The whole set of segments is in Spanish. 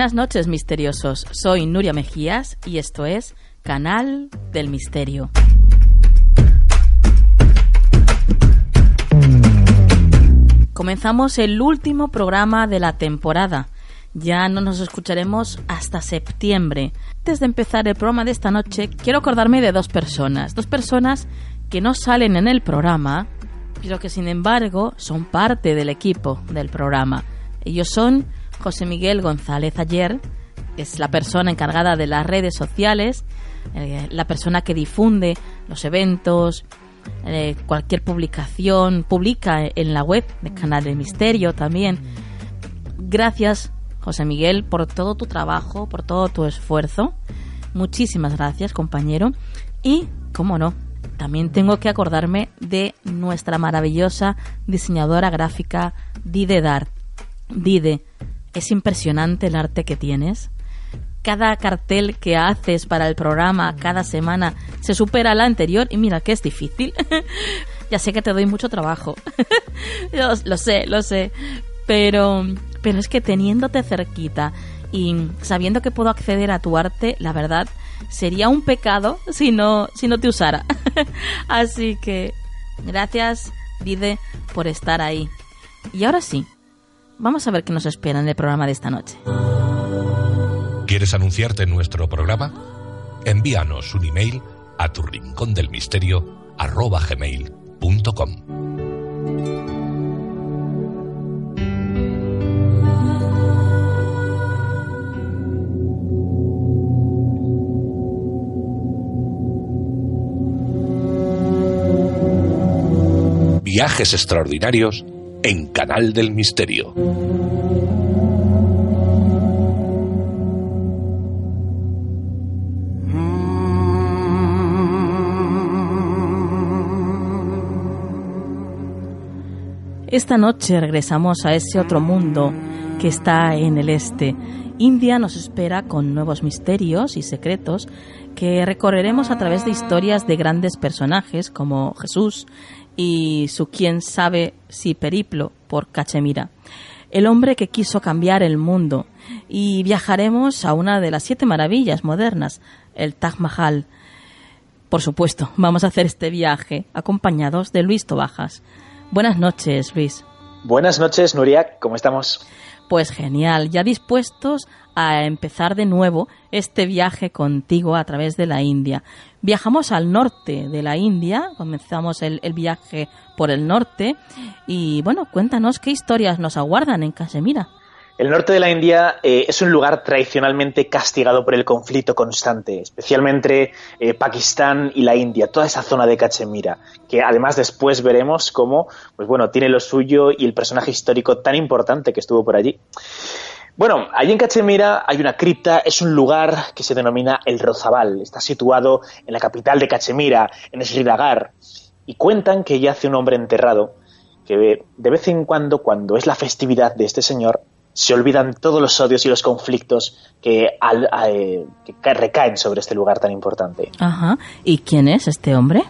Buenas noches, misteriosos. Soy Nuria Mejías y esto es Canal del Misterio. Comenzamos el último programa de la temporada. Ya no nos escucharemos hasta septiembre. Antes de empezar el programa de esta noche, quiero acordarme de dos personas. Dos personas que no salen en el programa, pero que sin embargo son parte del equipo del programa. Ellos son José Miguel González Ayer, es la persona encargada de las redes sociales, eh, la persona que difunde los eventos, eh, cualquier publicación, publica en la web del Canal del Misterio también. Gracias, José Miguel, por todo tu trabajo, por todo tu esfuerzo. Muchísimas gracias, compañero. Y, cómo no, también tengo que acordarme de nuestra maravillosa diseñadora gráfica Dide es impresionante el arte que tienes. Cada cartel que haces para el programa cada semana se supera al anterior y mira que es difícil. ya sé que te doy mucho trabajo. lo, sé, lo sé. Pero, pero es que teniéndote cerquita y sabiendo que puedo acceder a tu arte, la verdad, sería un pecado si no, si no te usara. Así que gracias, Dide, por estar ahí. Y ahora sí, Vamos a ver qué nos espera en el programa de esta noche. ¿Quieres anunciarte en nuestro programa? Envíanos un email a tu rincón del misterio gmail.com. Viajes extraordinarios en Canal del Misterio. Esta noche regresamos a ese otro mundo que está en el este. India nos espera con nuevos misterios y secretos que recorreremos a través de historias de grandes personajes como Jesús, y su quién sabe si periplo por Cachemira. El hombre que quiso cambiar el mundo. Y viajaremos a una de las siete maravillas modernas, el Taj Mahal. Por supuesto, vamos a hacer este viaje acompañados de Luis Tobajas. Buenas noches, Luis. Buenas noches, Nuria. ¿Cómo estamos? Pues genial, ya dispuestos a empezar de nuevo este viaje contigo a través de la India. Viajamos al norte de la India, comenzamos el, viaje por el norte y bueno, cuéntanos qué historias nos aguardan en Casemira. El norte de la India eh, es un lugar tradicionalmente castigado por el conflicto constante, especialmente eh, Pakistán y la India, toda esa zona de Cachemira, que además después veremos cómo, pues bueno, tiene lo suyo y el personaje histórico tan importante que estuvo por allí. Bueno, allí en Cachemira hay una cripta, es un lugar que se denomina el Rozabal, está situado en la capital de Cachemira, en Srinagar, y cuentan que hace un hombre enterrado, que de vez en cuando, cuando es la festividad de este señor, se olvidan todos los odios y los conflictos que, eh, recaen sobre este lugar tan importante. Ajá. ¿Y quién es este hombre?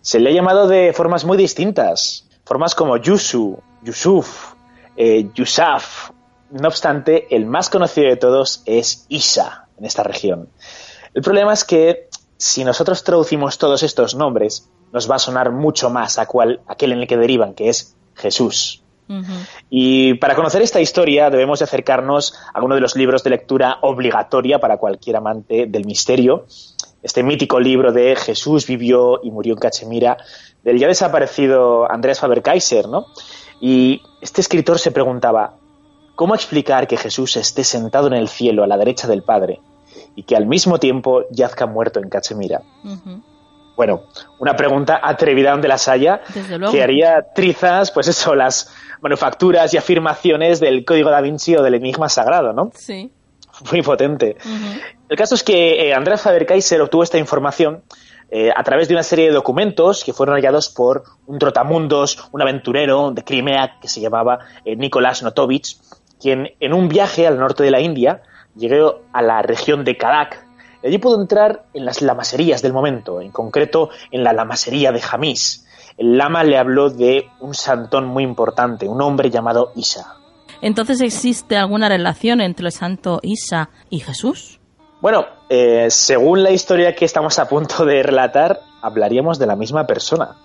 Se le ha llamado de formas muy distintas. Formas como Yusu, Yusuf, eh, Yusaf. No obstante, el más conocido de todos es Isa en esta región. El problema es que si nosotros traducimos todos estos nombres, nos va a sonar mucho más a cual, aquel en el que derivan, que es Jesús. Y para conocer esta historia debemos acercarnos a uno de los libros de lectura obligatoria para cualquier amante del misterio, este mítico libro de Jesús vivió y murió en Cachemira, del ya desaparecido Andrés Faber-Kaiser, ¿no? Y este escritor se preguntaba, ¿cómo explicar que Jesús esté sentado en el cielo a la derecha del Padre y que al mismo tiempo yazca muerto en Cachemira? Bueno, una pregunta atrevida donde las haya, que haría trizas, pues eso, las manufacturas y afirmaciones del Código da Vinci o del Enigma Sagrado, ¿no? Sí. Muy potente. El caso es que eh, Andrea Faber-Kaiser obtuvo esta información eh, a través de una serie de documentos que fueron hallados por un trotamundos, un aventurero de Crimea que se llamaba eh, Nicolás Notovich, quien en un viaje al norte de la India llegó a la región de Kadak y allí pudo entrar en las lamaserías del momento, en concreto en la lamasería de Jamis. El lama le habló de un santón muy importante, un hombre llamado Isa. Entonces, ¿existe alguna relación entre el santo Isa y Jesús? Bueno, eh, según la historia que estamos a punto de relatar, hablaríamos de la misma persona.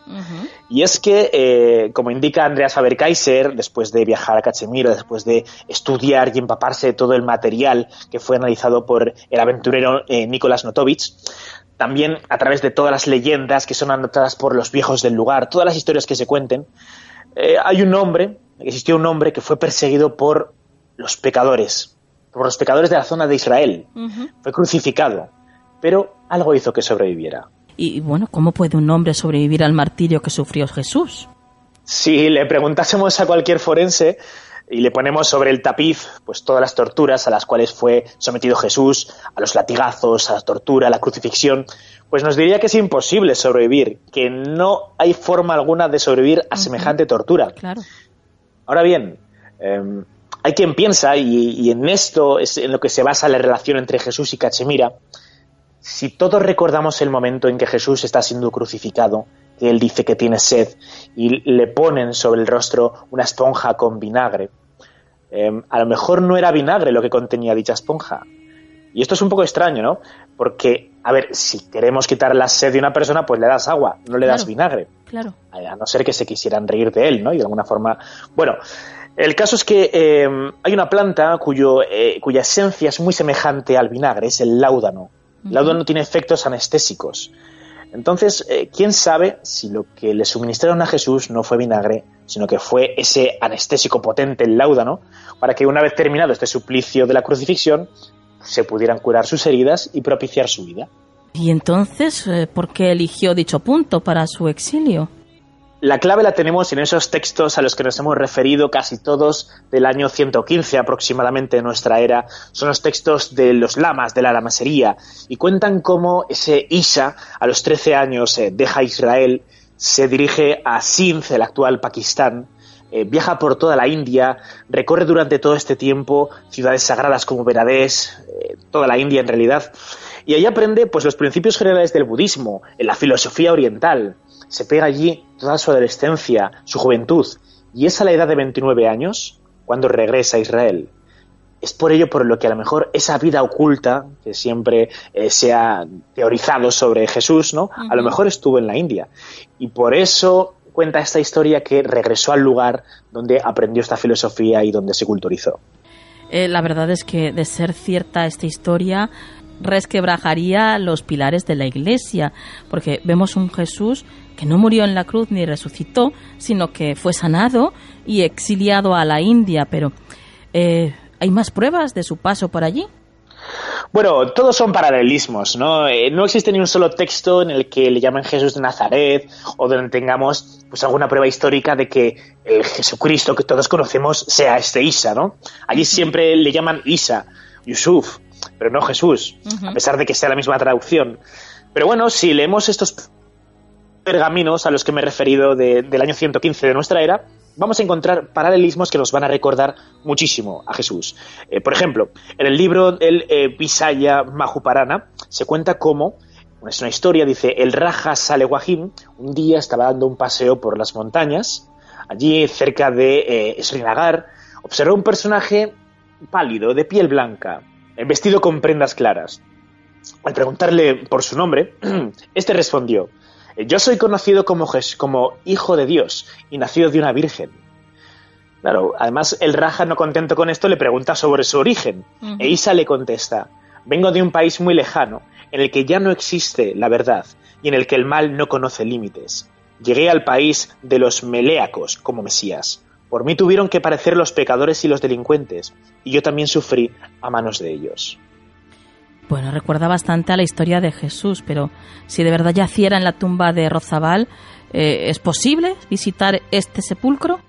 Y es que, eh, como indica Andreas Faber-Kaiser, después de viajar a Cachemira, después de estudiar y empaparse de todo el material que fue analizado por el aventurero eh, Nicolás Notovich, también a través de todas las leyendas que son anotadas por los viejos del lugar, todas las historias que se cuenten, hay un hombre existió un hombre que fue perseguido por los pecadores, por los pecadores de la zona de Israel. Fue crucificado, pero algo hizo que sobreviviera. Y bueno, ¿cómo puede un hombre sobrevivir al martirio que sufrió Jesús? Si le preguntásemos a cualquier forense y le ponemos sobre el tapiz pues todas las torturas a las cuales fue sometido Jesús, a los latigazos, a la tortura, a la crucifixión, pues nos diría que es imposible sobrevivir, que no hay forma alguna de sobrevivir a semejante tortura. Claro. Ahora bien, em, hay quien piensa, y, en esto es en lo que se basa la relación entre Jesús y Cachemira, si todos recordamos el momento en que Jesús está siendo crucificado, que él dice que tiene sed y le ponen sobre el rostro una esponja con vinagre, em, a lo mejor no era vinagre lo que contenía dicha esponja. Y esto es un poco extraño, ¿no? Porque, a ver, si queremos quitar la sed de una persona, pues le das agua, no le das vinagre. Claro. A no ser que se quisieran reír de él, ¿no? Y de alguna forma. Bueno, el caso es que eh, hay una planta cuyo, eh, cuya esencia es muy semejante al vinagre, es el láudano. El láudano tiene efectos anestésicos. Entonces, eh, ¿quién sabe si lo que le suministraron a Jesús no fue vinagre, sino que fue ese anestésico potente, el láudano, para que una vez terminado este suplicio de la crucifixión, se pudieran curar sus heridas y propiciar su vida. ¿Y entonces eh, por qué eligió dicho punto para su exilio? La clave la tenemos en esos textos a los que nos hemos referido casi todos del año 115 aproximadamente de nuestra era. Son los textos de los lamas, de la lamasería, y cuentan cómo ese Isa, a los 13 años, eh, deja Israel, se dirige a Sindh, el actual Pakistán, eh, viaja por toda la India, recorre durante todo este tiempo ciudades sagradas como Beradés, toda la India en realidad, y ahí aprende pues los principios generales del budismo, en la filosofía oriental. Se pega allí toda su adolescencia, su juventud, y es a la edad de 29 años cuando regresa a Israel. Es por ello por lo que a lo mejor esa vida oculta que siempre eh, se ha teorizado sobre Jesús, ¿no? A lo mejor estuvo en la India. Y por eso cuenta esta historia que regresó al lugar donde aprendió esta filosofía y donde se culturizó. Eh, la verdad es que de ser cierta esta historia, resquebrajaría los pilares de la Iglesia, porque vemos un Jesús que no murió en la cruz ni resucitó, sino que fue sanado y exiliado a la India. Pero, eh, ¿hay más pruebas de su paso por allí? Bueno, todos son paralelismos, ¿no? Eh, no existe ni un solo texto en el que le llamen Jesús de Nazaret o donde tengamos pues alguna prueba histórica de que el Jesucristo que todos conocemos sea este Isa, ¿no? Allí siempre le llaman Isa, Yusuf, pero no Jesús, a pesar de que sea la misma traducción. Pero bueno, si leemos estos pergaminos a los que me he referido del año 115 de nuestra era, vamos a encontrar paralelismos que nos van a recordar muchísimo a Jesús. Eh, por ejemplo, en el libro El eh, Visaya Mahuparana se cuenta cómo, es una historia, dice, el Raja Salewahim un día estaba dando un paseo por las montañas, allí cerca de eh, Srinagar, observó un personaje pálido, de piel blanca, eh, vestido con prendas claras. Al preguntarle por su nombre, este respondió, yo soy conocido como, como hijo de Dios y nacido de una virgen. Claro, además el Raja, no contento con esto, le pregunta sobre su origen. E Isa le contesta, vengo de un país muy lejano, en el que ya no existe la verdad y en el que el mal no conoce límites. Llegué al país de los meleacos como Mesías. Por mí tuvieron que parecer los pecadores y los delincuentes, y yo también sufrí a manos de ellos. Bueno, recuerda bastante a la historia de Jesús, pero si de verdad yaciera en la tumba de Rozabal, eh, ¿es posible visitar este sepulcro?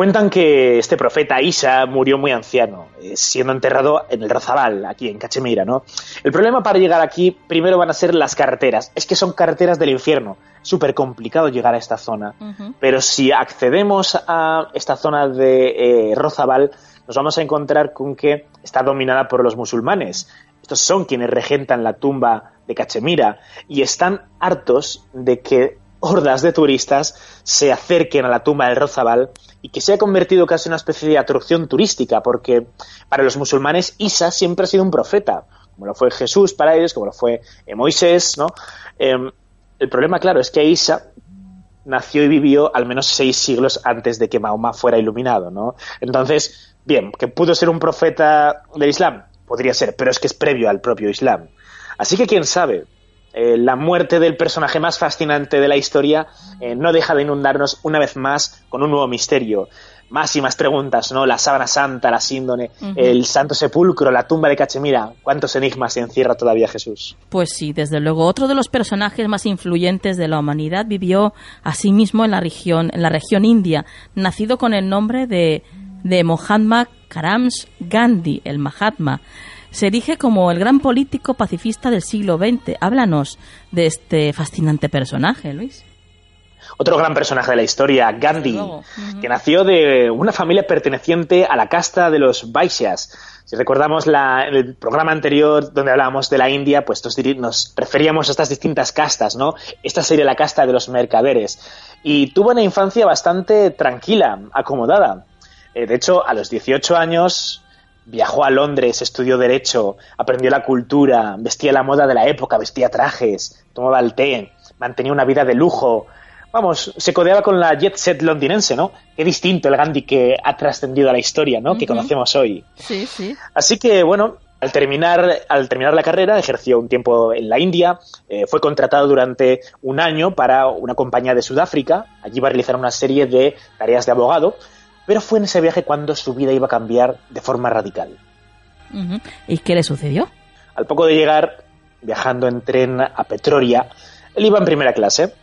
Cuentan que este profeta Isa murió muy anciano, eh, siendo enterrado en el Rozabal, aquí en Cachemira, ¿no? El problema para llegar aquí primero van a ser las carreteras. Es que son carreteras del infierno. Súper complicado llegar a esta zona. Pero si accedemos a esta zona de eh, Rozabal, nos vamos a encontrar con que está dominada por los musulmanes. Estos son quienes regentan la tumba de Cachemira y están hartos de que hordas de turistas se acerquen a la tumba del Rozabal y que se ha convertido casi en una especie de atracción turística, porque para los musulmanes Isa siempre ha sido un profeta, como lo fue Jesús para ellos, como lo fue eh, Moisés, ¿no? Em, el problema, claro, es que Isa nació y vivió al menos seis siglos antes de que Mahoma fuera iluminado, ¿no? Entonces, bien, que pudo ser un profeta del Islam, podría ser, pero es que es previo al propio Islam. Así que quién sabe, eh, la muerte del personaje más fascinante de la historia eh, no deja de inundarnos una vez más con un nuevo misterio. Más y más preguntas, ¿no? La sábana santa, la síndone, el santo sepulcro, la tumba de Cachemira. ¿Cuántos enigmas se encierra todavía Jesús? Pues sí, desde luego. Otro de los personajes más influyentes de la humanidad vivió asimismo en la región, en la región india, nacido con el nombre de, de Mohammad Karams Gandhi, el Mahatma se erige como el gran político pacifista del siglo XX. Háblanos de este fascinante personaje, Luis. Otro gran personaje de la historia, Gandhi, que nació de una familia perteneciente a la casta de los Vaishyas. Si recordamos la, el programa anterior donde hablábamos de la India, pues nos referíamos a estas distintas castas, ¿no? Esta sería la casta de los mercaderes. Y tuvo una infancia bastante tranquila, acomodada. Eh, de hecho, a los 18 años Viajó a Londres, estudió Derecho, aprendió la cultura, vestía la moda de la época, vestía trajes, tomaba el té, mantenía una vida de lujo. Vamos, se codeaba con la jet set londinense, ¿no? Qué distinto el Gandhi que ha trascendido a la historia, ¿no? Que conocemos hoy. Sí, sí. Así que, bueno, al terminar, al terminar la carrera, ejerció un tiempo en la India, eh, fue contratado durante un año para una compañía de Sudáfrica, allí va a realizar una serie de tareas de abogado, pero fue en ese viaje cuando su vida iba a cambiar de forma radical. ¿Y qué le sucedió? Al poco de llegar, viajando en tren a Petroria, él iba en primera clase,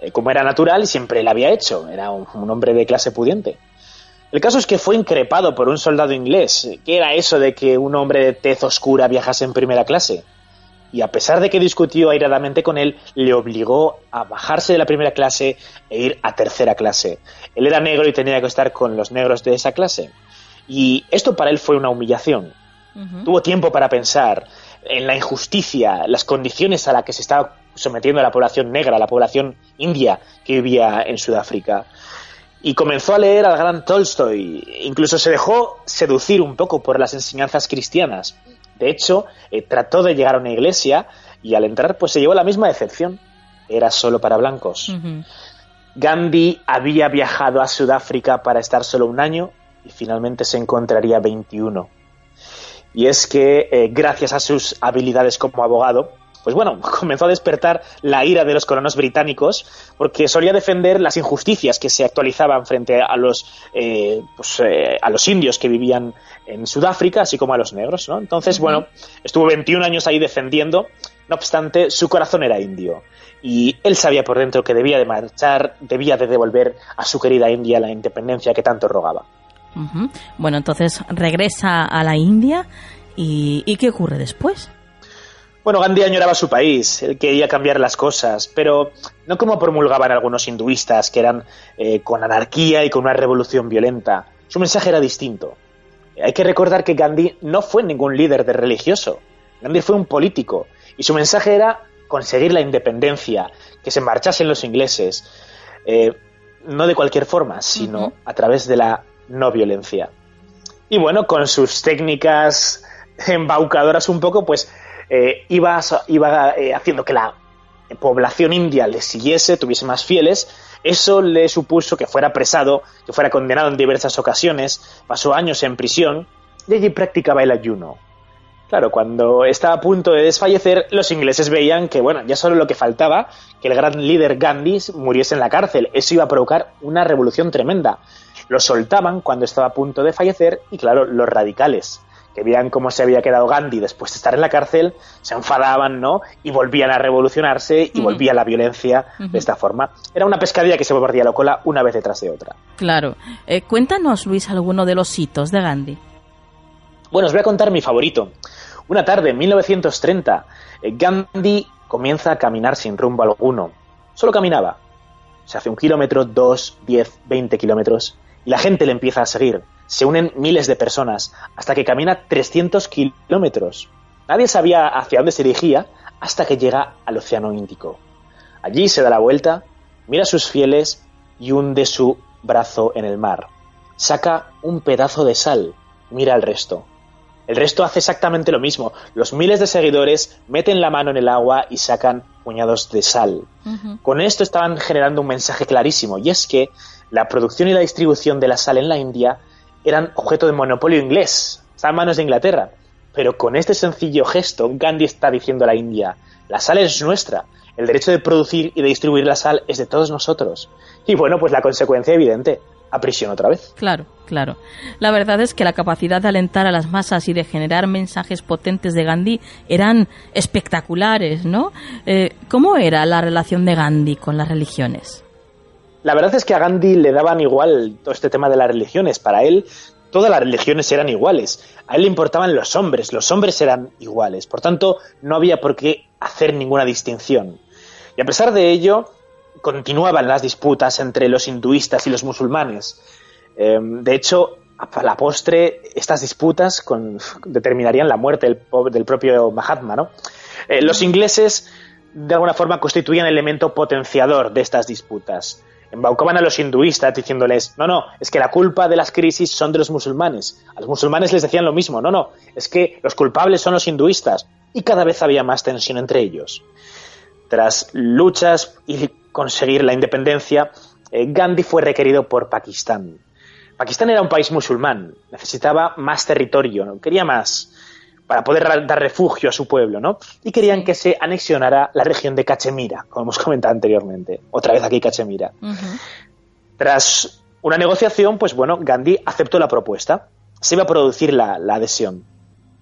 eh, como era natural y siempre lo había hecho, era un, un, hombre de clase pudiente. El caso es que fue increpado por un soldado inglés. ¿Qué era eso de que un hombre de tez oscura viajase en primera clase? Y a pesar de que discutió airadamente con él, le obligó a bajarse de la primera clase e ir a tercera clase. Él era negro y tenía que estar con los negros de esa clase. Y esto para él fue una humillación. Tuvo tiempo para pensar en la injusticia, las condiciones a las que se estaba sometiendo a la población negra, la población india que vivía en Sudáfrica. Y comenzó a leer al gran Tolstoy. Incluso se dejó seducir un poco por las enseñanzas cristianas. De hecho, eh, trató de llegar a una iglesia y al entrar pues se llevó la misma decepción. Era solo para blancos. Gandhi había viajado a Sudáfrica para estar solo un año y finalmente se encontraría 21. Y es que, eh, gracias a sus habilidades como abogado, pues bueno, comenzó a despertar la ira de los colonos británicos porque solía defender las injusticias que se actualizaban frente a los, eh, pues, eh, a los indios que vivían en Sudáfrica, así como a los negros, ¿no? Entonces, bueno, estuvo 21 años ahí defendiendo, no obstante, su corazón era indio y él sabía por dentro que debía de marchar, debía de devolver a su querida India la independencia que tanto rogaba. Bueno, entonces regresa a la India y, ¿y qué ocurre después? Bueno, Gandhi añoraba su país, él quería cambiar las cosas, pero no como promulgaban algunos hinduistas, que eran eh, con anarquía y con una revolución violenta. Su mensaje era distinto. Hay que recordar que Gandhi no fue ningún líder de religioso. Gandhi fue un político y su mensaje era conseguir la independencia, que se marchasen los ingleses, eh, no de cualquier forma, sino a través de la no violencia. Y bueno, con sus técnicas embaucadoras un poco, pues eh, iba, iba eh, haciendo que la población india le siguiese, tuviese más fieles, Eso le supuso que fuera apresado, que fuera condenado en diversas ocasiones, pasó años en prisión y allí practicaba el ayuno. Claro, cuando estaba a punto de desfallecer, los ingleses veían que, bueno, ya solo lo que faltaba, que el gran líder Gandhi muriese en la cárcel. Eso iba a provocar una revolución tremenda. Lo soltaban cuando estaba a punto de fallecer y, claro, los radicales, que veían cómo se había quedado Gandhi después de estar en la cárcel, se enfadaban, ¿no? Y volvían a revolucionarse y volvía la violencia de esta forma. Era una pescadilla que se volvía la cola una vez detrás de otra. Claro. Eh, cuéntanos, Luis, alguno de los hitos de Gandhi. Bueno, os voy a contar mi favorito. Una tarde en 1930, eh, Gandhi comienza a caminar sin rumbo alguno. Solo caminaba. Se hace un kilómetro, dos, diez, veinte kilómetros, y la gente le empieza a seguir. Se unen miles de personas, hasta que camina 300 kilómetros. Nadie sabía hacia dónde se dirigía hasta que llega al Océano Índico. Allí se da la vuelta, mira a sus fieles y hunde su brazo en el mar. Saca un pedazo de sal, mira al resto. El resto hace exactamente lo mismo. Los miles de seguidores meten la mano en el agua y sacan puñados de sal. Con esto estaban generando un mensaje clarísimo, y es que la producción y la distribución de la sal en la India eran objeto de monopolio inglés, en manos de Inglaterra. Pero con este sencillo gesto, Gandhi está diciendo a la India, la sal es nuestra, el derecho de producir y de distribuir la sal es de todos nosotros. Y bueno, pues la consecuencia evidente, a prisión otra vez. Claro, claro. La verdad es que la capacidad de alentar a las masas y de generar mensajes potentes de Gandhi eran espectaculares, ¿no? Eh, ¿Cómo era la relación de Gandhi con las religiones? La verdad es que a Gandhi le daban igual todo este tema de las religiones. Para él, todas las religiones eran iguales. A él le importaban los hombres, los hombres eran iguales. Por tanto, no había por qué hacer ninguna distinción. Y a pesar de ello, continuaban las disputas entre los hinduistas y los musulmanes. Em, de hecho, a la postre, estas disputas determinarían la muerte del, propio Mahatma. ¿no? Eh, los ingleses, de alguna forma, constituían el elemento potenciador de estas disputas. Embaucaban a los hinduistas diciéndoles, no, no, es que la culpa de las crisis son de los musulmanes. A los musulmanes les decían lo mismo, no, no, es que los culpables son los hinduistas. Y cada vez había más tensión entre ellos. Tras luchas y conseguir la independencia, eh, Gandhi fue requerido por Pakistán. Pakistán era un país musulmán, necesitaba más territorio, quería más para poder dar refugio a su pueblo, ¿no? Y querían que se anexionara la región de Cachemira, como hemos comentado anteriormente. Otra vez aquí Cachemira. Tras una negociación, pues bueno, Gandhi aceptó la propuesta. Se iba a producir la, adhesión.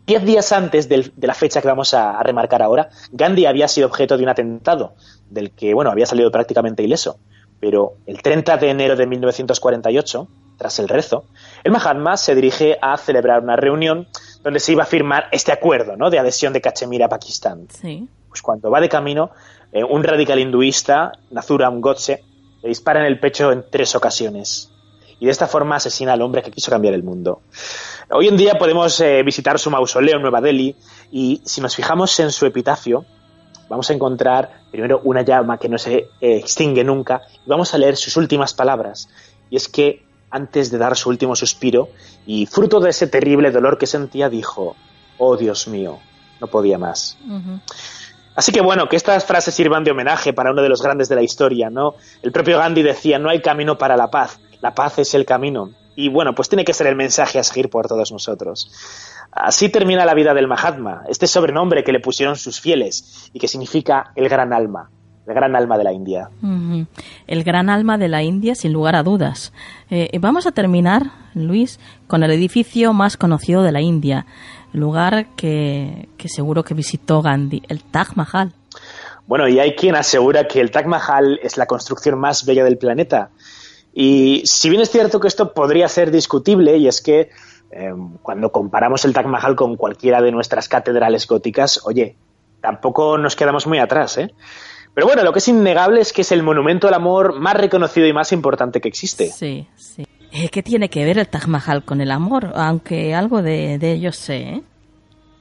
Diez días antes de la fecha que vamos a, remarcar ahora, Gandhi había sido objeto de un atentado, del que, bueno, había salido prácticamente ileso. Pero el 30 de enero de 1948, tras el rezo, el Mahatma se dirige a celebrar una reunión donde se iba a firmar este acuerdo ¿no? de adhesión de Cachemira a Pakistán. Pues cuando va de camino, eh, un radical hinduista, Nazuram Godse, le dispara en el pecho en tres ocasiones. Y de esta forma asesina al hombre que quiso cambiar el mundo. Hoy en día podemos eh, visitar su mausoleo en Nueva Delhi y si nos fijamos en su epitafio, vamos a encontrar primero una llama que no se eh, extingue nunca y vamos a leer sus últimas palabras. Y es que antes de dar su último suspiro, y fruto de ese terrible dolor que sentía, dijo, oh Dios mío, no podía más. Así que bueno, que estas frases sirvan de homenaje para uno de los grandes de la historia, ¿no? El propio Gandhi decía, no hay camino para la paz, la paz es el camino. Y bueno, pues tiene que ser el mensaje a seguir por todos nosotros. Así termina la vida del Mahatma, este sobrenombre que le pusieron sus fieles y que significa el gran alma el gran alma de la India. El gran alma de la India, sin lugar a dudas. Eh, vamos a terminar, Luis, con el edificio más conocido de la India, lugar que, seguro que visitó Gandhi, el Taj Mahal. Bueno, y hay quien asegura que el Taj Mahal es la construcción más bella del planeta. Y si bien es cierto que esto podría ser discutible, y es que eh, cuando comparamos el Taj Mahal con cualquiera de nuestras catedrales góticas, oye, tampoco nos quedamos muy atrás, ¿eh? Pero bueno, lo que es innegable es que es el monumento al amor más reconocido y más importante que existe. Sí, sí. Eh, ¿Qué tiene que ver el Taj Mahal con el amor? Aunque algo de, ello sé, ¿eh?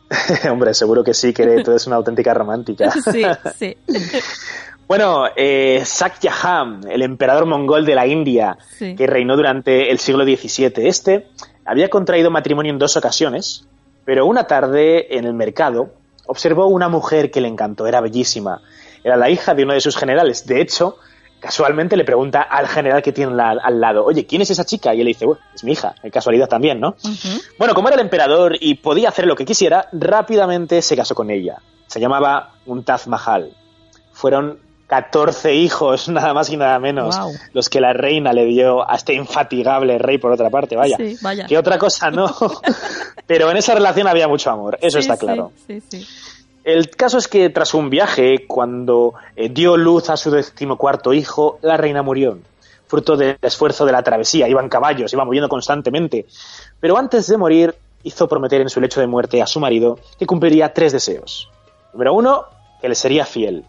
Hombre, seguro que sí, que tú eres una auténtica romántica. sí, sí. Bueno, eh, Sakyaham, el emperador mongol de la India, que reinó durante el siglo XVII, este había contraído matrimonio en dos ocasiones, pero una tarde en el mercado observó una mujer que le encantó, era bellísima, era la hija de uno de sus generales. De hecho, casualmente le pregunta al general que tiene al lado, oye, ¿quién es esa chica? Y él le dice, bueno, es mi hija, en casualidad también, ¿no? Bueno, como era el emperador y podía hacer lo que quisiera, rápidamente se casó con ella. Se llamaba Muntaz Mahal. Fueron 14 hijos, nada más y nada menos, los que la reina le dio a este infatigable rey, por otra parte, vaya. vaya. Que otra cosa no. Pero en esa relación había mucho amor, eso está claro. El caso es que tras un viaje, cuando eh, dio luz a su decimocuarto hijo, la reina murió, fruto del esfuerzo de la travesía. Iban caballos, iban moviendo constantemente. Pero antes de morir, hizo prometer en su lecho de muerte a su marido que cumpliría tres deseos. Número uno, que le sería fiel.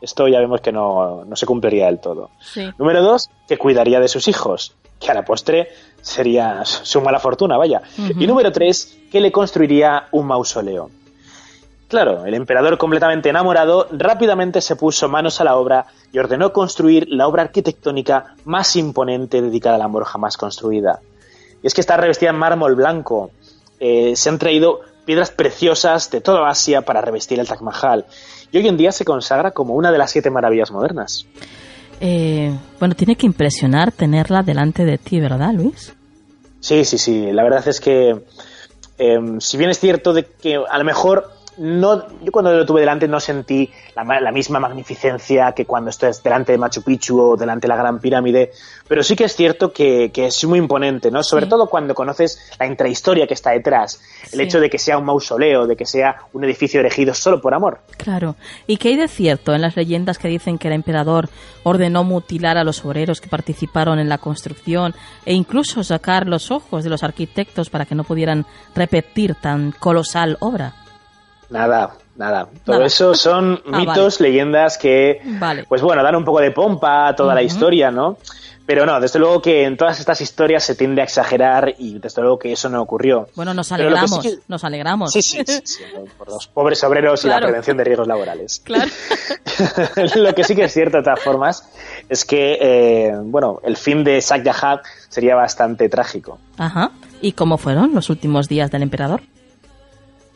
Esto ya vemos que no, se cumpliría del todo. Número dos, que cuidaría de sus hijos, que a la postre sería su mala fortuna, vaya. Y número tres, que le construiría un mausoleo. Claro, el emperador completamente enamorado rápidamente se puso manos a la obra y ordenó construir la obra arquitectónica más imponente dedicada al amor jamás construida. Y es que está revestida en mármol blanco. Eh, se han traído piedras preciosas de toda Asia para revestir el Taj Mahal. Y hoy en día se consagra como una de las siete maravillas modernas. Eh, bueno, tiene que impresionar tenerla delante de ti, ¿verdad, Luis? Sí, sí, sí. La verdad es que, eh, si bien es cierto de que a lo mejor no, yo cuando lo tuve delante no sentí la, misma magnificencia que cuando estás delante de Machu Picchu o delante de la Gran Pirámide, pero sí que es cierto que, es muy imponente, ¿no? Sobre todo cuando conoces la intrahistoria que está detrás, el hecho de que sea un mausoleo, de que sea un edificio erigido solo por amor. Claro. ¿Y qué hay de cierto en las leyendas que dicen que el emperador ordenó mutilar a los obreros que participaron en la construcción e incluso sacar los ojos de los arquitectos para que no pudieran repetir tan colosal obra? Nada, nada. Todo eso son ah, mitos, leyendas que, pues bueno, dan un poco de pompa a toda la historia, ¿no? Pero no, desde luego que en todas estas historias se tiende a exagerar y desde luego que eso no ocurrió. Bueno, nos alegramos, nos alegramos. Sí, sí, por los pobres obreros y la prevención de riesgos laborales. Claro. lo que sí que es cierto de todas formas es que, eh, bueno, el fin de Sakyajat sería bastante trágico. Ajá. ¿Y cómo fueron los últimos días del emperador?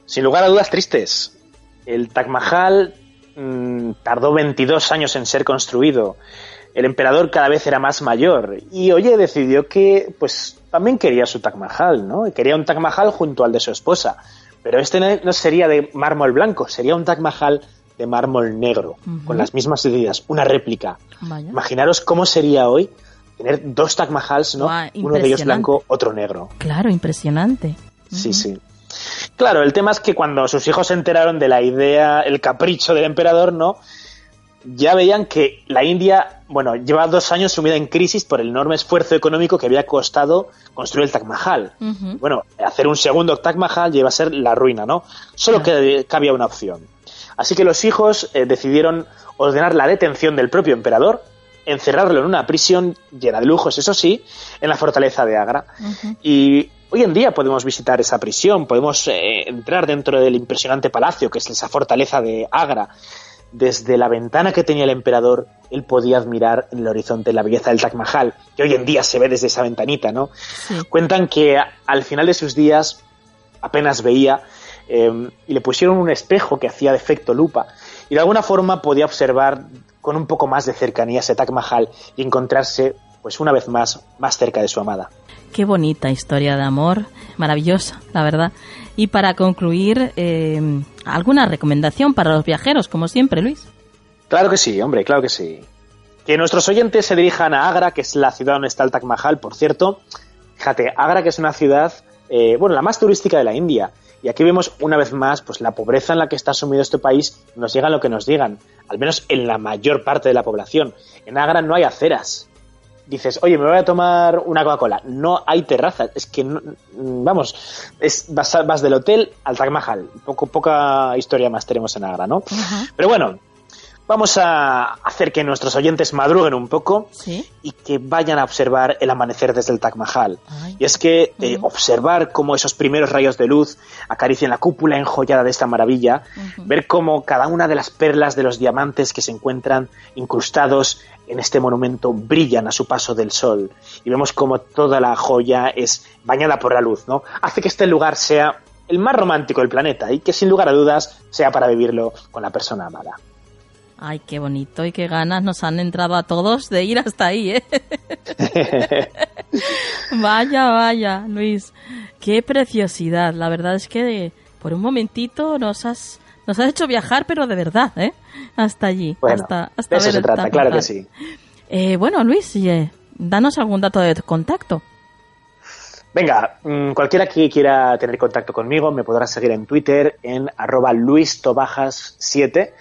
Sin lugar a dudas tristes. El Taj Mahal mm, tardó 22 años en ser construido. El emperador cada vez era más mayor y oye decidió que pues también quería su Taj Mahal, ¿no? Quería un Taj Mahal junto al de su esposa, pero este no sería de mármol blanco, sería un Taj Mahal de mármol negro, con las mismas medidas, una réplica. Imaginaros cómo sería hoy tener dos Taj Mahals, ¿no? Uno de ellos blanco, otro negro. Claro, impresionante. Sí, sí. Claro, el tema es que cuando sus hijos se enteraron de la idea, el capricho del emperador, ¿no? Ya veían que la India, bueno, lleva dos años sumida en crisis por el enorme esfuerzo económico que había costado construir el Taj Mahal. Bueno, hacer un segundo Taj Mahal lleva a ser la ruina, ¿no? Solo que cabía una opción. Así que los hijos eh, decidieron ordenar la detención del propio emperador, encerrarlo en una prisión llena de lujos, eso sí, en la fortaleza de Agra. Y Hoy en día podemos visitar esa prisión, podemos eh, entrar dentro del impresionante palacio que es esa fortaleza de Agra. Desde la ventana que tenía el emperador, él podía admirar en el horizonte la belleza del Taj Mahal, que hoy en día se ve desde esa ventanita, ¿no? Cuentan que al final de sus días apenas veía em, y le pusieron un espejo que hacía de efecto lupa y de alguna forma podía observar con un poco más de cercanía ese Taj Mahal y encontrarse, pues una vez más, más cerca de su amada. Qué bonita historia de amor, maravillosa, la verdad. Y para concluir, eh, ¿alguna recomendación para los viajeros, como siempre, Luis? Claro que sí, hombre, claro que sí. Que nuestros oyentes se dirijan a Agra, que es la ciudad donde está el Taj Mahal, por cierto. Fíjate, Agra, que es una ciudad, eh, bueno, la más turística de la India. Y aquí vemos una vez más pues la pobreza en la que está sumido este país, nos digan lo que nos digan, al menos en la mayor parte de la población. En Agra no hay aceras, dices, oye, me voy a tomar una Coca-Cola. No hay terraza. Es que, vamos, es, vas, del hotel al Taj Mahal. Poco, poca historia más tenemos en Agra, ¿no? Pero bueno, vamos a hacer que nuestros oyentes madruguen un poco y que vayan a observar el amanecer desde el Taj Mahal. Y es que eh, observar cómo esos primeros rayos de luz acarician la cúpula enjollada de esta maravilla, ver cómo cada una de las perlas de los diamantes que se encuentran incrustados en este monumento brillan a su paso del sol y vemos cómo toda la joya es bañada por la luz, ¿no? Hace que este lugar sea el más romántico del planeta y que sin lugar a dudas sea para vivirlo con la persona amada. Ay, qué bonito y qué ganas nos han entrado a todos de ir hasta ahí, ¿eh? vaya, vaya, Luis. Qué preciosidad. La verdad es que por un momentito nos has, nos has hecho viajar, pero de verdad, ¿eh? Hasta allí. Bueno, hasta, hasta de eso se trata, claro que sí. Eh, bueno, Luis, eh, danos algún dato de contacto. Venga, mm, cualquiera que quiera tener contacto conmigo me podrá seguir en Twitter en arroba luistobajas7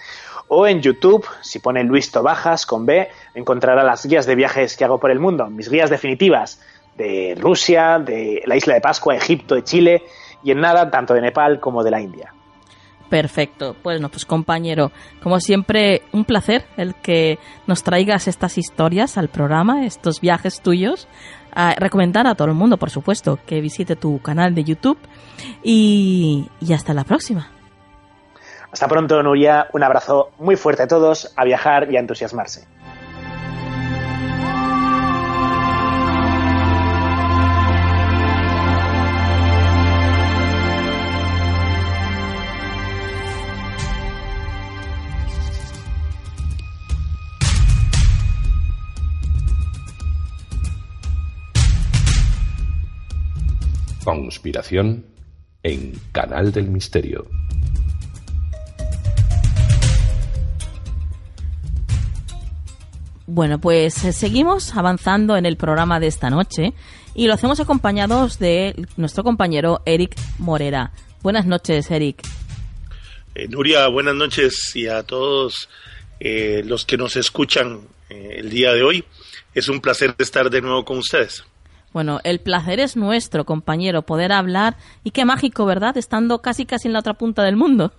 o en YouTube, si pone Luis Tobajas con B, encontrará las guías de viajes que hago por el mundo, mis guías definitivas de Rusia, de la isla de Pascua, Egipto, de Chile y en nada tanto de Nepal como de la India. Perfecto. Bueno, pues compañero, como siempre, un placer el que nos traigas estas historias al programa, estos viajes tuyos. A recomendar a todo el mundo, por supuesto, que visite tu canal de YouTube y, y hasta la próxima. Hasta pronto, Nuria. Un abrazo muy fuerte a todos, a viajar y a entusiasmarse. Conspiración en Canal del Misterio. Bueno, pues eh, seguimos avanzando en el programa de esta noche y lo hacemos acompañados de nuestro compañero Eric Morera. Buenas noches, Eric. Eh, Nuria, buenas noches y a todos eh, los que nos escuchan el día de hoy. Es un placer estar de nuevo con ustedes. Bueno, el placer es nuestro, compañero, poder hablar y qué mágico, ¿verdad? Estando casi casi en la otra punta del mundo.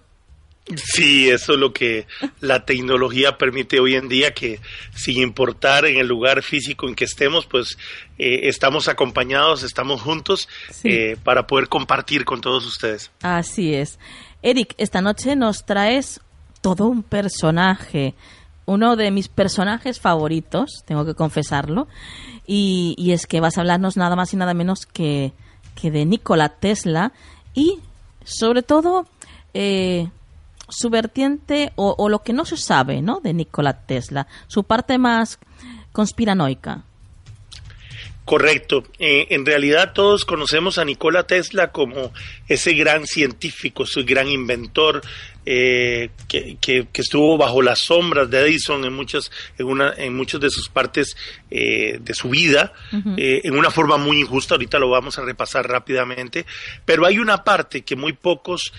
Sí, eso es lo que la tecnología permite hoy en día, que sin importar en el lugar físico en que estemos, pues eh, estamos acompañados, estamos juntos eh, para poder compartir con todos ustedes. Así es. Eric, esta noche nos traes todo un personaje, uno de mis personajes favoritos, tengo que confesarlo, y, y es que vas a hablarnos nada más y nada menos que, que de Nikola Tesla y sobre todo... Eh, su vertiente o, lo que no se sabe ¿no? de Nikola Tesla, su parte más conspiranoica. Correcto. Eh, en realidad todos conocemos a Nikola Tesla como ese gran científico, su gran inventor, eh, que, que, estuvo bajo las sombras de Edison en muchas, en una, en muchas de sus partes eh, de su vida, eh, en una forma muy injusta. Ahorita lo vamos a repasar rápidamente, pero hay una parte que muy pocos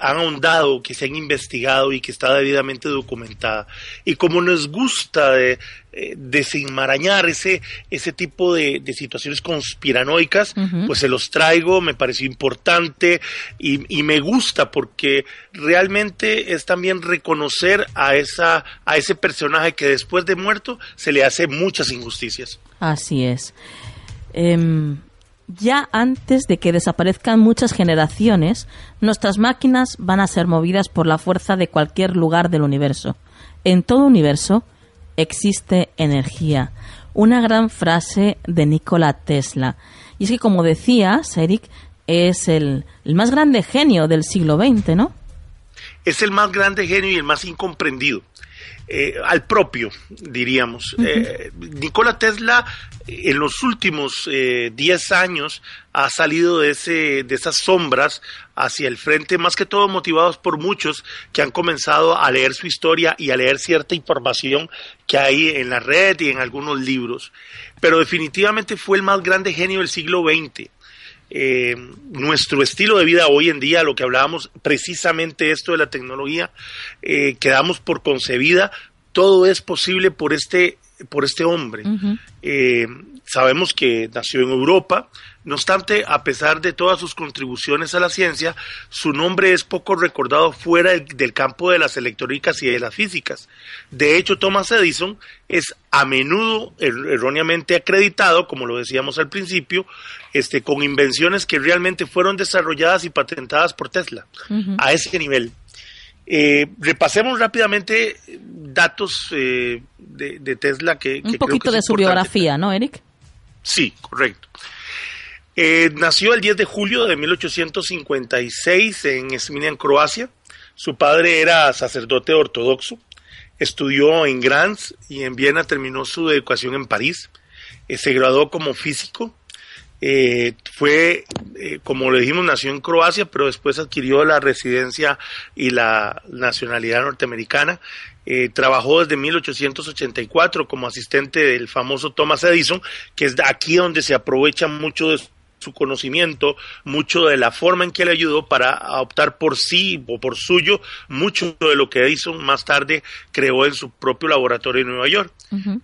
han ahondado, que se han investigado y que está debidamente documentada. Y como nos gusta de, desenmarañar ese, ese tipo de, situaciones conspiranoicas, pues se los traigo, me pareció importante y, y me gusta porque realmente es también reconocer a, esa, a ese personaje que después de muerto se le hace muchas injusticias. Así es. Em, ya antes de que desaparezcan muchas generaciones, nuestras máquinas van a ser movidas por la fuerza de cualquier lugar del universo. En todo universo existe energía. Una gran frase de Nikola Tesla. Y es que, como decías, Eric, es el, el más grande genio del siglo XX, ¿no? Es el más grande genio y el más incomprendido. Eh, al propio, diríamos. Eh, Nikola Tesla en los últimos 10 eh, años ha salido de, ese, de esas sombras hacia el frente, más que todo motivados por muchos que han comenzado a leer su historia y a leer cierta información que hay en la red y en algunos libros. Pero definitivamente fue el más grande genio del siglo XX eh, nuestro estilo de vida hoy en día, lo que hablábamos precisamente esto de la tecnología, eh, quedamos por concebida, todo es posible por este, por este hombre. Eh, sabemos que nació en Europa, no obstante, a pesar de todas sus contribuciones a la ciencia, su nombre es poco recordado fuera del campo de las electrónicas y de las físicas. De hecho, Thomas Edison es a menudo er, erróneamente acreditado, como lo decíamos al principio, este, con invenciones que realmente fueron desarrolladas y patentadas por Tesla, a ese nivel. Eh, repasemos rápidamente datos eh, de, Tesla que... Un poquito de su biografía, ¿no, Eric? Sí, correcto. Eh, nació el 10 de julio de 1856 en Smiljan, Croacia. Su padre era sacerdote ortodoxo. Estudió en Graz y en Viena terminó su educación en París. Eh, se graduó como físico. Eh, fue, eh, como le dijimos, nació en Croacia, pero después adquirió la residencia y la nacionalidad norteamericana. trabajó desde 1884 como asistente del famoso Thomas Edison, que es aquí donde se aprovecha mucho de su conocimiento, mucho de la forma en que le ayudó para optar por sí o por suyo, mucho de lo que Edison más tarde creó en su propio laboratorio en Nueva York.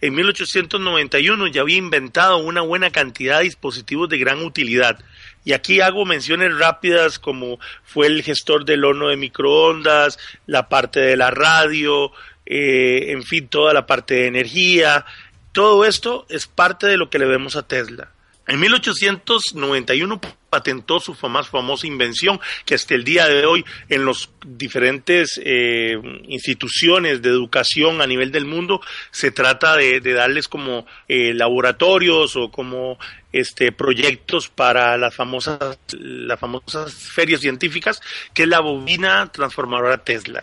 En 1891 ya había inventado una buena cantidad de dispositivos de gran utilidad. Y aquí hago menciones rápidas como fue el gestor del horno de microondas, la parte de la radio, eh, en fin, toda la parte de energía. Todo esto es parte de lo que le vemos a Tesla. En 1891 patentó su más famosa invención, que hasta el día de hoy en las diferentes eh, instituciones de educación a nivel del mundo se trata de, darles como eh, laboratorios o como este proyectos para las famosas las famosas ferias científicas, que es la bobina transformadora Tesla.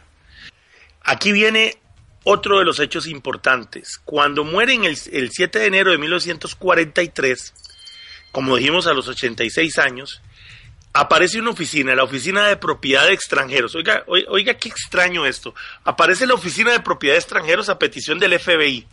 Aquí viene otro de los hechos importantes. Cuando muere el, el 7 de enero de 1943, como dijimos a los 86 años, aparece una oficina, la oficina de propiedad de extranjeros. Oiga, oiga, qué extraño esto. Aparece la oficina de propiedad de extranjeros a petición del FBI.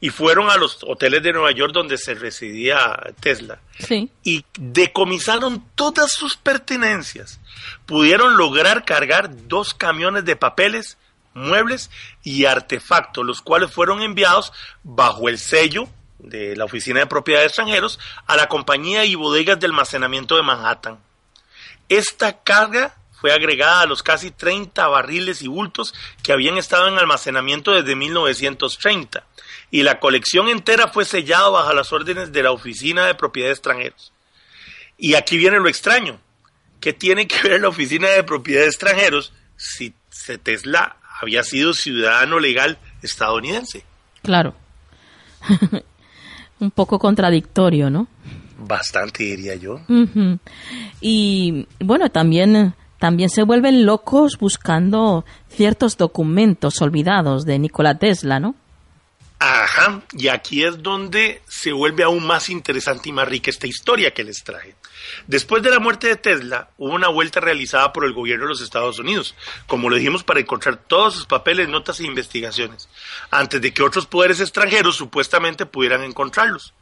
Y fueron a los hoteles de Nueva York donde se residía Tesla. Sí. Y decomisaron todas sus pertenencias. Pudieron lograr cargar dos camiones de papeles, muebles y artefactos, los cuales fueron enviados bajo el sello de la Oficina de Propiedad de Extranjeros a la compañía y bodegas de almacenamiento de Manhattan. Esta carga fue agregada a los casi 30 barriles y bultos que habían estado en almacenamiento desde 1930 y la colección entera fue sellada bajo las órdenes de la Oficina de Propiedad de Extranjeros. Y aquí viene lo extraño. ¿Qué tiene que ver la Oficina de Propiedad de Extranjeros si Tesla había sido ciudadano legal estadounidense? Claro. un poco contradictorio, ¿no? Bastante, diría yo. Y bueno, también, también se vuelven locos buscando ciertos documentos olvidados de Nikola Tesla, ¿no? Ajá, y aquí es donde se vuelve aún más interesante y más rica esta historia que les traje. Después de la muerte de Tesla, hubo una vuelta realizada por el gobierno de los Estados Unidos, como lo dijimos, para encontrar todos sus papeles, notas e investigaciones, antes de que otros poderes extranjeros supuestamente pudieran encontrarlos.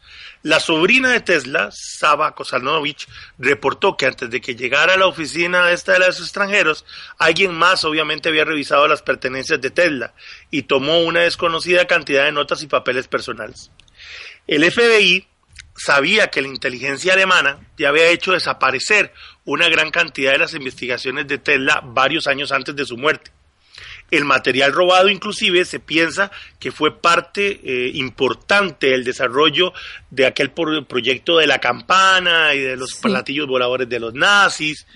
La sobrina de Tesla, Saba Kosanovich, reportó que antes de que llegara a la oficina esta de los extranjeros, alguien más obviamente había revisado las pertenencias de Tesla y tomó una desconocida cantidad de notas y papeles personales. El FBI sabía que la inteligencia alemana ya había hecho desaparecer una gran cantidad de las investigaciones de Tesla varios años antes de su muerte. El material robado inclusive se piensa que fue parte eh, importante del desarrollo de aquel proyecto de la campana y de los platillos voladores de los nazis.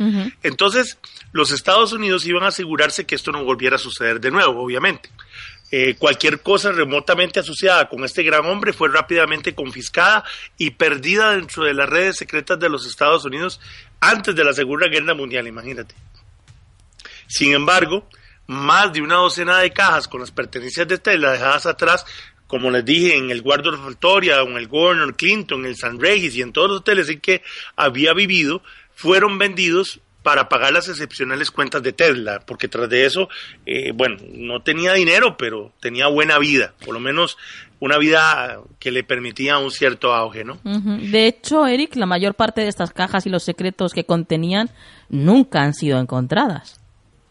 Entonces, los Estados Unidos iban a asegurarse que esto no volviera a suceder de nuevo, obviamente. Eh, cualquier cosa remotamente asociada con este gran hombre fue rápidamente confiscada y perdida dentro de las redes secretas de los Estados Unidos antes de la Segunda Guerra Mundial, imagínate. Sin embargo, más de una docena de cajas con las pertenencias de Tesla dejadas atrás, como les dije, en el Waldorf Astoria, en el Governor Clinton, en el San Regis y en todos los hoteles en que había vivido, fueron vendidos para pagar las excepcionales cuentas de Tesla, porque tras de eso, eh, bueno, no tenía dinero, pero tenía buena vida, por lo menos una vida que le permitía un cierto auge, ¿no? De hecho, Eric, la mayor parte de estas cajas y los secretos que contenían nunca han sido encontradas.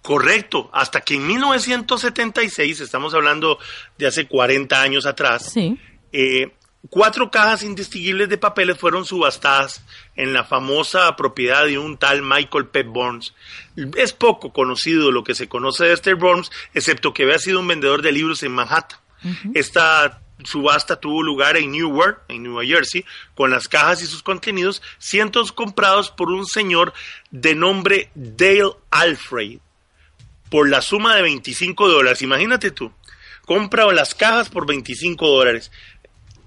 Correcto, hasta que en 1976, estamos hablando de hace 40 años atrás, sí. eh, Cuatro cajas indistinguibles de papeles fueron subastadas en la famosa propiedad de un tal Michael P. Burns. Es poco conocido lo que se conoce de este Burns, excepto que había sido un vendedor de libros en Manhattan. Esta subasta tuvo lugar en Newark, en Nueva Jersey, con las cajas y sus contenidos, cientos comprados por un señor de nombre Dale Alfred, por la suma de 25 dólares. Imagínate tú, compra las cajas por 25 dólares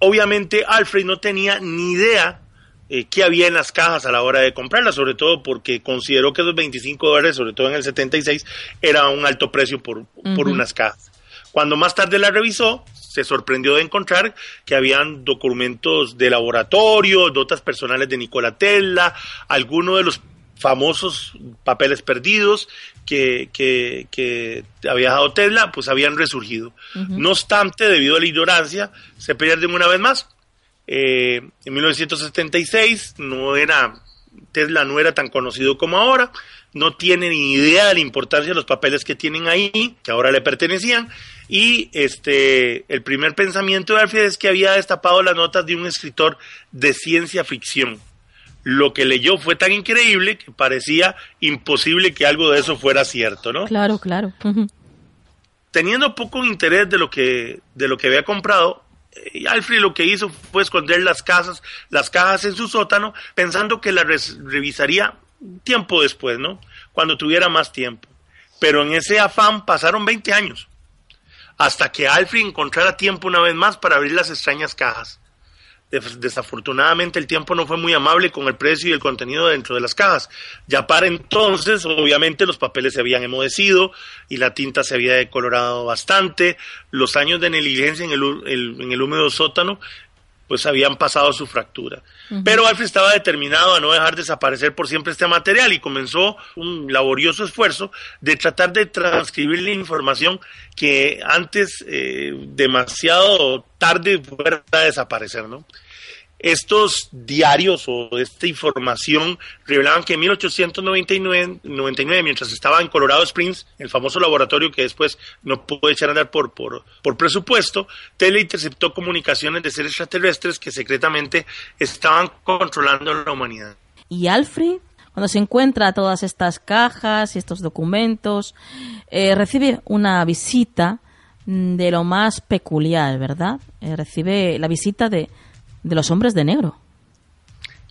obviamente Alfred no tenía ni idea eh, qué había en las cajas a la hora de comprarlas, sobre todo porque consideró que esos 25 dólares, sobre todo en el 76, era un alto precio por, por unas cajas. Cuando más tarde la revisó, se sorprendió de encontrar que habían documentos de laboratorio, notas personales de Nikola Tesla, algunos de los famosos papeles perdidos que, que, había dejado Tesla, pues habían resurgido. No obstante, debido a la ignorancia, se pierden una vez más. Eh, en 1976 no era Tesla no era tan conocido como ahora, no tiene ni idea de la importancia de los papeles que tienen ahí, que ahora le pertenecían, y este el primer pensamiento de Alfred es que había destapado las notas de un escritor de ciencia ficción. Lo que leyó fue tan increíble que parecía imposible que algo de eso fuera cierto, ¿no? Claro, claro. Teniendo poco interés de lo que de lo que había comprado, y Alfred lo que hizo fue esconder las casas, las cajas en su sótano, pensando que las revisaría tiempo después, ¿no? Cuando tuviera más tiempo. Pero en ese afán pasaron 20 años, hasta que Alfred encontrara tiempo una vez más para abrir las extrañas cajas. Desafortunadamente el tiempo no fue muy amable con el precio y el contenido dentro de las cajas. Ya para entonces, obviamente, los papeles se habían emudecido y la tinta se había decolorado bastante. Los años de negligencia en el, en el húmedo sótano pues habían pasado su fractura. Pero Alfred estaba determinado a no dejar desaparecer por siempre este material y comenzó un laborioso esfuerzo de tratar de transcribir la información que antes eh, demasiado tarde fuera a desaparecer, ¿no? Estos diarios o esta información revelaban que en 1899, 99, mientras estaba en Colorado Springs, el famoso laboratorio que después no pudo echar a andar por, por, por presupuesto, Tele interceptó comunicaciones de seres extraterrestres que secretamente estaban controlando la humanidad. ¿Y Alfred? Cuando se encuentra todas estas cajas y estos documentos, eh, recibe una visita de lo más peculiar, ¿verdad? Eh, recibe la visita de, de los hombres de negro.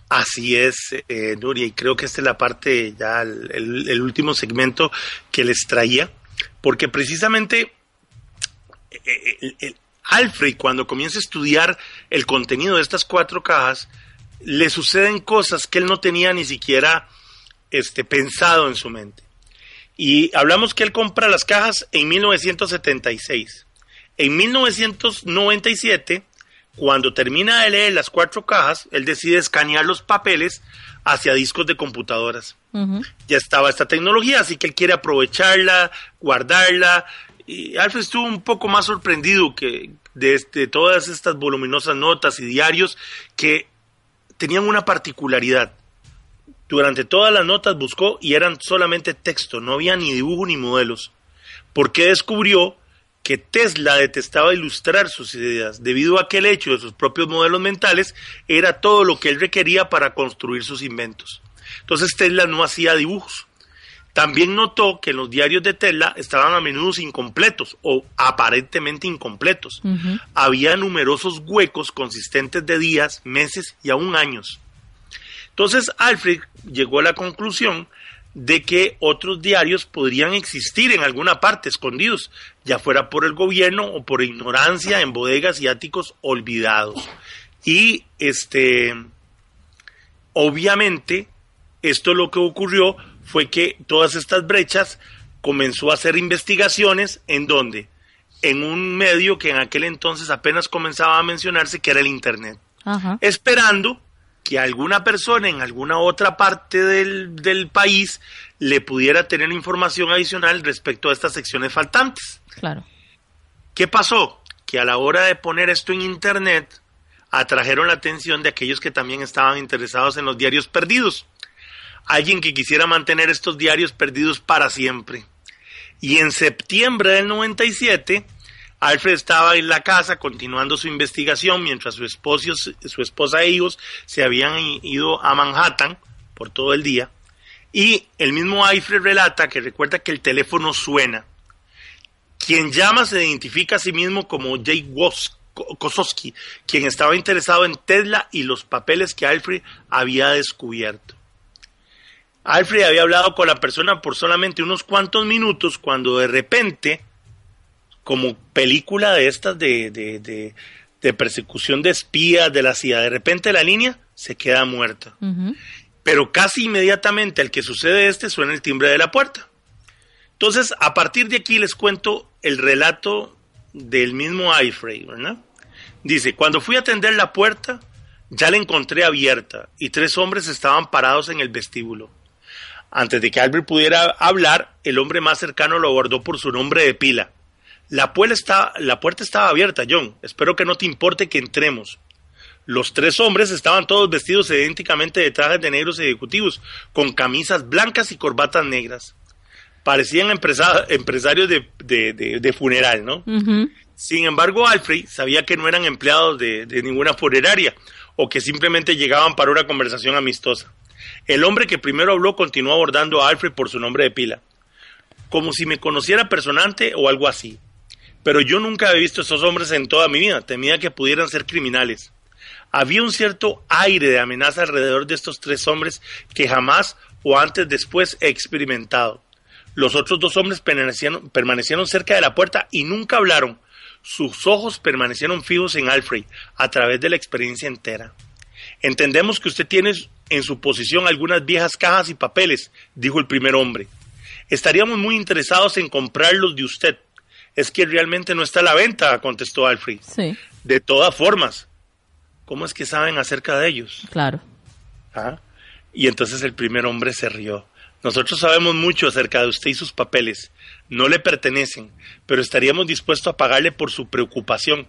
Así es, eh, Nuria, y creo que esta es la parte, ya el, último segmento que les traía, porque precisamente eh, Alfred, cuando comienza a estudiar el contenido de estas cuatro cajas, le suceden cosas que él no tenía ni siquiera este, pensado en su mente. Y hablamos que él compra las cajas en 1976. En 1997 cuando termina de leer las cuatro cajas, él decide escanear los papeles hacia discos de computadoras. Ya estaba esta tecnología, así que él quiere aprovecharla, guardarla. Y Alfred estuvo un poco más sorprendido que de, de todas estas voluminosas notas y diarios que tenían una particularidad. Durante todas las notas buscó y eran solamente texto, no había ni dibujo ni modelos. Porque descubrió que Tesla detestaba ilustrar sus ideas, debido a que el hecho de sus propios modelos mentales era todo lo que él requería para construir sus inventos. Entonces Tesla no hacía dibujos. También notó que los diarios de Tesla estaban a menudo incompletos o aparentemente incompletos. Había numerosos huecos consistentes de días, meses y aún años. Entonces Alfred llegó a la conclusión de que otros diarios podrían existir en alguna parte escondidos, ya fuera por el gobierno o por ignorancia en bodegas y áticos olvidados. Y este obviamente esto lo que ocurrió fue que todas estas brechas comenzó a hacer investigaciones en donde en un medio que en aquel entonces apenas comenzaba a mencionarse que era el internet. Esperando que alguna persona en alguna otra parte del, del, país le pudiera tener información adicional respecto a estas secciones faltantes. Claro. ¿Qué pasó? Que a la hora de poner esto en internet, atrajeron la atención de aquellos que también estaban interesados en los diarios perdidos. Alguien que quisiera mantener estos diarios perdidos para siempre. Y en septiembre del 97, Alfred estaba en la casa continuando su investigación mientras su, esposo, su esposa e hijos se habían ido a Manhattan por todo el día. Y el mismo Alfred relata que recuerda que el teléfono suena. Quien llama se identifica a sí mismo como Jay Kosowski, quien estaba interesado en Tesla y los papeles que Alfred había descubierto. Alfred había hablado con la persona por solamente unos cuantos minutos cuando de repente como película de estas de, de, de, persecución de espías de la CIA. De repente la línea se queda muerta. Pero casi inmediatamente al que sucede este suena el timbre de la puerta. Entonces, a partir de aquí les cuento el relato del mismo Alfred, ¿verdad? Dice, cuando fui a atender la puerta, ya la encontré abierta y tres hombres estaban parados en el vestíbulo. Antes de que Albert pudiera hablar, el hombre más cercano lo abordó por su nombre de pila. La, está, la puerta estaba abierta, John. Espero que no te importe que entremos. Los tres hombres estaban todos vestidos idénticamente de trajes de negros ejecutivos, con camisas blancas y corbatas negras. Parecían empresarios de, funeral, ¿no? Sin embargo, Alfred sabía que no eran empleados de, de ninguna funeraria o que simplemente llegaban para una conversación amistosa. El hombre que primero habló continuó abordando a Alfred por su nombre de pila, como si me conociera personalmente o algo así. Pero yo nunca había visto a esos hombres en toda mi vida, temía que pudieran ser criminales. Había un cierto aire de amenaza alrededor de estos tres hombres que jamás o antes después he experimentado. Los otros dos hombres permanecieron, permanecieron cerca de la puerta y nunca hablaron. Sus ojos permanecieron fijos en Alfred a través de la experiencia entera. Entendemos que usted tiene en su posición algunas viejas cajas y papeles, dijo el primer hombre. Estaríamos muy interesados en comprarlos de usted. Es que realmente no está a la venta, contestó Alfred. Sí. De todas formas, ¿cómo es que saben acerca de ellos? Claro. ¿Ah? Y entonces el primer hombre se rió. Nosotros sabemos mucho acerca de usted y sus papeles. No le pertenecen, pero estaríamos dispuestos a pagarle por su preocupación.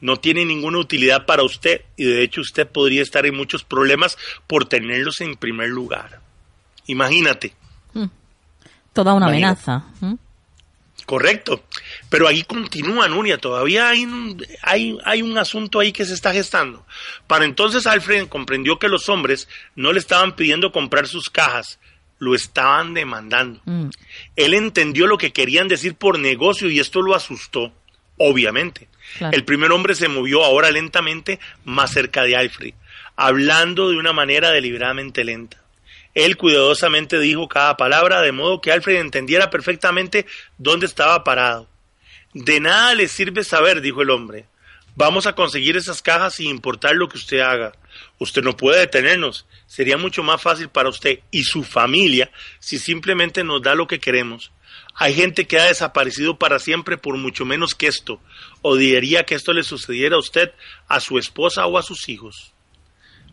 No tiene ninguna utilidad para usted y de hecho usted podría estar en muchos problemas por tenerlos en primer lugar. Imagínate. Mm. Toda una amenaza. ¿Mm? Correcto. Pero ahí continúa, Nuria, todavía hay un, hay, hay un asunto ahí que se está gestando. Para entonces Alfred comprendió que los hombres no le estaban pidiendo comprar sus cajas, lo estaban demandando. Mm. Él entendió lo que querían decir por negocio y esto lo asustó, obviamente. El primer hombre se movió ahora lentamente más cerca de Alfred, hablando de una manera deliberadamente lenta. Él cuidadosamente dijo cada palabra de modo que Alfred entendiera perfectamente dónde estaba parado. De nada le sirve saber, dijo el hombre. Vamos a conseguir esas cajas sin importar lo que usted haga. Usted no puede detenernos. Sería mucho más fácil para usted y su familia si simplemente nos da lo que queremos. Hay gente que ha desaparecido para siempre por mucho menos que esto. Odiaría que esto le sucediera a usted, a su esposa o a sus hijos.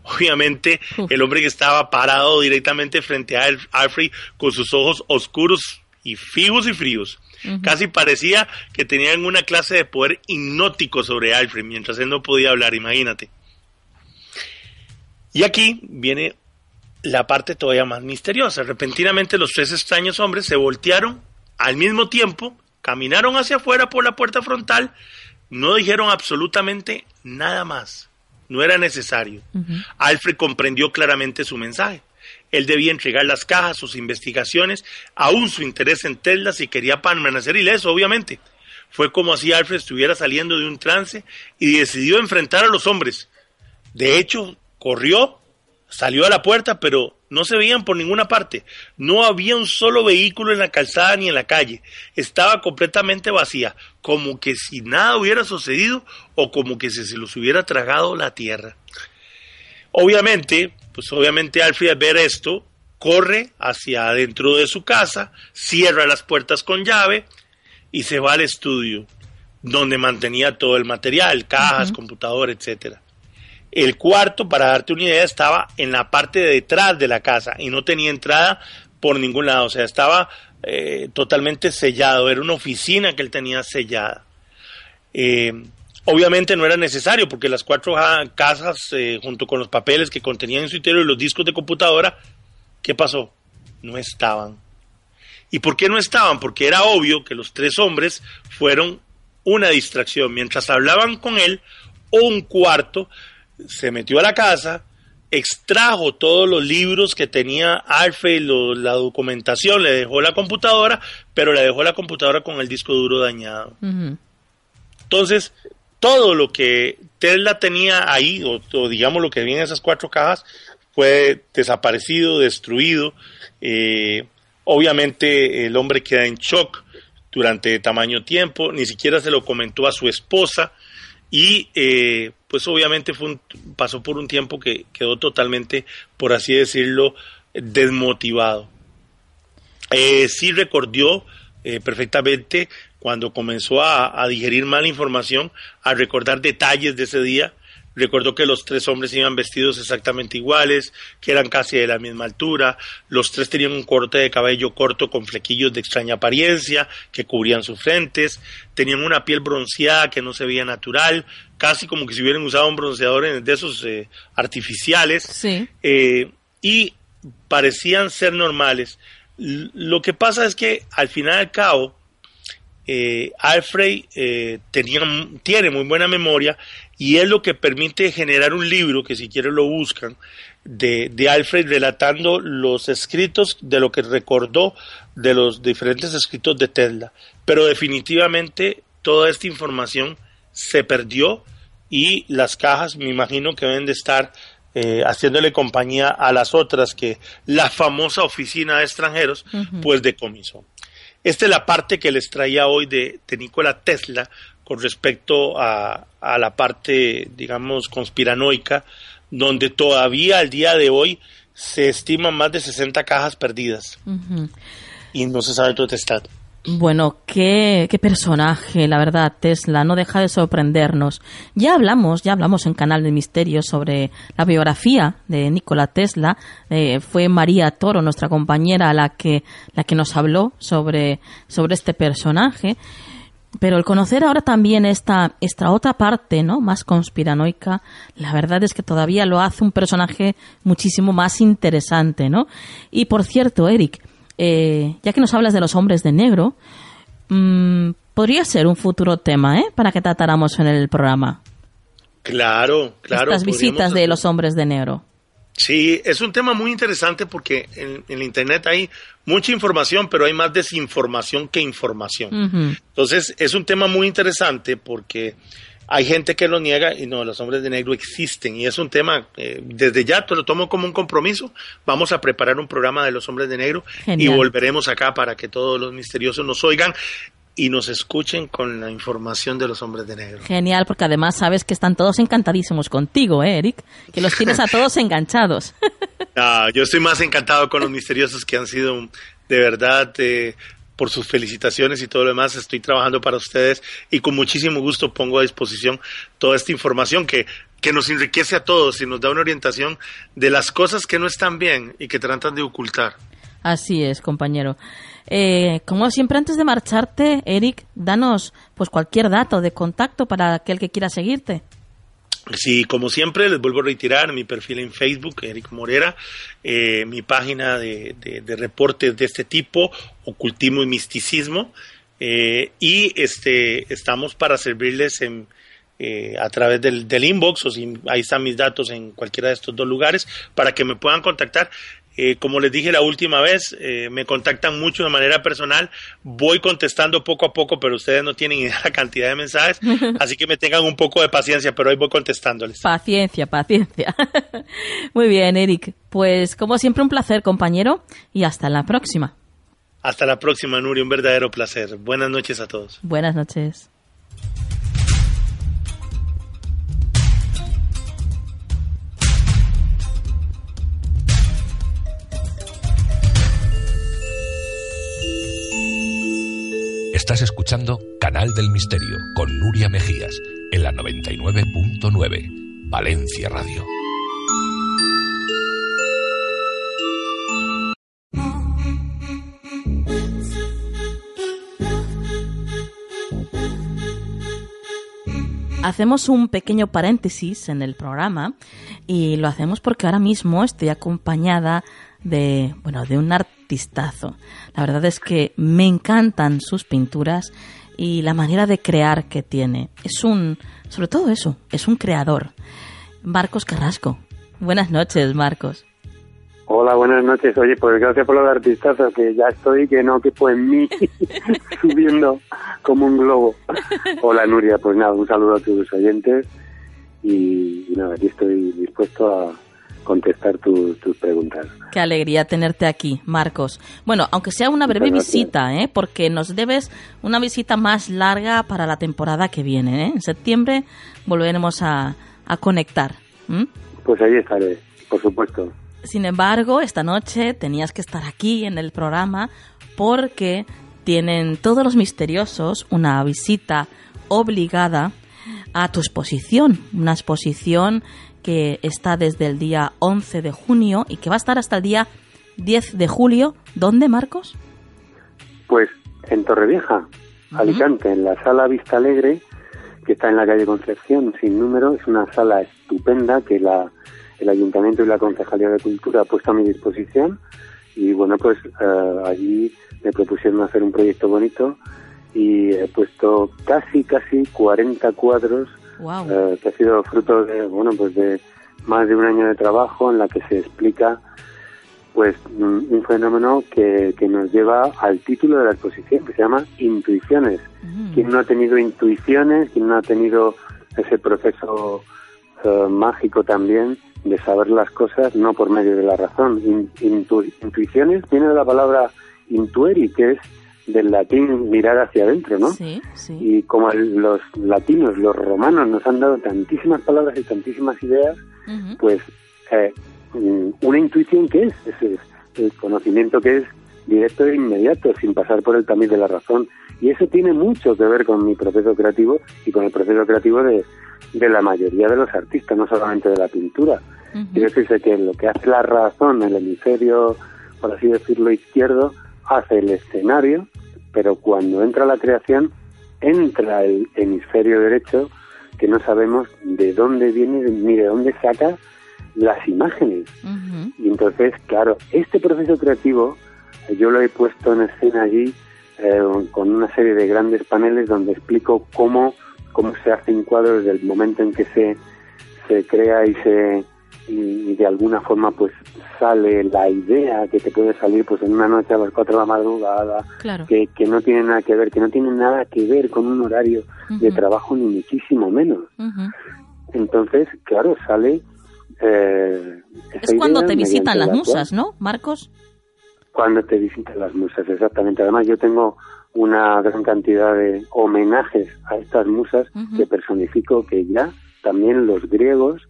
Obviamente, el hombre que estaba parado directamente frente a Alfred con sus ojos oscuros y fijos y fríos. Casi parecía que tenían una clase de poder hipnótico sobre Alfred mientras él no podía hablar, imagínate. Y aquí viene la parte todavía más misteriosa. Repentinamente los tres extraños hombres se voltearon al mismo tiempo, caminaron hacia afuera por la puerta frontal, no dijeron absolutamente nada más. No era necesario. Alfred comprendió claramente su mensaje. Él debía entregar las cajas, sus investigaciones, aún su interés en Tesla si quería permanecer ileso, obviamente. Fue como si Alfred estuviera saliendo de un trance y decidió enfrentar a los hombres. De hecho, corrió, salió a la puerta, pero no se veían por ninguna parte. No había un solo vehículo en la calzada ni en la calle. Estaba completamente vacía, como que si nada hubiera sucedido o como que si se los hubiera tragado la tierra. Obviamente, pues obviamente Alfred al ver esto, corre hacia adentro de su casa, cierra las puertas con llave y se va al estudio, donde mantenía todo el material, cajas, computador, etcétera. El cuarto, para darte una idea, estaba en la parte de detrás de la casa y no tenía entrada por ningún lado, o sea, estaba eh, totalmente sellado, era una oficina que él tenía sellada. Eh, obviamente no era necesario porque las cuatro casas, eh, junto con los papeles que contenían en su interior y los discos de computadora, ¿qué pasó? No estaban. ¿Y por qué no estaban? Porque era obvio que los tres hombres fueron una distracción. Mientras hablaban con él, un cuarto se metió a la casa, extrajo todos los libros que tenía Alfred, la documentación, le dejó la computadora, pero le dejó la computadora con el disco duro dañado. Entonces, todo lo que Tesla tenía ahí, o, digamos lo que había en esas cuatro cajas, fue desaparecido, destruido. Eh, obviamente el hombre queda en shock durante tamaño tiempo, ni siquiera se lo comentó a su esposa y eh, pues obviamente fue un, pasó por un tiempo que quedó totalmente, por así decirlo, desmotivado. Eh, sí recordó eh, perfectamente cuando comenzó a, a digerir mala información, a recordar detalles de ese día, Recordó que los tres hombres iban vestidos exactamente iguales, que eran casi de la misma altura, los tres tenían un corte de cabello corto con flequillos de extraña apariencia que cubrían sus frentes, tenían una piel bronceada que no se veía natural, casi como que si hubieran usado un bronceador de esos eh, artificiales, eh, y parecían ser normales. Lo que pasa es que al final y al cabo, eh, Alfred eh, tenía, tiene muy buena memoria y es lo que permite generar un libro, que si quieren lo buscan, de, de, Alfred relatando los escritos de lo que recordó de los diferentes escritos de Tesla. Pero definitivamente toda esta información se perdió y las cajas me imagino que deben de estar eh, haciéndole compañía a las otras que la famosa oficina de extranjeros pues decomisó. Esta es la parte que les traía hoy de, de Nikola Tesla con respecto a, a la parte, digamos, conspiranoica, donde todavía al día de hoy se estiman más de 60 cajas perdidas. Y no se sabe dónde están. Bueno, qué, qué, personaje, la verdad, Tesla, no deja de sorprendernos. Ya hablamos, ya hablamos en Canal de Misterios sobre la biografía de Nikola Tesla. Eh, fue María Toro, nuestra compañera, la que, la que nos habló sobre, sobre este personaje. Pero el conocer ahora también esta, esta otra parte, ¿no? Más conspiranoica, la verdad es que todavía lo hace un personaje muchísimo más interesante, ¿no? Y por cierto, Eric, eh, ya que nos hablas de los hombres de negro, mmm, podría ser un futuro tema, ¿eh? Para que tratáramos en el programa. Claro, claro. Estas visitas de los hombres de negro. Sí, es un tema muy interesante porque en, en, Internet hay mucha información, pero hay más desinformación que información. Uh -huh. Entonces, es un tema muy interesante porque hay gente que lo niega y no, los hombres de negro existen y es un tema, eh, desde ya te lo tomo como un compromiso, vamos a preparar un programa de los hombres de negro Genial. y volveremos acá para que todos los misteriosos nos oigan y nos escuchen con la información de los hombres de negro. Genial, porque además sabes que están todos encantadísimos contigo, ¿eh, Eric, que los tienes a todos enganchados. Ah, yo estoy más encantado con los misteriosos que han sido de verdad eh, por sus felicitaciones y todo lo demás. Estoy trabajando para ustedes y con muchísimo gusto pongo a disposición toda esta información que, que nos enriquece a todos y nos da una orientación de las cosas que no están bien y que tratan de ocultar. Así es, compañero. Eh, como siempre, antes de marcharte, Eric, danos pues cualquier dato de contacto para aquel que quiera seguirte. Sí, como siempre, les vuelvo a retirar mi perfil en Facebook, Eric Morera, eh, mi página de, reportes de este tipo, ocultismo y misticismo, eh, y este, estamos para servirles eh, a través del, del, inbox, o si ahí están mis datos en cualquiera de estos dos lugares, para que me puedan contactar. Eh, como les dije la última vez, eh, me contactan mucho de manera personal, voy contestando poco a poco, pero ustedes no tienen idea la cantidad de mensajes, así que me tengan un poco de paciencia, pero ahí voy contestándoles. Paciencia, paciencia. Muy bien, Eric. Pues como siempre un placer, compañero, y hasta la próxima. Hasta la próxima, Nuri, un verdadero placer. Buenas noches a todos. Buenas noches. Estás escuchando Canal del Misterio con Nuria Mejías en la 99.9 Valencia Radio. Hacemos un pequeño paréntesis en el programa y lo hacemos porque ahora mismo estoy acompañada de, bueno, de un artistazo. La verdad es que me encantan sus pinturas y la manera de crear que tiene. Es un, sobre todo eso, es un creador. Marcos Carrasco. Buenas noches, Marcos. Hola, buenas noches. Oye, pues gracias por lo de artistazo, que ya estoy, que no quepo en mí, subiendo como un globo. Hola, Nuria, pues nada, un saludo a tus oyentes y, y nada, aquí estoy dispuesto a, contestar tu, tus preguntas. Qué alegría tenerte aquí, Marcos. Bueno, aunque sea una breve visita, ¿eh? porque nos debes una visita más larga para la temporada que viene. ¿eh? En septiembre volveremos a, a conectar. ¿Mm? Pues ahí estaré, por supuesto. Sin embargo, esta noche tenías que estar aquí en el programa porque tienen todos los misteriosos una visita obligada a tu exposición, una exposición que está desde el día 11 de junio y que va a estar hasta el día 10 de julio. ¿Dónde, Marcos? Pues en Torrevieja, Alicante, en la sala Vista Alegre, que está en la calle Concepción, sin número. Es una sala estupenda que la, el Ayuntamiento y la Concejalía de Cultura ha puesto a mi disposición. Y bueno, pues eh, allí me propusieron hacer un proyecto bonito y he puesto casi, casi 40 cuadros eh, que ha sido fruto de, bueno, pues de más de un año de trabajo en la que se explica pues un fenómeno que, que nos lleva al título de la exposición que se llama intuiciones. Mm. ¿Quién no ha tenido intuiciones? ¿Quién no ha tenido ese proceso eh, mágico también de saber las cosas no por medio de la razón? intuiciones viene de la palabra intueri, que es del latín mirar hacia adentro, ¿no? Sí, sí. Y como los latinos, los romanos nos han dado tantísimas palabras y tantísimas ideas, pues eh, Mm, una intuición que es, es, el conocimiento que es directo e inmediato, sin pasar por el tamiz de la razón. Y eso tiene mucho que ver con mi proceso creativo y con el proceso creativo de, de la mayoría de los artistas, no solamente de la pintura. Quiero decirse que lo que hace la razón, el hemisferio, por así decirlo, izquierdo, hace el escenario, pero cuando entra la creación, entra el hemisferio derecho, que no sabemos de dónde viene ni de dónde saca las imágenes. Y entonces, claro, este proceso creativo yo lo he puesto en escena allí eh, con una serie de grandes paneles donde explico cómo, cómo se hacen cuadros desde el momento en que se, se crea y se y, de alguna forma pues sale la idea que te puede salir pues en una noche a las cuatro de la madrugada que, que no tiene nada que ver que no tiene nada que ver con un horario de trabajo ni muchísimo menos. Entonces claro sale eh, es cuando te visitan las musas, ¿no, Marcos? Cuando te visitan las musas, exactamente. Además, yo tengo una gran cantidad de homenajes a estas musas que personifico que ya también los griegos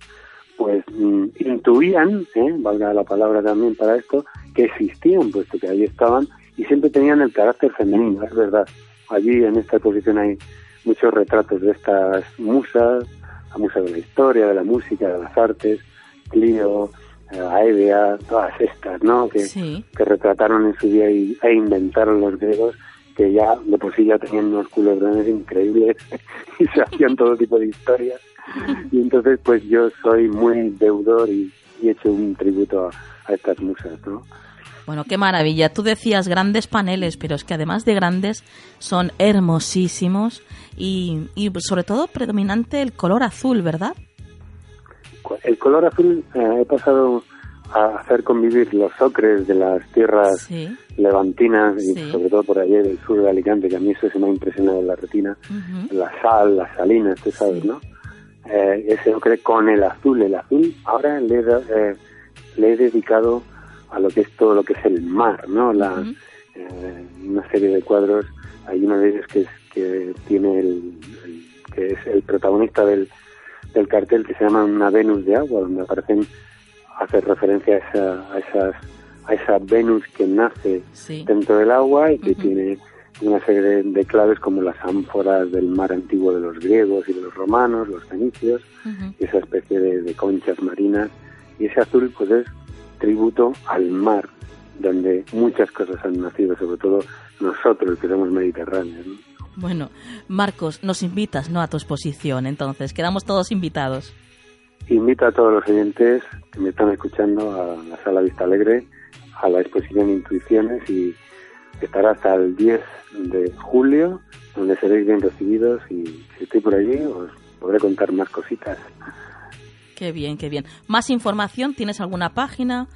pues mm, intuían, ¿eh? valga la palabra también para esto, que existían, puesto que ahí estaban y siempre tenían el carácter femenino, es verdad. Allí en esta exposición hay muchos retratos de estas musas, la musa de la historia, de la música, de las artes, Clio, eh, Aedea, todas estas, ¿no? Que, que retrataron en su día y, e inventaron los griegos, que ya de por sí ya tenían unos culebrones increíbles y se hacían todo tipo de historias. Y entonces, pues yo soy muy deudor y, he hecho un tributo a, a estas musas, ¿no? Bueno, qué maravilla. Tú decías grandes paneles, pero es que además de grandes son hermosísimos y, y sobre todo predominante el color azul, ¿verdad? el color azul eh, he pasado a hacer convivir los ocres de las tierras levantinas y sobre todo por allí del sur de Alicante, que a mí eso se me ha impresionado en la retina, la sal, las salinas, tú sabes, ¿no? Eh, ese ocre con el azul, el azul, ahora le, eh, le he dedicado a lo que es todo lo que es el mar, ¿no? La, una serie de cuadros, hay uno de ellos que, es, que tiene el que es el protagonista del del cartel que se llama Una Venus de agua, donde aparecen, hace referencia a, esa, a esas a esa Venus que nace dentro del agua y que tiene una serie de, claves como las ánforas del mar antiguo de los griegos y de los romanos, los fenicios, esa especie de, conchas marinas. Y ese azul pues es tributo al mar, donde muchas cosas han nacido, sobre todo nosotros que somos mediterráneos. Bueno, Marcos, nos invitas, ¿no? A tu exposición, entonces, quedamos todos invitados. Invito a todos los oyentes que me están escuchando a la Sala Vista Alegre, a la exposición Intuiciones y estará hasta el 10 de julio, donde seréis bien recibidos y si estoy por allí os podré contar más cositas. Qué bien, qué bien. ¿Más información? ¿Tienes alguna página?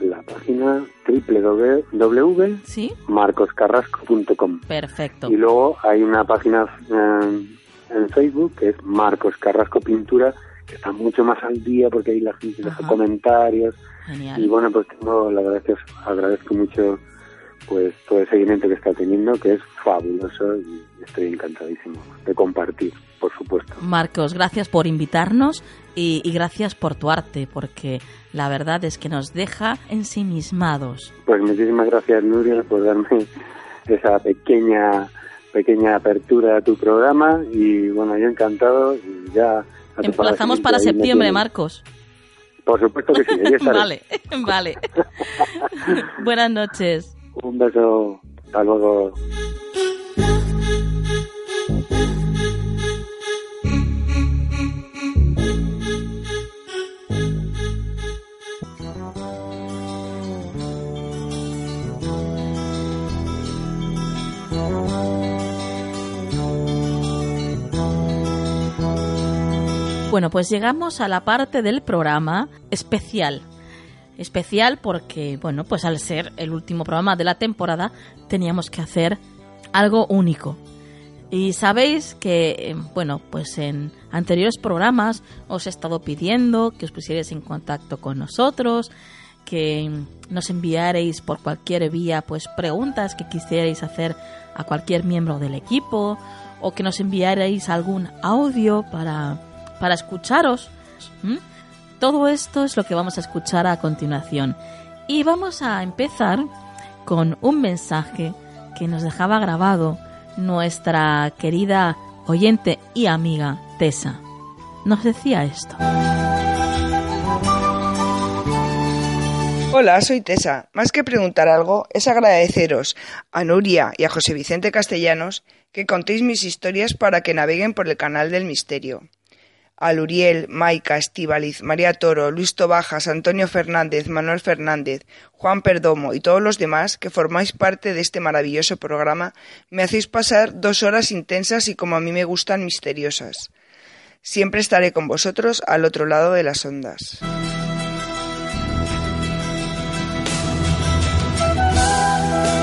la página www.marcoscarrasco.com. Perfecto. Y luego hay una página eh, en Facebook que es Marcos Carrasco Pintura, que está mucho más al día porque ahí la gente deja comentarios. Genial. Y bueno, pues tengo, la verdad que os agradezco mucho pues todo el seguimiento que está teniendo, que es fabuloso y estoy encantadísimo de compartir, por supuesto. Marcos, gracias por invitarnos y, gracias por tu arte, porque la verdad es que nos deja ensimismados. Pues muchísimas gracias, Nuria, por darme esa pequeña pequeña apertura a tu programa y bueno, yo encantado y ya... Emplazamos para septiembre, Marcos. Por supuesto que sí, Vale, vale. Buenas noches. Un beso, hasta luego. Bueno, pues llegamos a la parte del programa especial. Especial porque, bueno, pues al ser el último programa de la temporada, teníamos que hacer algo único. Y sabéis que, eh, bueno, pues en anteriores programas os he estado pidiendo que os pusierais en contacto con nosotros, que nos enviarais por cualquier vía pues preguntas que quisierais hacer a cualquier miembro del equipo o que nos enviarais algún audio para para escucharos. Todo esto es lo que vamos a escuchar a continuación. Y vamos a empezar con un mensaje que nos dejaba grabado nuestra querida oyente y amiga Tessa. Nos decía esto. Hola, soy Tessa. Más que preguntar algo, es agradeceros a Nuria y a José Vicente Castellanos que contéis mis historias para que naveguen por el canal del misterio Luriel, Maica, Estíbaliz, María Toro, Luis Tobajas, Antonio Fernández, Manuel Fernández, Juan Perdomo y todos los demás que formáis parte de este maravilloso programa, me hacéis pasar dos horas intensas y como a mí me gustan misteriosas. Siempre estaré con vosotros al otro lado de las ondas.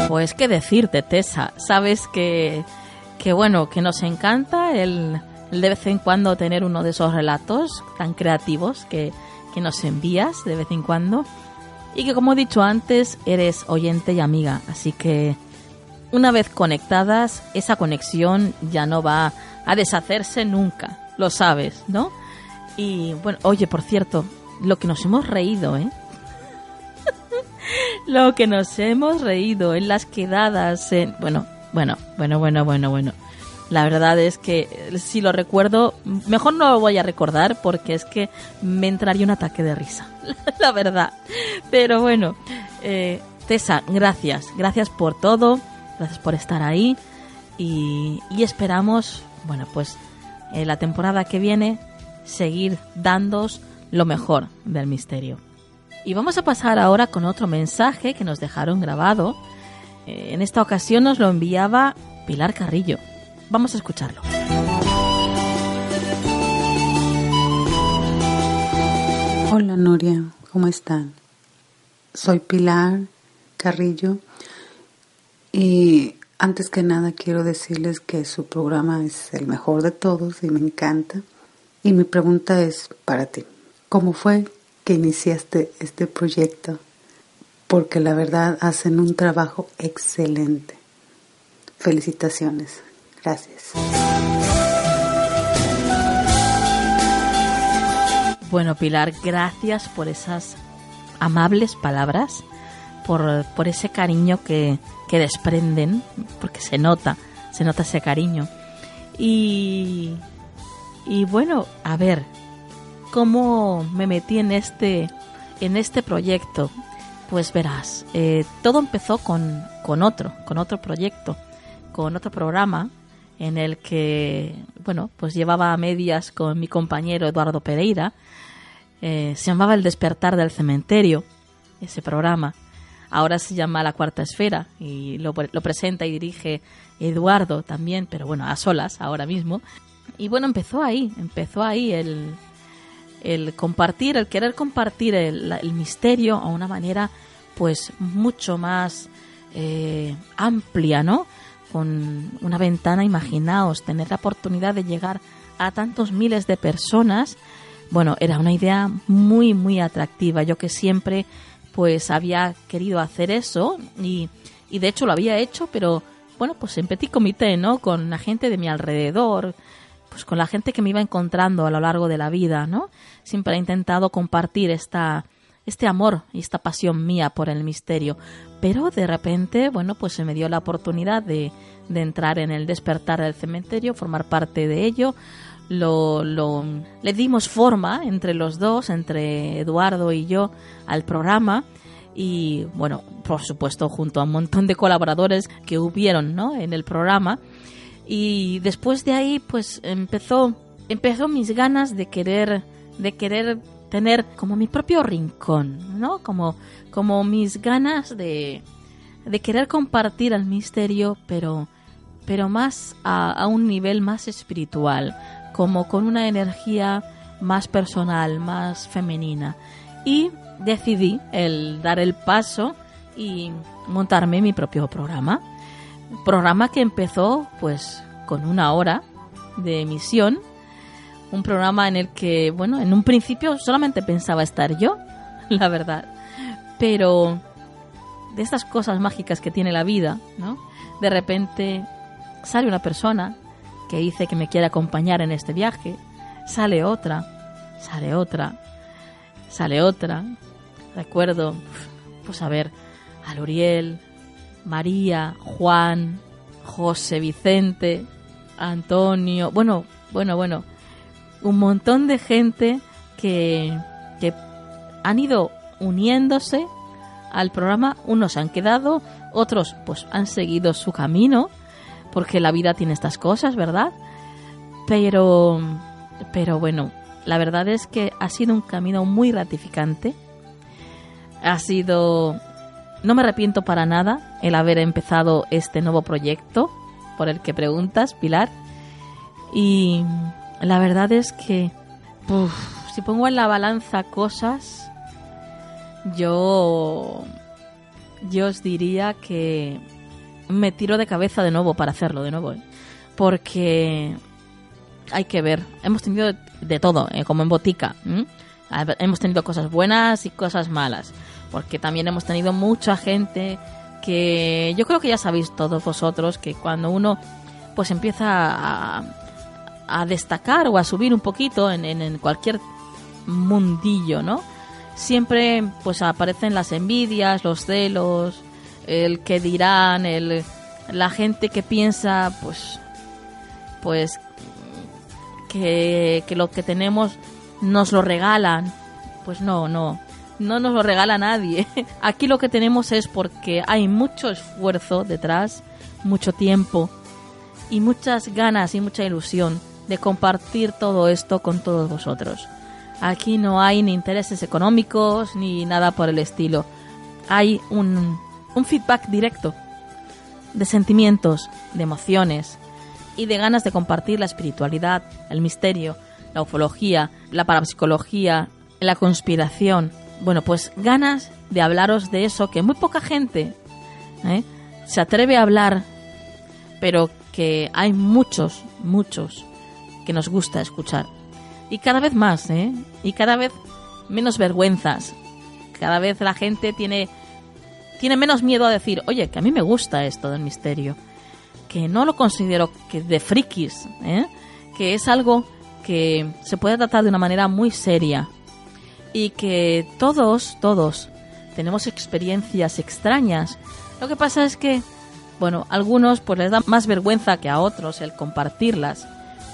Pues qué decirte, Tessa. Sabes que, que bueno, que nos encanta el de vez en cuando tener uno de esos relatos tan creativos que, que nos envías de vez en cuando. Y que como he dicho antes, eres oyente y amiga. Así que una vez conectadas, esa conexión ya no va a deshacerse nunca. Lo sabes, ¿no? Y bueno, oye, por cierto, lo que nos hemos reído, ¿eh? lo que nos hemos reído en las quedadas, en... Bueno, bueno, bueno, bueno, bueno, bueno. La verdad es que eh, si lo recuerdo, mejor no lo voy a recordar porque es que me entraría un ataque de risa, la verdad. Pero bueno, eh, Tessa, gracias, gracias por todo, gracias por estar ahí y, esperamos, bueno, pues en la temporada que viene seguir dándos lo mejor del misterio. Y vamos a pasar ahora con otro mensaje que nos dejaron grabado. Eh, en esta ocasión nos lo enviaba Pilar Carrillo. Vamos a escucharlo. Hola Nuria, ¿cómo están? Soy Pilar Carrillo y antes que nada quiero decirles que su programa es el mejor de todos y me encanta. Y mi pregunta es para ti, ¿cómo fue que iniciaste este proyecto? Porque la verdad hacen un trabajo excelente. Felicitaciones. Gracias. Bueno, Pilar, gracias por esas amables palabras, por, por ese cariño que, que desprenden, porque se nota, se nota ese cariño. Y, y bueno, a ver, ¿cómo me metí en este, en este proyecto? Pues verás, eh, todo empezó con, con otro, con otro proyecto, con otro programa en el que, bueno, pues llevaba a medias con mi compañero Eduardo Pereira. Eh, se llamaba El despertar del cementerio, ese programa. Ahora se llama La Cuarta Esfera y lo, presenta y dirige Eduardo también, pero bueno, a solas ahora mismo. Y bueno, empezó ahí, empezó ahí el, el compartir, el querer compartir el, el, misterio a una manera pues mucho más eh, amplia, ¿no? Con una ventana, imaginaos, tener la oportunidad de llegar a tantos miles de personas, bueno, era una idea muy, muy atractiva. Yo que siempre pues había querido hacer eso y, y de hecho lo había hecho, pero bueno, pues en petit comité, ¿no? Con la gente de mi alrededor, pues con la gente que me iba encontrando a lo largo de la vida, ¿no? Siempre he intentado compartir esta, este amor y esta pasión mía por el misterio. Pero de repente, bueno, pues se me dio la oportunidad de, de entrar en el despertar del cementerio, formar parte de ello. Lo, lo, le dimos forma entre los dos, entre Eduardo y yo, al programa y bueno, por supuesto junto a un montón de colaboradores que hubieron ¿no? en el programa. Y después de ahí pues empezó, empezó mis ganas de querer, de querer tener como mi propio rincón, ¿no? Como, como mis ganas de, de querer compartir el misterio, pero, pero más a, a un nivel más espiritual, como con una energía más personal, más femenina. Y decidí el dar el paso y montarme mi propio programa. Programa que empezó pues con una hora de emisión. Un programa en el que, bueno, en un principio solamente pensaba estar yo, la verdad. Pero de estas cosas mágicas que tiene la vida, ¿no? De repente sale una persona que dice que me quiere acompañar en este viaje, sale otra, sale otra, sale otra, recuerdo, pues a ver, a Luriel, María, Juan, José Vicente, Antonio, bueno, bueno, bueno, un montón de gente que, que han ido uniéndose al programa, unos han quedado, otros pues han seguido su camino, porque la vida tiene estas cosas, ¿verdad? Pero, pero bueno, la verdad es que ha sido un camino muy gratificante ha sido... No me arrepiento para nada el haber empezado este nuevo proyecto por el que preguntas, Pilar. Y la verdad es que si pongo en la balanza cosas, yo, yo os diría que me tiro de cabeza de nuevo para hacerlo de nuevo. ¿eh? Porque hay que ver, hemos tenido de, todo, ¿eh? como en botica. Hemos tenido cosas buenas y cosas malas porque también hemos tenido mucha gente que yo creo que ya sabéis todos vosotros que cuando uno pues empieza a, a destacar o a subir un poquito en, en, cualquier mundillo, ¿no? Siempre pues aparecen las envidias, los celos, el que dirán, el, la gente que piensa pues pues que, que lo que tenemos nos lo regalan. Pues no, no no nos lo regala nadie. Aquí lo que tenemos es porque hay mucho esfuerzo detrás, mucho tiempo y muchas ganas y mucha ilusión de compartir todo esto con todos vosotros. Aquí no hay ni intereses económicos ni nada por el estilo. Hay un, un feedback directo de sentimientos, de emociones y de ganas de compartir la espiritualidad, el misterio, la ufología, la parapsicología, la conspiración, bueno, pues ganas de hablaros de eso que muy poca gente ¿eh? se atreve a hablar, pero que hay muchos, muchos que nos gusta escuchar. Y cada vez más, ¿eh? Y cada vez menos vergüenzas. Cada vez la gente tiene, tiene menos miedo a decir, oye, que a mí me gusta esto del misterio. Que no lo considero que de frikis, ¿eh? Que es algo que se puede tratar de una manera muy seria y que todos, todos tenemos experiencias extrañas. Lo que pasa es que, bueno, a algunos pues les da más vergüenza que a otros el compartirlas.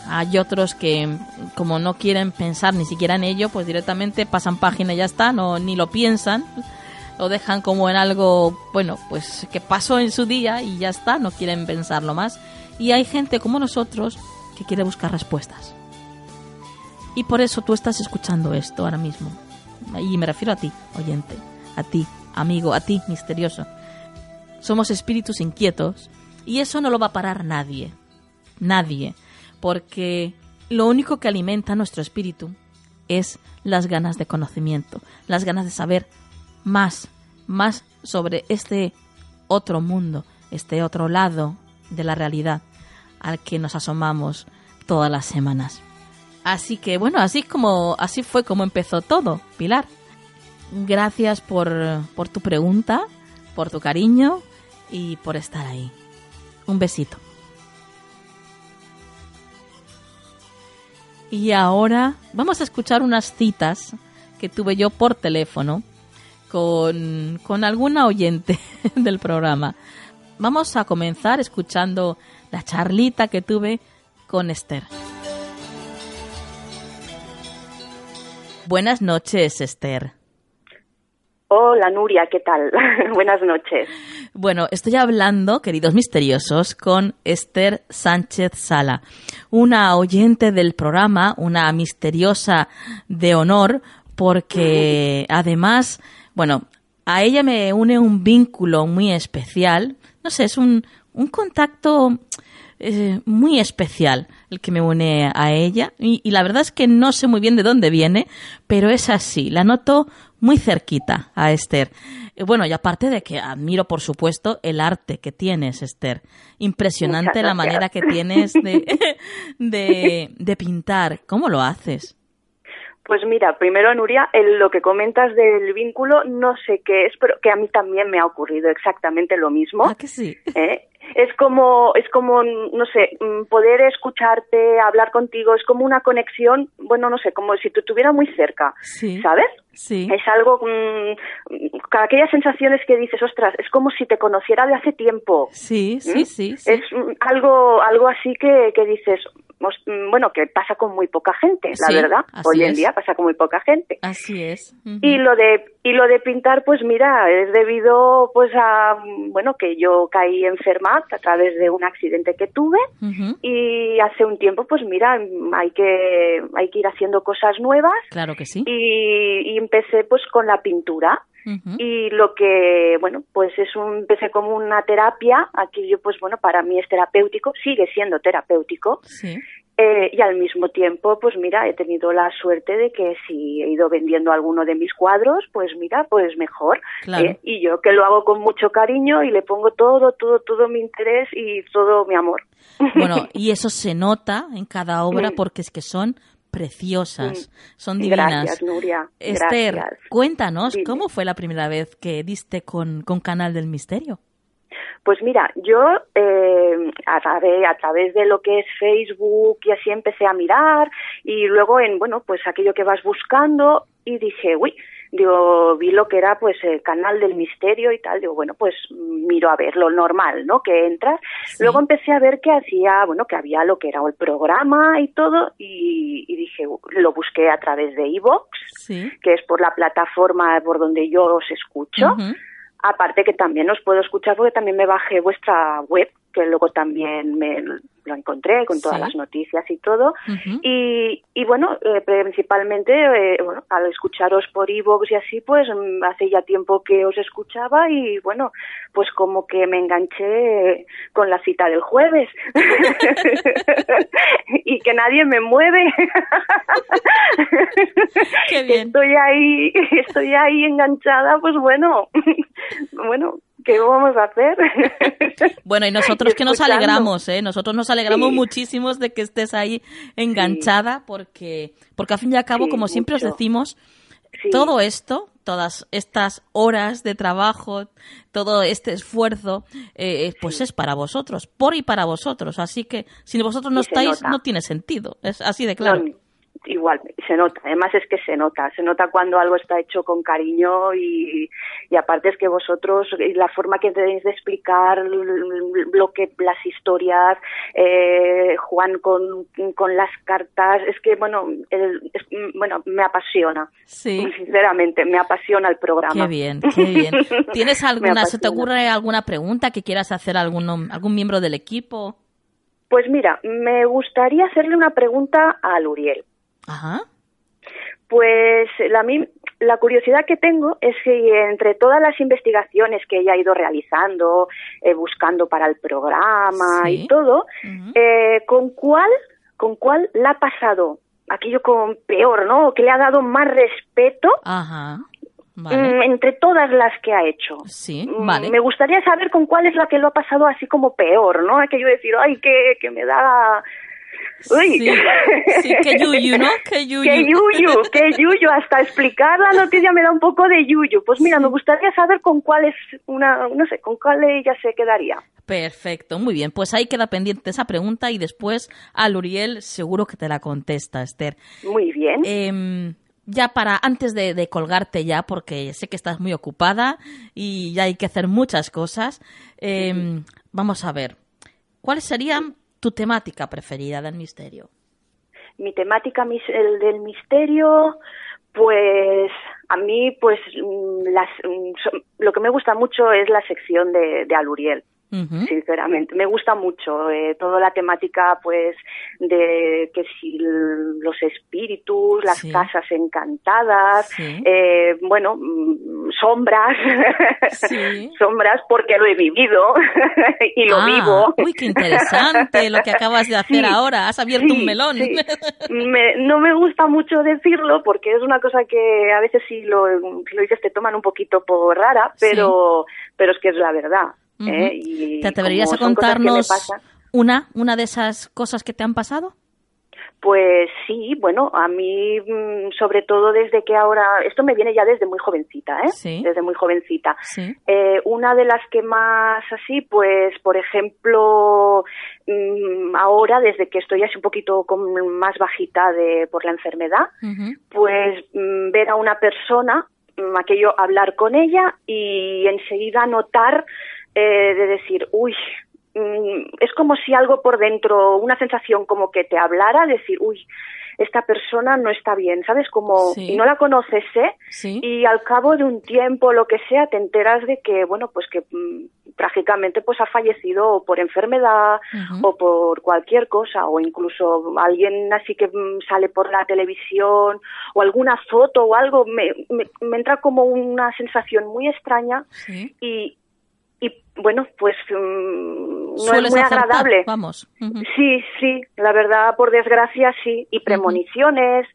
Hay otros que, como no quieren pensar ni siquiera en ello, pues directamente pasan página y ya está, no, ni lo piensan. Lo dejan como en algo, bueno, pues que pasó en su día y ya está, no quieren pensarlo más. Y hay gente como nosotros que quiere buscar respuestas. Y por eso tú estás escuchando esto ahora mismo y me refiero a ti, oyente, a ti, amigo, a ti, misterioso. Somos espíritus inquietos y eso no lo va a parar nadie, nadie, porque lo único que alimenta nuestro espíritu es las ganas de conocimiento, las ganas de saber más, más sobre este otro mundo, este otro lado de la realidad al que nos asomamos todas las semanas. Así que bueno, así como así fue como empezó todo, Pilar. Gracias por, por tu pregunta, por tu cariño y por estar ahí. Un besito. Y ahora vamos a escuchar unas citas que tuve yo por teléfono con, con alguna oyente del programa. Vamos a comenzar escuchando la charlita que tuve con Esther. Buenas noches, Esther. Hola, Nuria, ¿qué tal? Buenas noches. Bueno, estoy hablando, queridos misteriosos, con Esther Sánchez Sala, una oyente del programa, una misteriosa de honor, porque además, bueno, a ella me une un vínculo muy especial, no sé, es un, un contacto eh, muy especial el que me une a ella y, y, la verdad es que no sé muy bien de dónde viene, pero es así, la noto muy cerquita a Esther. Eh, bueno, y aparte de que admiro, por supuesto, el arte que tienes, Esther. Impresionante la manera que tienes de, de, de pintar. ¿Cómo lo haces? Pues mira, primero Nuria, en lo que comentas del vínculo, no sé qué es, pero que a mí también me ha ocurrido exactamente lo mismo. ¿Ah, que sí? ¿Eh? Es como, es como, no sé, mm, poder escucharte, hablar contigo, es como una conexión, bueno, no sé, como si tú estuvieras muy cerca, sí. ¿sabes? Sí. Es algo, mmm, aquellas sensaciones que dices, ostras, es como si te conociera de hace tiempo. Sí, sí, ¿Mm? sí, sí. Es mm, algo, algo así que, que dices, bueno, que pasa con muy poca gente, la Sí, verdad. Hoy en es. día pasa con muy poca gente. Así es. Y lo de y lo de pintar, pues mira, es debido pues a bueno que yo caí enferma a través de un accidente que tuve y hace un tiempo, pues mira, hay que hay que ir haciendo cosas nuevas Claro que sí. y, y empecé pues con la pintura y lo que bueno pues es un empecé como una terapia aquello pues bueno para mí es terapéutico sigue siendo terapéutico Sí. eh, y al mismo tiempo, pues mira, he tenido la suerte de que si he ido vendiendo alguno de mis cuadros, pues mira, pues mejor. Claro. Eh, y yo que lo hago con mucho cariño y le pongo todo, todo, todo mi interés y todo mi amor. Bueno, y eso se nota en cada obra Mm. porque es que son preciosas, son divinas. Gracias, Nuria. Esther, Gracias. cuéntanos, Dime. ¿cómo fue la primera vez que diste con, con Canal del Misterio? Pues mira, yo eh, a, través, a través de lo que es Facebook y así empecé a mirar y luego en, bueno, pues aquello que vas buscando y dije, uy, digo, vi lo que era pues el canal del misterio y tal, digo, bueno, pues miro a ver lo normal, ¿no? Que entras. Sí. Luego empecé a ver que hacía, bueno, que había lo que era el programa y todo y, y dije, lo busqué a través de iVoox, Sí. que es por la plataforma por donde yo os escucho. Aparte que también os puedo escuchar porque también me bajé vuestra web, que luego también me lo encontré con todas Sí. las noticias y todo. Y, y bueno, eh, principalmente, eh, bueno, al escucharos por iVoox y así, pues mm, hace ya tiempo que os escuchaba y bueno, pues como que me enganché con la cita del jueves. y que nadie me mueve. Qué bien. Estoy ahí, estoy ahí enganchada, pues bueno, bueno, ¿qué vamos a hacer? Bueno, y nosotros que nos alegramos, ¿eh? Nosotros nos alegramos Sí. muchísimos de que estés ahí enganchada porque, porque al fin y al cabo, Sí, como siempre os decimos, todo esto, todas estas horas de trabajo, todo este esfuerzo, eh, pues es para vosotros, por y para vosotros. Así que si vosotros no Y estáis, no tiene sentido. Es así de claro. No, igual, se nota. Además es que se nota. Se nota cuando algo está hecho con cariño y, y aparte es que vosotros, y la forma que tenéis de explicar lo que las historias, eh, Juan con, con las cartas, es que, bueno, el- es- bueno, me apasiona. Sí. Sinceramente, me apasiona el programa. Qué bien, qué bien. ¿Tienes alguna, se te ocurre alguna pregunta que quieras hacer a alguno, algún miembro del equipo? Pues mira, me gustaría hacerle una pregunta a Luriel. Ajá. Pues la, mi- la curiosidad que tengo es si entre todas las investigaciones que ella ha ido realizando, eh, buscando para el programa Sí. y todo, eh, ¿con cuál, con cuál le ha pasado aquello con peor, ¿no? Que le ha dado más respeto Ajá. mm, Vale. entre todas las que ha hecho. Sí, Mm, vale. Me gustaría saber con cuál es la que lo ha pasado así como peor, ¿no? Aquello de decir, ay, que, que me da... Uy. Sí, sí, que yuyu, ¿no? Que yuyu. ¡Qué yuyu! ¡Qué yuyu! Hasta explicar la noticia me da un poco de yuyu. Pues mira, me gustaría saber con cuál es una, no sé, con cuál ella se quedaría. Perfecto, muy bien. Pues ahí queda pendiente esa pregunta y después a Luriel seguro que te la contesta, Esther. Muy bien. Em, ya para antes de, colgarte ya, porque sé que estás muy ocupada y ya hay que hacer muchas cosas, em, vamos a ver, ¿cuál sería tu temática preferida del misterio? Mi temática del misterio, pues a mí, pues mm, las, mm, lo que me gusta mucho es la sección de, de Aluriel sinceramente. Me gusta mucho eh, toda la temática, pues, de que si los espíritus, las casas encantadas, eh, bueno, mm, sombras, sombras porque lo he vivido y lo ah, vivo. Uy, qué interesante lo que acabas de hacer ahora. Has abierto un melón. no me gusta mucho decirlo porque es una cosa que a veces si lo, lo dices te toman un poquito por rara, pero, pero es que es la verdad. ¿Te atreverías a contarnos una, una de esas cosas que te han pasado? Pues sí, bueno, a mí mm, sobre todo desde que ahora, esto me viene ya desde muy jovencita, ¿eh? Sí. Desde muy jovencita. Sí. Eh, una de las que más así, pues por ejemplo, mm, ahora desde que estoy así un poquito con, más bajita de por la enfermedad, pues mm, ver a una persona, aquello hablar con ella y enseguida notar eh, de decir, uy, mm, es como si algo por dentro, una sensación como que te hablara, decir, uy, esta persona no está bien, ¿sabes? Como no la conoces, ¿eh? Y al cabo de un tiempo, lo que sea, te enteras de que, bueno, pues que mm, trágicamente pues ha fallecido por enfermedad o por cualquier cosa o incluso alguien así que mm, sale por la televisión o alguna foto o algo me, me, entra como una sensación muy extraña y, y bueno, pues mm, no es muy agradable. Vamos. Sí, sí, la verdad, por desgracia, sí. Y premoniciones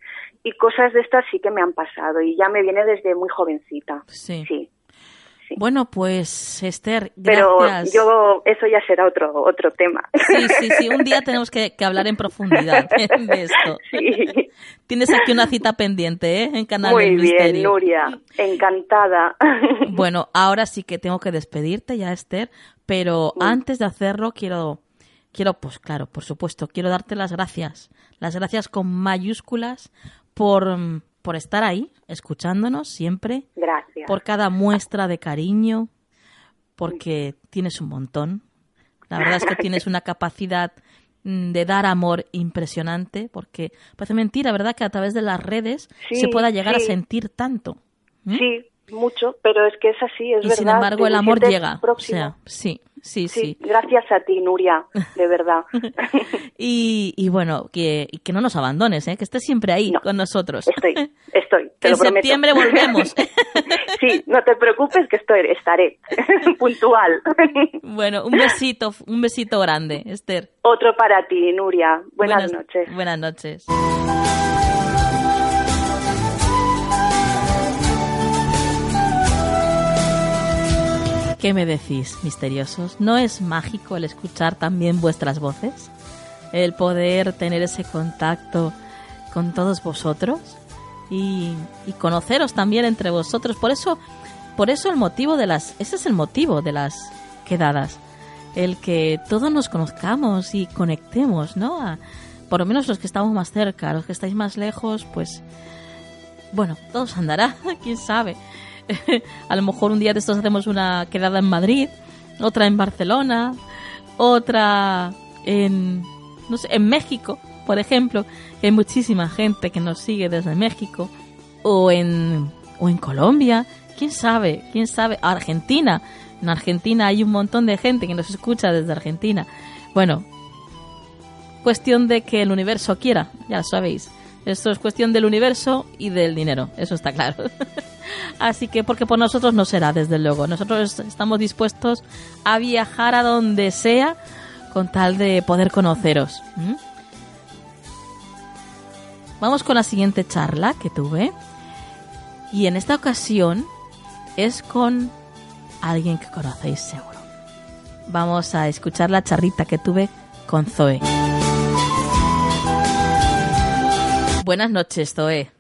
y cosas de estas sí que me han pasado y ya me viene desde muy jovencita. Sí. sí. Bueno, pues Esther, gracias. Pero yo, eso ya será otro, otro tema. Sí, sí, sí, un día tenemos que, hablar en profundidad de esto. Sí. Tienes aquí una cita pendiente, ¿eh? En Canal Muy bien, Nuria, encantada. Bueno, ahora sí que tengo que despedirte ya, Esther, pero antes de hacerlo quiero, quiero, pues claro, por supuesto, quiero darte las gracias, las gracias con mayúsculas por por estar ahí, escuchándonos siempre. Gracias. Por cada muestra de cariño, porque tienes un montón. La verdad es que tienes una capacidad mm, de dar amor impresionante, porque parece mentira, ¿verdad? Que a través de las redes se pueda llegar a sentir tanto. Sí, mucho, pero es que es así, es y verdad. sin embargo, el amor llega. O sea, sí, sí, sí, Gracias a ti, Nuria, de verdad. y, y, bueno, que, que no nos abandones, ¿eh? que estés siempre ahí con nosotros. Estoy, estoy. que en septiembre volvemos. sí, no te preocupes que estoy, estaré puntual. bueno, un besito, un besito grande, Esther. Otro para ti, Nuria. Buenas noches. Buenas noches. ¿Qué me decís, misteriosos? ¿No es mágico el escuchar también vuestras voces? El poder tener ese contacto con todos vosotros y, conoceros también entre vosotros. Por eso, por eso el motivo de las, ese es el motivo de las quedadas, el que todos nos conozcamos y conectemos, ¿no? por lo menos los que estamos más cerca, los que estáis más lejos, pues, bueno, todos andará, quién sabe. a lo mejor un día de estos hacemos una quedada en Madrid, otra en Barcelona, otra en, no sé, en México, por ejemplo, hay muchísima gente que nos sigue desde México, o en, o en Colombia, quién sabe, quién sabe, Argentina, en Argentina hay un montón de gente que nos escucha desde Argentina. Bueno, cuestión de que el universo quiera, ya sabéis. Esto es cuestión del universo y del dinero, eso está claro. Así que, porque por nosotros no será, desde luego. Nosotros estamos dispuestos a viajar a donde sea con tal de poder conoceros. Vamos con la siguiente charla que tuve. Y en esta ocasión es con alguien que conocéis seguro. Vamos a escuchar la charrita que tuve con Zoe. Buenas noches, Zoe.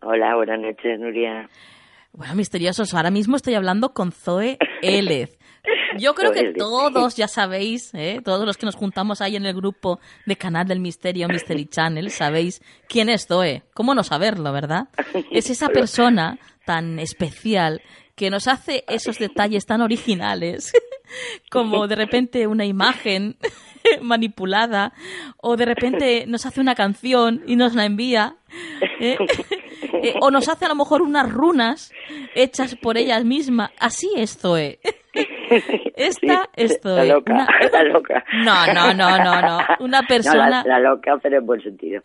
Hola, buenas noches, Nuria. Bueno, misteriosos, ahora mismo estoy hablando con Zoe Élez. Yo creo que todos ya sabéis, ¿eh? todos los que nos juntamos ahí en el grupo de Canal del Misterio, Mystery Channel, sabéis quién es Zoe. ¿Cómo no saberlo, verdad? Es esa persona tan especial que nos hace esos detalles tan originales, como de repente una imagen manipulada, o de repente nos hace una canción y nos la envía, ¿eh? Eh, o nos hace a lo mejor unas runas hechas por ella misma. Así es Zoe. Esta es Zoe. La loca, Una- la loca. No, no, no, no, no. Una No, persona, la, la loca, pero en buen sentido.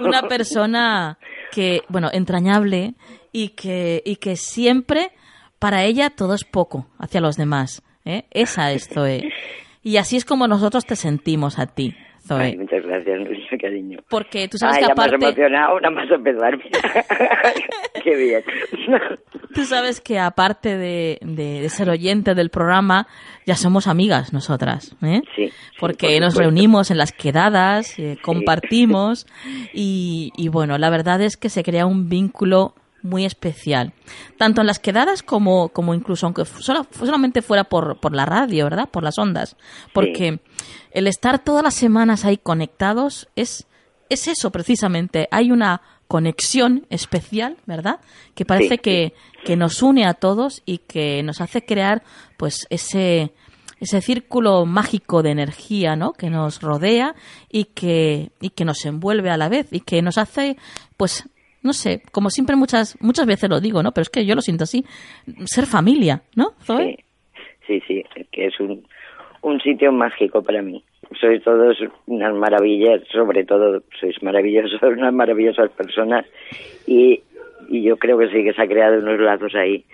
una persona que, bueno, entrañable y que, y que siempre para ella todo es poco hacia los demás. ¿Eh? Esa es Zoe. Y así es como nosotros te sentimos a ti, Zoe. Ay, muchas gracias, Nuria, cariño. Porque tú sabes Ay, que aparte, emocionado, nada más empezar. Qué bien. tú sabes que aparte de, de- de ser oyente del programa, ya somos amigas nosotras, ¿eh? Sí, sí, Porque por nos reunimos en las quedadas, eh, compartimos y, y bueno, la verdad es que se crea un vínculo muy especial, tanto en las quedadas como, como incluso aunque sola- solamente fuera por, por la radio, ¿verdad? Por las ondas, porque el estar todas las semanas ahí conectados es, es eso precisamente, hay una conexión especial, ¿verdad? Que parece Sí, que, que nos une a todos y que nos hace crear pues ese ese círculo mágico de energía, ¿no? Que nos rodea y que y que nos envuelve a la vez y que nos hace pues no sé, como siempre muchas muchas veces lo digo, ¿no? Pero es que yo lo siento así, ser familia, ¿no? Zoe? Sí, sí, sí, que es un, un sitio mágico para mí. Sois todos unas maravillas, sobre todo sois maravillosos, unas maravillosas personas y, y yo creo que sí que se ha creado unos lazos ahí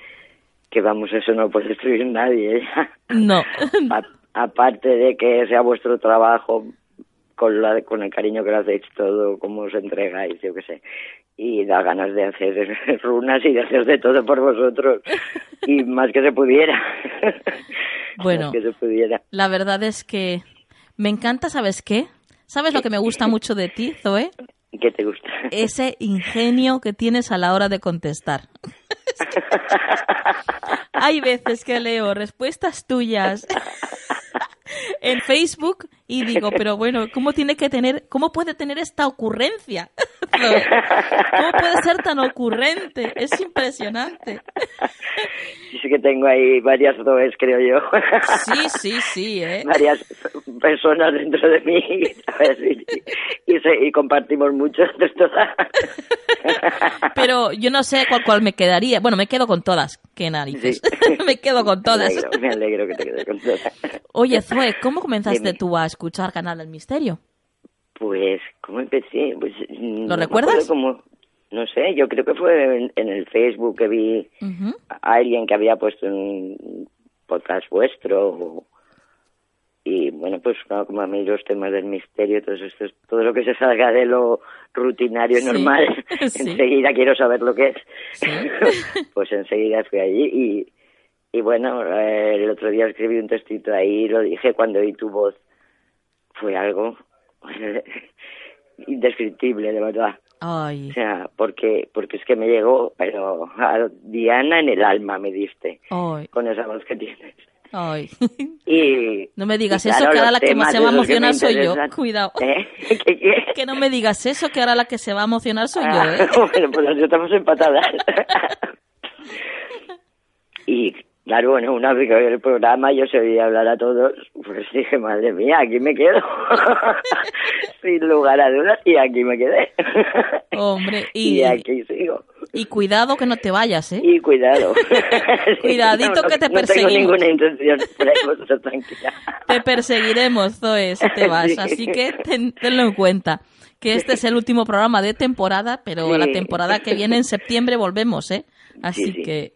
que vamos, eso no puede destruir nadie. No. A- aparte de que sea vuestro trabajo con, la, con el cariño que lo hacéis todo, cómo os entregáis, yo qué sé. Y da ganas de hacer runas y de hacer de todo por vosotros. Y más que se pudiera. Bueno. Que se pudiera. La verdad es que me encanta, ¿sabes qué? ¿Sabes lo que me gusta mucho de ti, Zoe? ¿Qué te gusta? Ese ingenio que tienes a la hora de contestar. Hay veces que leo respuestas tuyas en Facebook y digo, pero bueno, ¿cómo tiene que tener, cómo puede tener esta ocurrencia? ¿Cómo puede ser tan ocurrente? Es impresionante. Sí que tengo ahí varias does, creo yo. Sí, sí, sí, ¿eh? Varias personas dentro de mí, ¿sabes? Y, y, y compartimos mucho de todas. Pero yo no sé cuál, cuál me quedaría. Bueno, me quedo con todas. Qué narices. me quedo con Me todas. alegro, me alegro que te quedes con todas. Oye, Zoe, ¿cómo comenzaste Dime. tú a escuchar Canal del Misterio? Pues, ¿cómo empecé? Pues, ¿Lo no recuerdas? cómo- no sé, yo creo que fue en, en el Facebook que vi a alguien que había puesto un podcast vuestro. o- y bueno, pues claro, como a mí los temas del misterio, todo, esto, todo lo que se salga de lo rutinario y Sí, normal, sí. enseguida quiero saber lo que es. pues enseguida fui allí y, y bueno, eh, el otro día escribí un textito ahí lo dije cuando oí tu voz. Fue algo indescriptible, de verdad. Ay, O sea, porque, porque es que me llegó, pero a Diana en el alma me diste, ay, con esa voz que tienes. ay. Y, No me digas eso, que ahora la que más se va a emocionar soy yo. Cuidado. ¿Eh? ¿Qué, qué? Que no me digas eso, que ahora la que se va a emocionar soy yo, ¿eh? bueno, pues estamos empatadas. y claro, bueno, una vez que oí el programa yo se oía hablar a todos, pues dije, madre mía, aquí me quedo. Sin lugar a dudas, y aquí me quedé. Hombre, y y, aquí sigo. y cuidado que no te vayas, ¿eh? Y cuidado. Cuidadito No, no- que te No tengo perseguimos. ninguna intención, por ahí vosotros tranquila. Te perseguiremos, Zoe, si te vas. Sí. Así que ten- tenlo en cuenta. Que este es el último programa de temporada, pero Sí. la temporada que viene en septiembre volvemos, ¿eh? Así Sí, sí. que...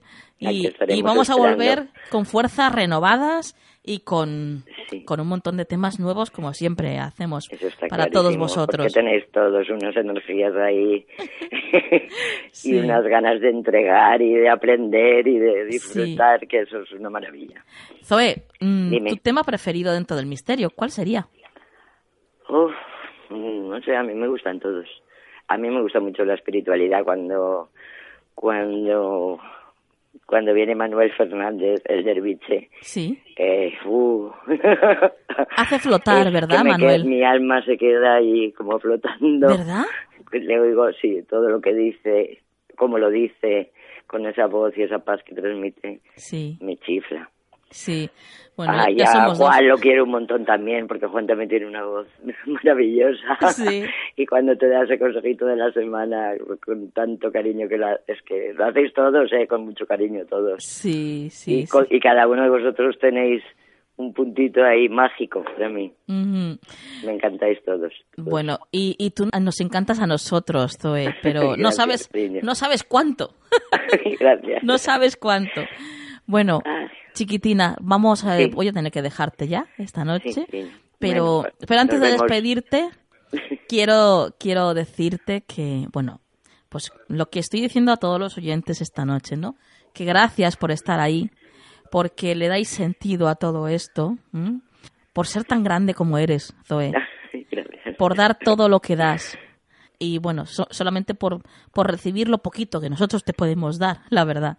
Y, vamos a esperando. volver con fuerzas renovadas y con, Sí. con un montón de temas nuevos, como siempre hacemos para todos vosotros. Porque tenéis todos unas energías ahí Sí. y unas ganas de entregar y de aprender y de disfrutar, que eso es una maravilla. Zoe, mm, tu tema preferido dentro del misterio, ¿cuál sería? Uf, mm, no sé, a mí me gustan todos. A mí me gusta mucho la espiritualidad cuando, cuando cuando viene Manuel Fernández, el derviche. Sí. Que, uh, Hace flotar, es ¿verdad, Manuel? mi alma se queda ahí como flotando. ¿Verdad? Le oigo, sí, todo lo que dice, cómo lo dice, con esa voz y esa paz que transmite, Sí, me chifla. sí. Bueno, ah, ya ya, somos dos. Juan lo quiero un montón también, porque Juan también tiene una voz maravillosa. Sí. y cuando te da ese consejito de la semana con tanto cariño que la, es que lo hacéis todos, eh, con mucho cariño todos. Sí, sí. y, con- sí. y cada uno de vosotros tenéis un puntito ahí mágico de mí. Ujú. Me encantáis todos. Bueno, y, y tú nos encantas a nosotros, Zoe, pero no Gracias, sabes, cariño. no sabes cuánto. Gracias. No sabes cuánto. Bueno, Ay. chiquitina, vamos a, Sí. voy a tener que dejarte ya esta noche, Sí, sí. pero, Bueno, pero antes de despedirte, quiero, quiero decirte que, bueno, pues lo que estoy diciendo a todos los oyentes esta noche, ¿no? Que gracias por estar ahí, porque le dais sentido a todo esto, ¿m? por ser tan grande como eres, Zoe por dar todo lo que das. Y bueno, so- solamente por, por recibir lo poquito que nosotros te podemos dar, la verdad.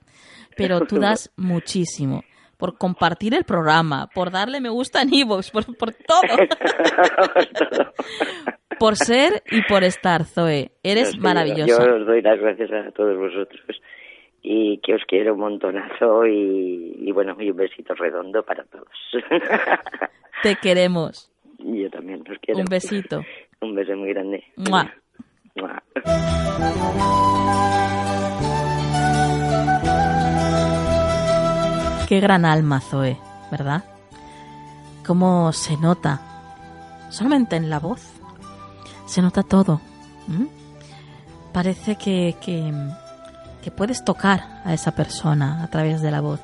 Pero tú das muchísimo. Por compartir el programa, por darle me gusta en iVoox, por, por todo. por ser y por estar, Zoe. Eres maravillosa. Yo os doy las gracias a todos vosotros y que os quiero un montonazo y, y bueno, y un besito redondo para todos. Te queremos. yo también os quiero. Un besito. Un beso muy grande. Mua. Qué gran alma, Zoe, ¿verdad? Cómo se nota, solamente en la voz, se nota todo. Parece que, que, que puedes tocar a esa persona a través de la voz.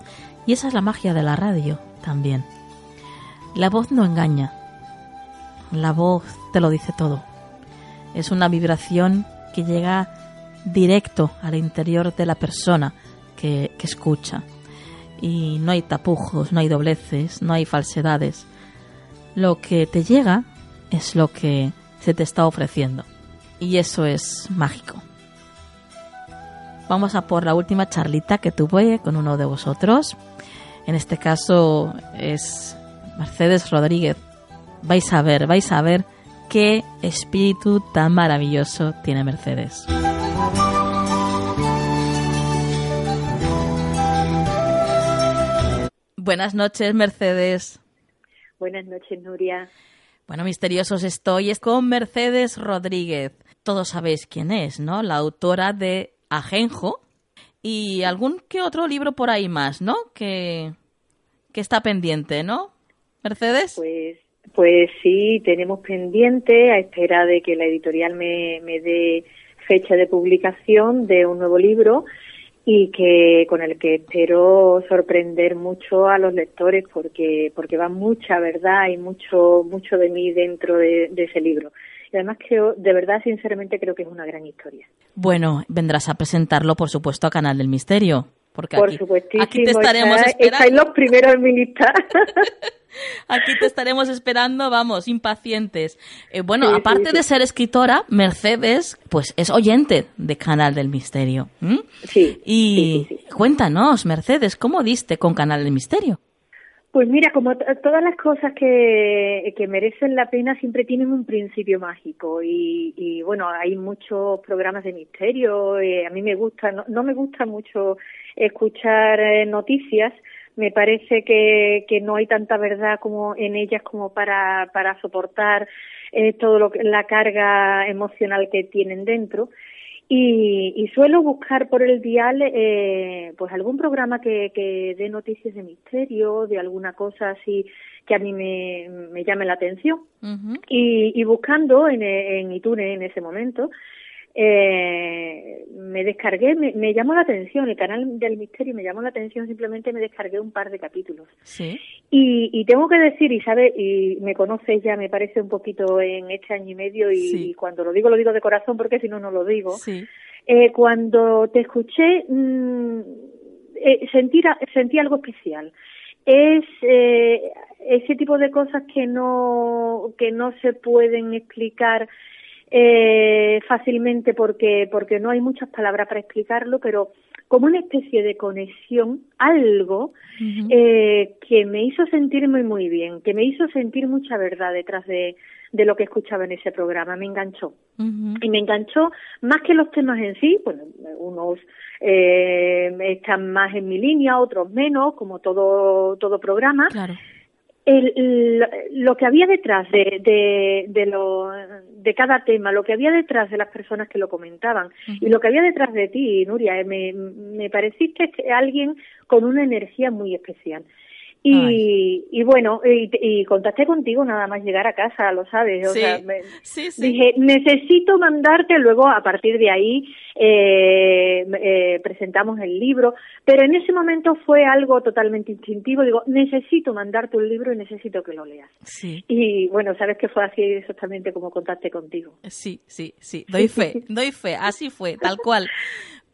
Y esa es la magia de la radio también. La voz no engaña. La voz te lo dice todo. Es una vibración que llega directo al interior de la persona que, que escucha y no hay tapujos, no hay dobleces, no hay falsedades. Lo que te llega es lo que se te está ofreciendo. Y eso es mágico. Vamos a por la última charlita que tuve con uno de vosotros. En este caso es Mercedes Rodríguez. Vais a ver, vais a ver qué espíritu tan maravilloso tiene Mercedes. Buenas noches, Mercedes. Buenas noches, Nuria. Bueno, misteriosos estoy. Es con Mercedes Rodríguez. Todos sabéis quién es, ¿no? La autora de Ajenjo y algún que otro libro por ahí más, ¿no? Que, que está pendiente, ¿no? Mercedes. Pues, pues sí, tenemos pendiente a espera de que la editorial me, me dé fecha de publicación de un nuevo libro y que con el que espero sorprender mucho a los lectores porque porque va mucha verdad y mucho mucho de mí dentro de, de ese libro y además creo de verdad sinceramente creo que es una gran historia Bueno, vendrás a presentarlo, por supuesto, a Canal del Misterio. Porque por aquí, aquí te estaremos está- esperando. estáis los primeros en mi lista Aquí te estaremos esperando, vamos, impacientes. Eh, bueno, Sí, aparte sí. de ser escritora, Mercedes, pues es oyente de Canal del Misterio. sí Y cuéntanos, Mercedes, ¿cómo diste con Canal del Misterio? Pues mira, como todas las cosas que, que merecen la pena siempre tienen un principio mágico y, y bueno, hay muchos programas de misterio, eh, a mí me gusta, no, no me gusta mucho escuchar eh, noticias, me parece que, que no hay tanta verdad como en ellas como para, para soportar eh, todo lo que, la carga emocional que tienen dentro y, y suelo buscar por el dial eh, pues algún programa que, que dé noticias de misterio, de alguna cosa así que a mí me, me llame la atención. Y, y buscando en, en iTunes en ese momento, eh, me descargué, me, me llamó la atención, el canal del misterio me llamó la atención, simplemente me descargué un par de capítulos. Sí. Y, y tengo que decir, y sabe, y me conoces ya, me parece un poquito en este año y medio, y, Sí. y cuando lo digo, lo digo de corazón, porque si no, no lo digo. Sí. Eh, cuando te escuché, mm, eh, sentí, sentí algo especial. Es eh, ese tipo de cosas que no, que no se pueden explicar eh, fácilmente porque, porque no hay muchas palabras para explicarlo, pero como una especie de conexión, algo eh, que me hizo sentirme muy bien, que me hizo sentir mucha verdad detrás de, de lo que escuchaba en ese programa, me enganchó. Y me enganchó más que los temas en sí, bueno, unos eh, están más en mi línea, otros menos, como todo, todo programa. Claro el, lo que había detrás de, de, de, lo, de cada tema, lo que había detrás de las personas que lo comentaban y lo que había detrás de ti, Nuria, eh, me, me pareciste alguien con una energía muy especial. Y, y bueno, y, y, contacté contigo nada más llegar a casa, lo sabes. O sea, dije, necesito mandarte, luego a partir de ahí eh, eh, presentamos el libro, pero en ese momento fue algo totalmente instintivo. Digo, necesito mandarte un libro y necesito que lo leas. Sí. Y bueno, sabes que fue así exactamente como contacté contigo. Sí, sí, sí, doy fe, doy fe, así fue, tal cual.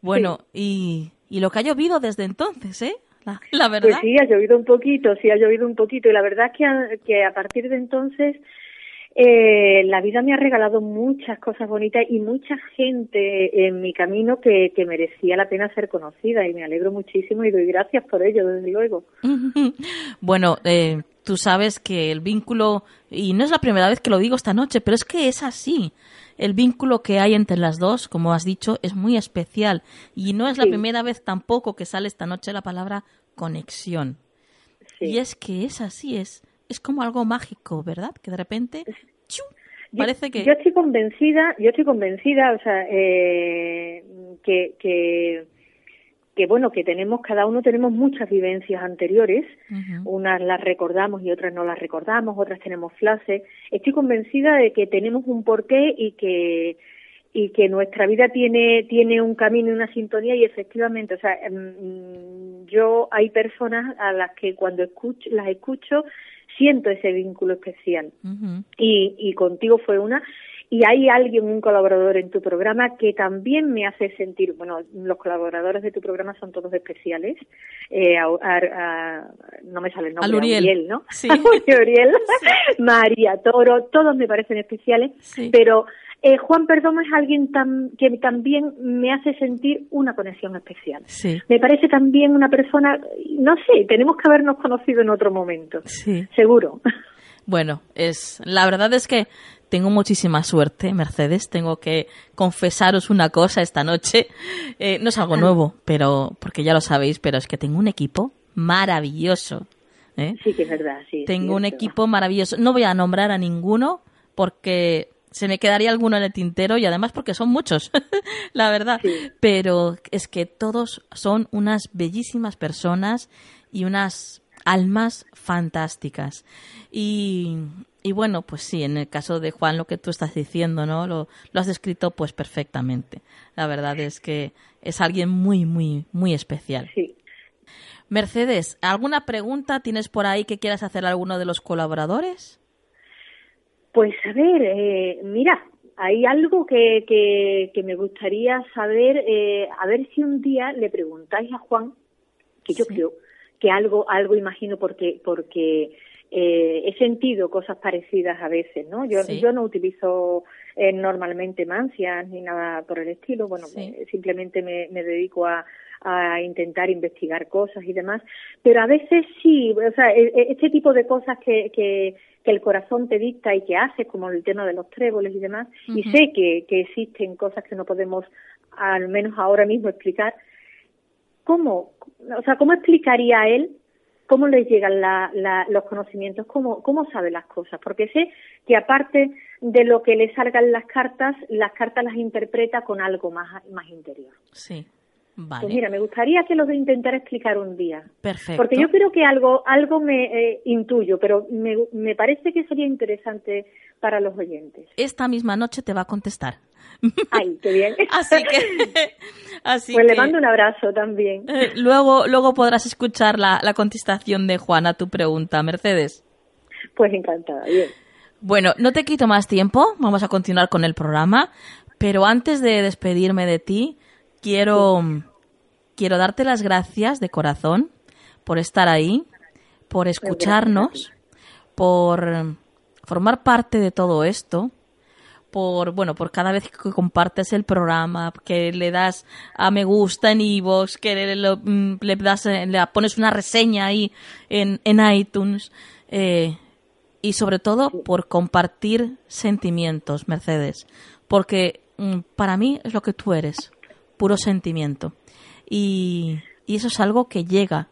Bueno, y, y lo que ha llovido desde entonces, ¿eh? La, verdad. Pues sí, ha llovido un poquito, sí, ha llovido un poquito. Y la verdad es que a, que a partir de entonces eh, la vida me ha regalado muchas cosas bonitas y mucha gente en mi camino que, que merecía la pena ser conocida y me alegro muchísimo y doy gracias por ello, desde luego. bueno, eh, tú sabes que el vínculo, y no es la primera vez que lo digo esta noche, pero es que es así. El vínculo que hay entre las dos, como has dicho, es muy especial. Y no es la primera vez tampoco que sale esta noche la palabra conexión. Y es que es así, es, es como algo mágico, ¿verdad? Que de repente parece que... Yo estoy convencida, yo estoy convencida, o sea, eh, que, que que bueno, que tenemos, cada uno tenemos muchas vivencias anteriores, unas las recordamos y otras no las recordamos, otras tenemos flashes. Estoy convencida de que tenemos un porqué y que y que nuestra vida tiene tiene un camino y una sintonía y efectivamente, o sea, em, yo hay personas a las que cuando escucho las escucho siento ese vínculo especial. Y, y contigo fue una. Y hay alguien, un colaborador en tu programa que también me hace sentir, bueno, los colaboradores de tu programa son todos especiales, eh, no me sale el nombre, Uriel, ¿no? Sí. Uriel, María Toro, todos me parecen especiales, pero eh, Juan Perdomo es alguien que también me hace sentir una conexión especial. Sí. Me parece también una persona, no sé, tenemos que habernos conocido en otro momento. Sí. Seguro. Bueno, es la verdad es que tengo muchísima suerte, Mercedes. Tengo que confesaros una cosa esta noche. Eh, no es algo nuevo, pero porque ya lo sabéis, pero es que tengo un equipo maravilloso. ¿eh? Sí, que es verdad. Sí, tengo un equipo maravilloso. No voy a nombrar a ninguno porque se me quedaría alguno en el tintero y además porque son muchos, la verdad. Pero es que todos son unas bellísimas personas y unas almas fantásticas. Y, y bueno, pues sí, en el caso de Juan, lo que tú estás diciendo, ¿no? Lo, lo, has descrito pues perfectamente. La verdad es que es alguien muy, muy, muy especial. Sí. Mercedes, ¿alguna pregunta tienes por ahí que quieras hacer a alguno de los colaboradores? Pues a ver, eh, mira, hay algo que, que, que me gustaría saber, eh, a ver si un día le preguntáis a Juan, que yo creo que algo, algo imagino porque, porque eh, he sentido cosas parecidas a veces, ¿no? Yo, yo no utilizo eh, normalmente mancias ni nada por el estilo, bueno, simplemente me, me dedico a, a intentar investigar cosas y demás, pero a veces sí, o sea, e, e, este tipo de cosas que, que, que el corazón te dicta y que haces, como el tema de los tréboles y demás, y sé que, que existen cosas que no podemos, al menos ahora mismo, explicar, ¿cómo, o sea, cómo explicaría él cómo le llegan los conocimientos, cómo, cómo sabe las cosas, porque sé que aparte de lo que le salgan las cartas, las cartas las interpreta con algo más, más interior. Sí. Pues mira, me gustaría que lo intentar explicar un día. Perfecto. Porque yo creo que algo, algo me eh, intuyo, pero me, me parece que sería interesante para los oyentes. Esta misma noche te va a contestar. Ay, qué bien. así que, así pues que, le mando un abrazo también. Eh, luego, luego podrás escuchar la, la contestación de Juan a tu pregunta, Mercedes. Pues encantada, bien. Bueno, no te quito más tiempo, vamos a continuar con el programa, pero antes de despedirme de ti, quiero, quiero darte las gracias de corazón por estar ahí, por escucharnos, por formar parte de todo esto, por bueno por cada vez que compartes el programa que le das a me gusta en iVoox que le, mm, das eh, le pones una reseña ahí en, en iTunes eh, y sobre todo por compartir sentimientos Mercedes porque mm, para mí es lo que tú eres puro sentimiento y, y eso es algo que llega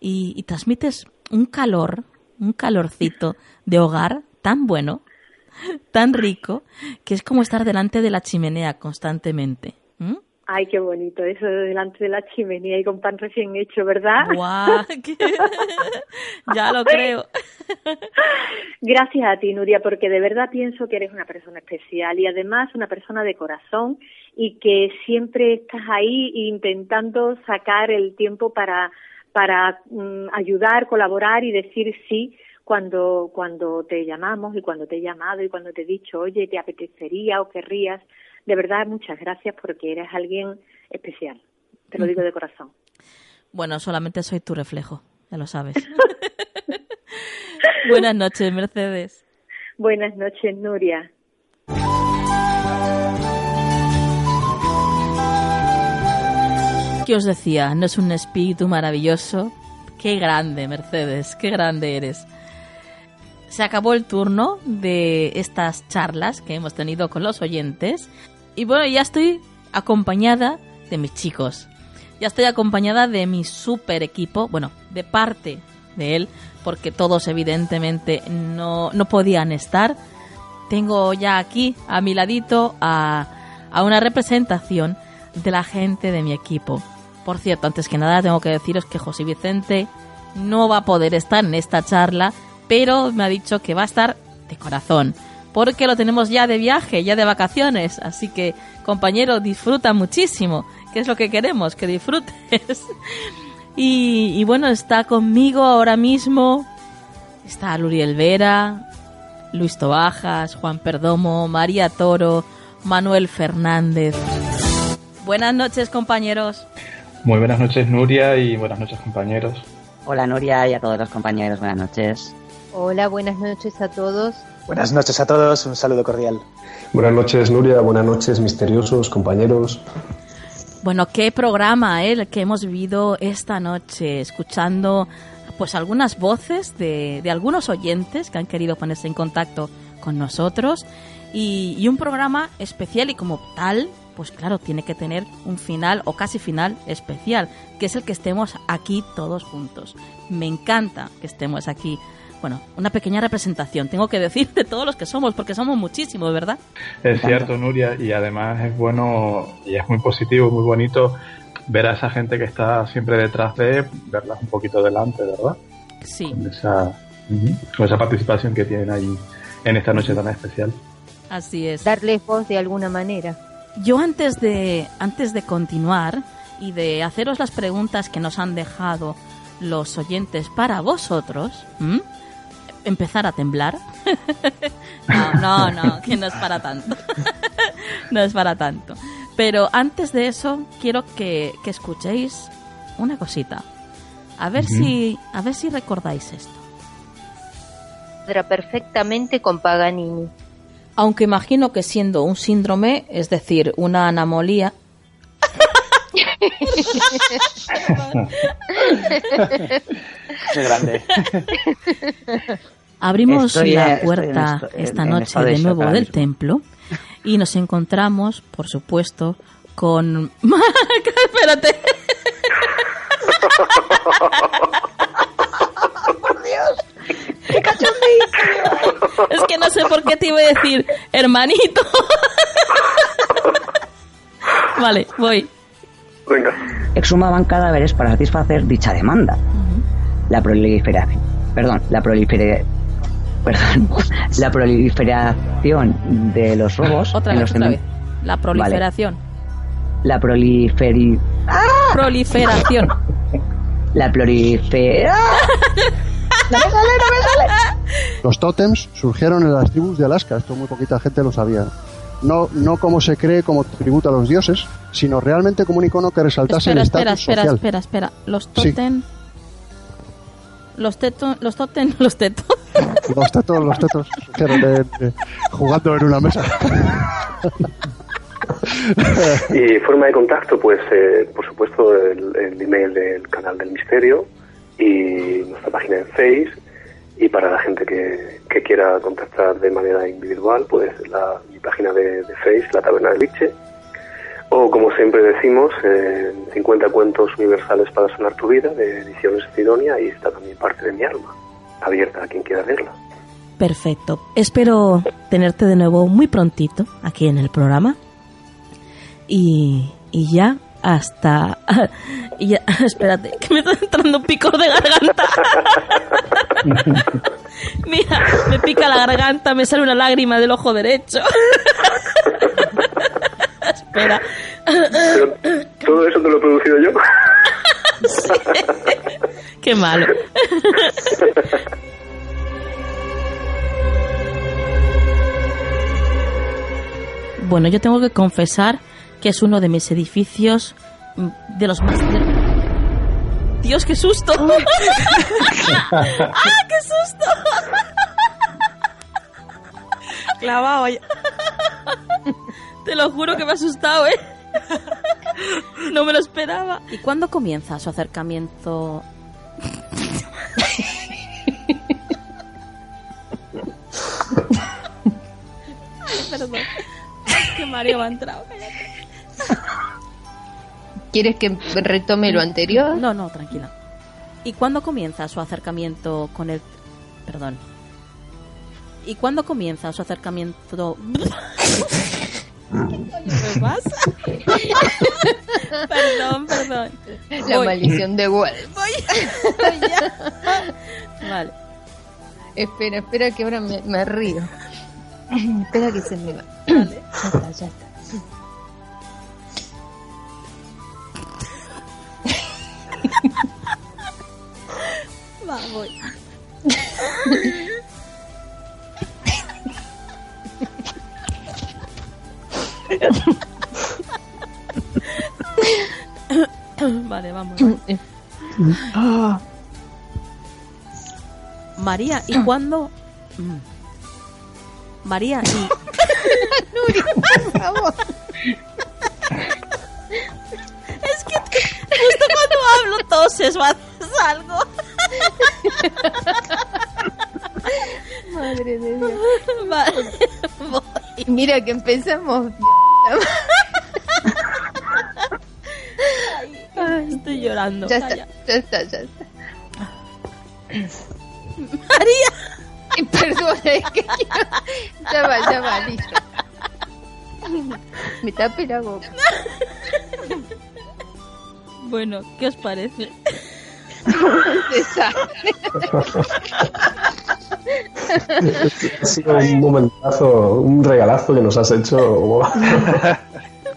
y, y transmites un calor un calorcito de hogar tan bueno tan rico que es como estar delante de la chimenea constantemente. ¿Mm? Ay, qué bonito eso delante de la chimenea y con pan recién hecho, ¿verdad? ¡Guau! ya lo creo. Gracias a ti, Nuria, porque de verdad pienso que eres una persona especial y además una persona de corazón y que siempre estás ahí intentando sacar el tiempo para, para mm, ayudar, colaborar y decir sí cuando, cuando te llamamos y cuando te he llamado y cuando te he dicho, oye, te apetecería o querrías. De verdad, muchas gracias porque eres alguien especial. Te lo digo de corazón. Bueno, solamente soy tu reflejo, ya lo sabes. Buenas noches, Mercedes. Buenas noches, Nuria. ¿Qué os decía? ¿No es un espíritu maravilloso? Qué grande, Mercedes, qué grande eres se acabó el turno de estas charlas que hemos tenido con los oyentes. Y bueno, ya estoy acompañada de mis chicos. Ya estoy acompañada de mi super equipo, bueno, de parte de él, porque todos evidentemente no, no podían estar. Tengo ya aquí a mi ladito a, a una representación de la gente de mi equipo. Por cierto, antes que nada tengo que deciros que José Vicente no va a poder estar en esta charla pero me ha dicho que va a estar de corazón, porque lo tenemos ya de viaje, ya de vacaciones, así que compañero, disfruta muchísimo, que es lo que queremos, que disfrutes. y, bueno, está conmigo ahora mismo, está Luriel Vera, Luis Tobajas, Juan Perdomo, María Toro, Manuel Fernández. Buenas noches, compañeros. Muy buenas noches, Nuria, y buenas noches, compañeros. Hola, Nuria, y a todos los compañeros, buenas noches. Hola, buenas noches a todos. Buenas noches a todos, un saludo cordial. Buenas noches, Nuria, buenas noches, misteriosos compañeros. Bueno, qué programa ¿eh? el que hemos vivido esta noche, escuchando pues algunas voces de, de algunos oyentes que han querido ponerse en contacto con nosotros y, y un programa especial y como tal pues claro, tiene que tener un final o casi final especial, que es el que estemos aquí todos juntos. Me encanta que estemos aquí bueno, una pequeña representación, tengo que decir, de todos los que somos, porque somos muchísimos, ¿verdad? Es cierto, Nuria, y además es bueno y es muy positivo, muy bonito ver a esa gente que está siempre detrás de, verlas un poquito delante, ¿verdad? Sí. Con esa, con esa participación que tienen ahí en esta noche tan especial. Así es. Darles voz de alguna manera. Yo antes de, antes de continuar y de haceros las preguntas que nos han dejado los oyentes para vosotros, empezar a temblar. no, no, no, que no es para tanto. no es para tanto. Pero antes de eso, quiero que, que escuchéis una cosita. A ver si, a ver si recordáis esto. Era perfectamente con Paganini. Aunque imagino que siendo un síndrome, es decir, una anomalía. Qué grande. Abrimos Estoy, la puerta en esto- en- esta en noche de nuevo del mismo. templo y nos encontramos, por supuesto, con... Espérate. Es que no sé por qué te iba a decir, hermanito. vale, voy. Venga. Exhumaban cadáveres para satisfacer dicha demanda. La proliferación, perdón, la prolifera- perdón, la proliferación de los robos Otra en vez, los otra cemen- vez. La proliferación. la proliferi Proliferación. la prolifera Los tótems surgieron en las tribus de Alaska, esto muy poquita gente lo sabía. No, no como se cree como tributo a los dioses, sino realmente como un icono que resaltase Espera, el espera, estatus espera, social. espera, espera. Los Sí. totem... Los teto, los totem, los teto. Los tetos, los tetos surgieron de- de- jugando en una mesa. Y forma de contacto, pues eh, por supuesto el, el email del canal del misterio y nuestra página en Face y para la gente que, que quiera contactar de manera individual, pues la, mi página de, Face, la Taberna de Liche, o como siempre decimos, eh, 50 cuentos universales para sanar tu vida de Ediciones Sidonia y está también parte de mi alma, abierta a quien quiera leerla. Perfecto. Espero tenerte de nuevo muy prontito aquí en el programa. Y, y ya hasta... Y ya, espérate, que me está entrando un picor de garganta. Mira, me pica la garganta, me sale una lágrima del ojo derecho. Espera. ¿Todo eso te lo he producido yo? Qué malo. Bueno, yo tengo que confesar que es uno de mis edificios mm, de los más... Dios, qué susto. ¡Ah, qué susto! Clavado ya. Te lo juro que me ha asustado, ¿eh? No me lo esperaba. ¿Y cuándo comienza su acercamiento? Ay, perdón. Es que Mario ha entrado. ¿Quieres que retome lo anterior? No, no, tranquila. ¿Y cuándo comienza su acercamiento con el... Perdón. ¿Y cuándo comienza su acercamiento... ¿Qué pasa? perdón, perdón. La Voy. maldición de Wolf. Voy, voy ya. Vale. Espera, espera que ahora me, me río. espera que se me va. Ya está, ya está. Va, voy. vale, vamos. María, ¿y cuándo? Mm. María, ¿y. toses o haces algo. Madre de Dios. Vale, voy. Mira que empezamos. Ay, estoy llorando. Ya está, ya está, ya está. María. Y Perdón, es que quiero... Ya va, ya va, listo. Me tapé la boca. Bueno, ¿qué os parece? Ha sido un momentazo, un regalazo que nos has hecho.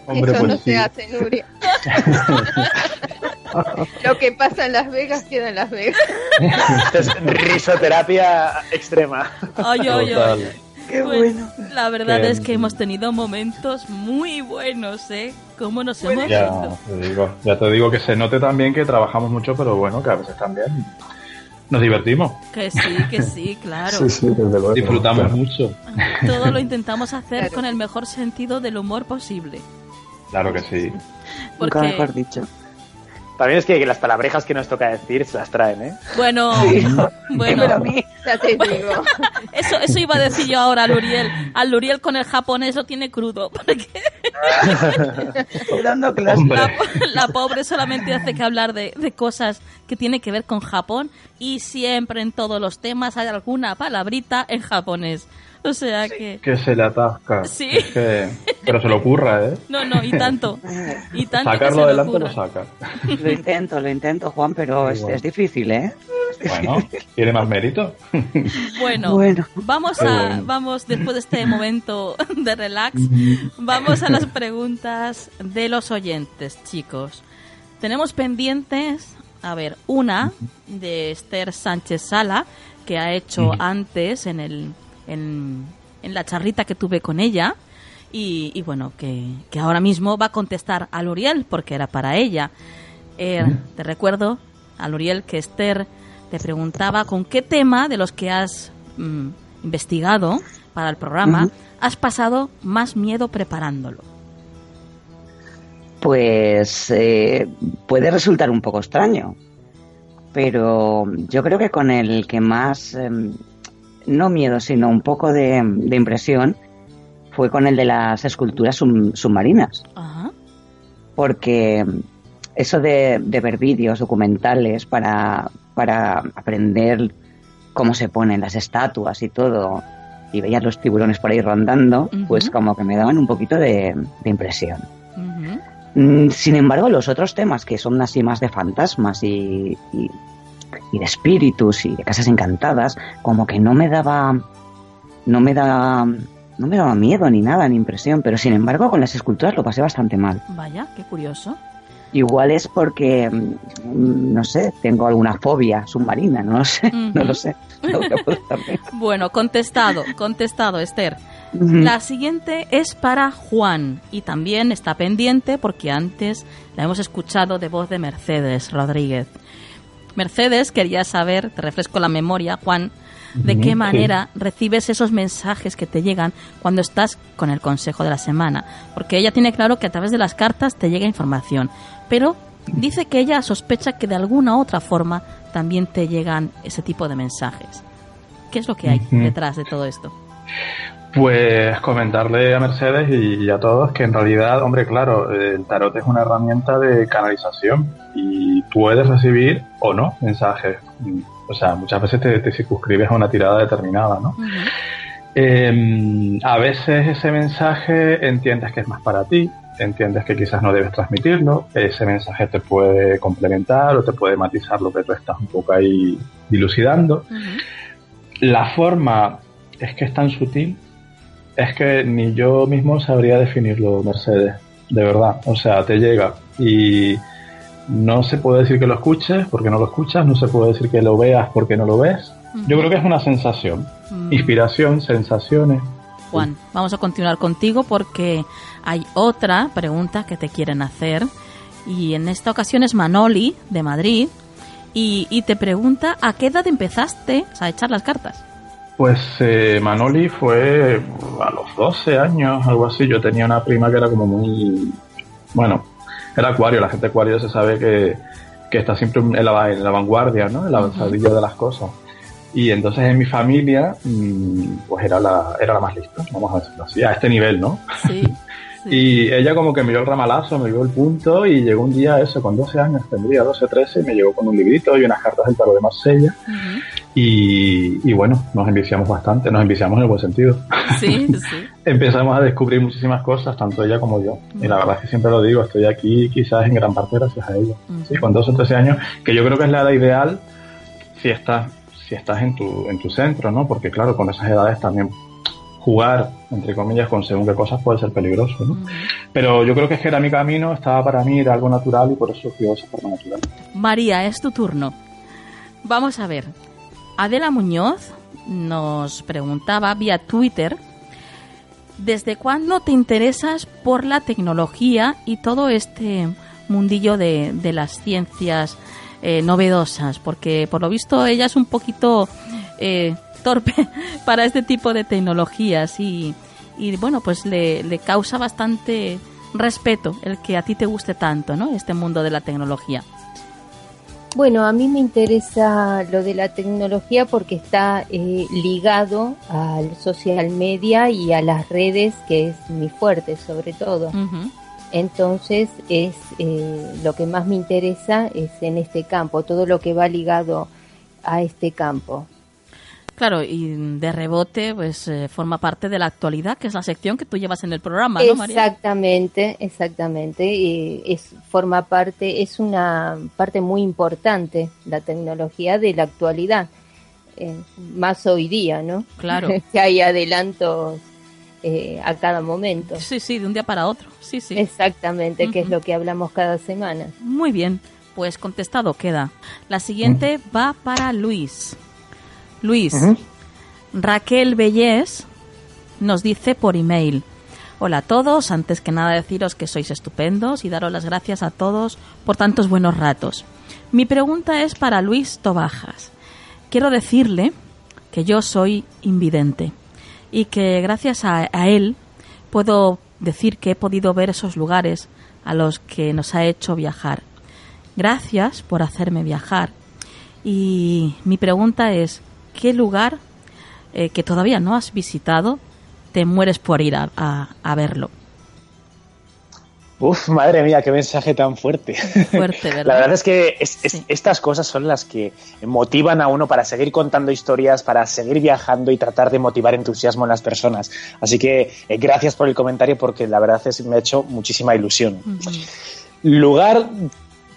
Hombre, Eso pues no sí. se hace, Nuria. Lo que pasa en Las Vegas queda en Las Vegas. Esto es risoterapia extrema. Ay, ay, Total. ay. Qué Pues, bueno. La verdad Qué es que hemos tenido momentos muy buenos, ¿eh? ¿Cómo nos hemos Ya te, digo, ya te digo que se note también que trabajamos mucho, pero bueno, que a veces también nos divertimos. Que sí, que sí, claro. Sí, sí, desde luego. Disfrutamos Claro. mucho. Todo lo intentamos hacer Claro. con el mejor sentido del humor posible. Claro que sí. Porque, Nunca mejor dicho. También es que, las palabrejas que nos toca decir se las traen, ¿eh? bueno, Dímelo a bueno, mí. Ya te digo. eso, eso iba a decir yo ahora a Luriel. Al Luriel con el japonés lo tiene crudo. Porque Estoy dando la, la pobre solamente hace que hablar de, de cosas que tiene que ver con Japón y siempre en todos los temas hay alguna palabrita en japonés. O sea que... Que se le atasca. Sí. Es que- pero se lo ocurra, ¿eh? No, no, y tanto. Y tanto que se Sacarlo adelante lo saca. Lo intento, lo intento, Juan, pero es, es difícil, ¿eh? Bueno, ¿tiene más mérito? Bueno, Bueno. vamos a, bueno. vamos después de este momento de relax, vamos a las preguntas de los oyentes, chicos. Tenemos pendientes, a ver, una de Esther Sánchez Sala que ha hecho antes en el en, en la charrita que tuve con ella y, y bueno que, que ahora mismo va a contestar a Luriel porque era para ella. Eh, te recuerdo a Luriel que Esther te preguntaba con qué tema de los que has mm, investigado para el programa, has pasado más miedo preparándolo. Pues eh, puede resultar un poco extraño, pero yo creo que con el que más, em, no miedo, sino un poco de, de impresión, fue con el de las esculturas sub- submarinas. Ajá. Porque eso de, de ver vídeos documentales para, para aprender cómo se ponen las estatuas y todo, y veías los tiburones por ahí rondando, pues como que me daban un poquito de, de impresión. Mm, Sin embargo, los otros temas que son así más de fantasmas y, y, y de espíritus y de casas encantadas, como que no me daba, no me daba, no me daba miedo ni nada, ni impresión, pero sin embargo con las esculturas lo pasé bastante mal. Vaya, qué curioso. Igual es porque, mm, no sé, tengo alguna fobia submarina, no lo sé, no lo sé. No. Bueno, contestado, contestado, Esther. La siguiente es para Juan y también está pendiente porque antes la hemos escuchado de voz de Mercedes Rodríguez. Mercedes quería saber, te refresco la memoria, Juan, de qué sí. manera recibes esos mensajes que te llegan cuando estás con el consejo de la semana. Porque ella tiene claro que a través de las cartas te llega información, pero dice que ella sospecha que de alguna otra forma también te llegan ese tipo de mensajes. ¿Qué es lo que hay detrás de todo esto? Pues comentarle a Mercedes y a todos que en realidad, hombre, claro, el tarot es una herramienta de canalización y puedes recibir o no mensajes. O sea, muchas veces te, te circunscribes a una tirada determinada, ¿no? Eh, a veces ese mensaje entiendes que es más para ti, entiendes que quizás no debes transmitirlo, ese mensaje te puede complementar o te puede matizar lo que tú estás un poco ahí dilucidando. La forma es que es tan sutil, es que ni yo mismo sabría definirlo, Mercedes, de verdad. O sea, te llega y no se puede decir que lo escuches porque no lo escuchas, no se puede decir que lo veas porque no lo ves. Yo creo que es una sensación, inspiración, sensaciones. Juan, vamos a continuar contigo porque hay otra pregunta que te quieren hacer y en esta ocasión es Manoli de Madrid y, y te pregunta a qué edad empezaste a echar las cartas. Pues eh, Manoli fue a los 12 años, algo así. Yo tenía una prima que era como muy. Bueno, era acuario. La gente acuario se sabe que, que está siempre en la, en la vanguardia, ¿no? En la avanzadilla de las cosas. Y entonces en mi familia, mm, pues era la, era la más lista, vamos a decirlo así, a este nivel, ¿no? Sí. Y ella como que me dio el ramalazo, me dio el punto y llegó un día eso, con 12 años, tendría 12 13, y me llegó con un librito y unas cartas del tarot de Marsella. Y, y bueno, nos enviciamos bastante, nos enviciamos en el buen sentido. Sí, sí. Empezamos a descubrir muchísimas cosas, tanto ella como yo. Y la verdad es que siempre lo digo, estoy aquí quizás en gran parte gracias a ella. Sí, con 12 o 13 años, que yo creo que es la edad ideal si estás, si estás en tu, en tu centro, ¿no? Porque claro, con esas edades también jugar, entre comillas, con según qué cosas puede ser peligroso, ¿no? Pero yo creo que es que era mi camino, estaba para mí, era algo natural y por eso surgió de esa forma natural. María, es tu turno. Vamos a ver. Adela Muñoz nos preguntaba vía Twitter ¿Desde cuándo te interesas por la tecnología y todo este mundillo de, de las ciencias eh, novedosas? Porque por lo visto ella es un poquito eh, torpe para este tipo de tecnologías y, y bueno, pues le, le causa bastante respeto el que a ti te guste tanto, ¿no? Este mundo de la tecnología. Bueno, a mí me interesa lo de la tecnología porque está eh, ligado al social media y a las redes, que es mi fuerte sobre todo. Entonces, es eh, lo que más me interesa es en este campo, todo lo que va ligado a este campo. Claro, y de rebote, pues eh, forma parte de la actualidad, que es la sección que tú llevas en el programa, ¿no, María? Exactamente, exactamente. Y es forma parte, es una parte muy importante la tecnología de la actualidad, eh, más hoy día, ¿no? Claro. que hay adelantos eh, a cada momento. Sí, sí, de un día para otro. Sí, sí. Exactamente, que es lo que hablamos cada semana. Muy bien, pues contestado queda. La siguiente va para Luis. Luis. Raquel Bellés nos dice por email. Hola a todos, antes que nada deciros que sois estupendos y daros las gracias a todos por tantos buenos ratos. Mi pregunta es para Luis Tobajas. Quiero decirle que yo soy invidente y que gracias a, a él puedo decir que he podido ver esos lugares a los que nos ha hecho viajar. Gracias por hacerme viajar. Y mi pregunta es, ¿qué lugar eh, que todavía no has visitado te mueres por ir a, a- a verlo? Uf, madre mía, qué mensaje tan fuerte. Fuerte, ¿verdad? La verdad es que es- es- estas cosas son las que motivan a uno para seguir contando historias, para seguir viajando y tratar de motivar entusiasmo en las personas. Así que eh, gracias por el comentario porque la verdad es me ha hecho muchísima ilusión. Lugar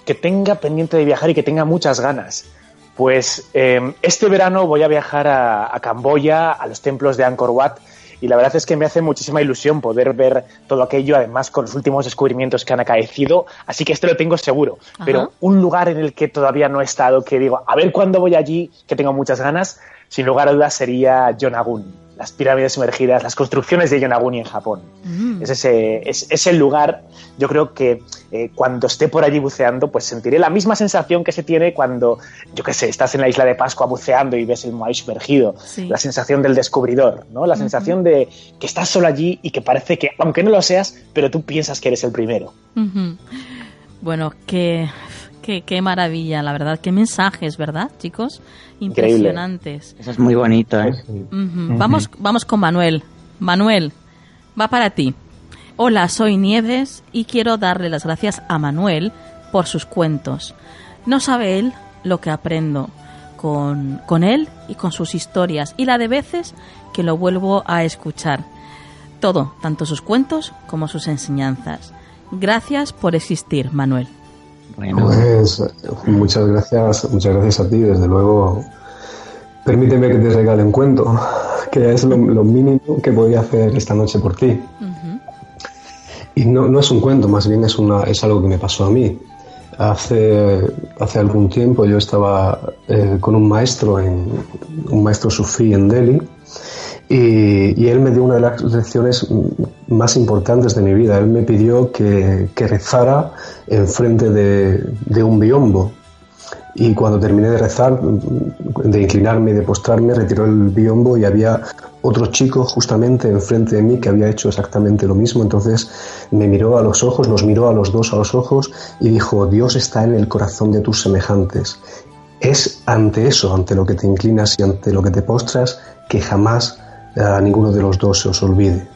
que tenga pendiente de viajar y que tenga muchas ganas. Pues eh, este verano voy a viajar a, a Camboya, a los templos de Angkor Wat, y la verdad es que me hace muchísima ilusión poder ver todo aquello, además con los últimos descubrimientos que han acaecido, así que este lo tengo seguro. Ajá. Pero un lugar en el que todavía no he estado, que digo, a ver cuándo voy allí, que tengo muchas ganas, sin lugar a dudas sería Yonagun, las pirámides sumergidas, las construcciones de Yonaguni en Japón. Mm. Es ese, es, es el lugar, yo creo que eh, cuando esté por allí buceando, pues sentiré la misma sensación que se tiene cuando, yo qué sé, estás en la isla de Pascua buceando y ves el mar sumergido. Sí. La sensación del descubridor, ¿no? La sensación de que estás solo allí y que parece que, aunque no lo seas, pero tú piensas que eres el primero. Bueno, qué, qué, qué maravilla, la verdad. Qué mensajes, ¿verdad, chicos? Increíble. Impresionantes. Eso es muy bonito, ¿eh? Vamos, vamos con Manuel. Manuel, va para ti. Hola, soy Nieves y quiero darle las gracias a Manuel por sus cuentos. No sabe él lo que aprendo con, con él y con sus historias y la de veces que lo vuelvo a escuchar. Todo, tanto sus cuentos como sus enseñanzas. Gracias por existir, Manuel. Pues muchas gracias, muchas gracias a ti, desde luego. Permíteme que te regale un cuento, que es lo, lo mínimo que podía hacer esta noche por ti. Y no, no es un cuento, más bien es, una, es algo que me pasó a mí. Hace, hace algún tiempo yo estaba eh, con un maestro, en, un maestro sufí en Delhi, y, y él me dio una de las lecciones más importantes de mi vida. Él me pidió que, que rezara enfrente de, de un biombo. Y cuando terminé de rezar, de inclinarme y de postrarme, retiró el biombo y había otro chico justamente enfrente de mí que había hecho exactamente lo mismo. Entonces me miró a los ojos, nos miró a los dos a los ojos y dijo, Dios está en el corazón de tus semejantes. Es ante eso, ante lo que te inclinas y ante lo que te postras, que jamás a ninguno de los dos se os olvide.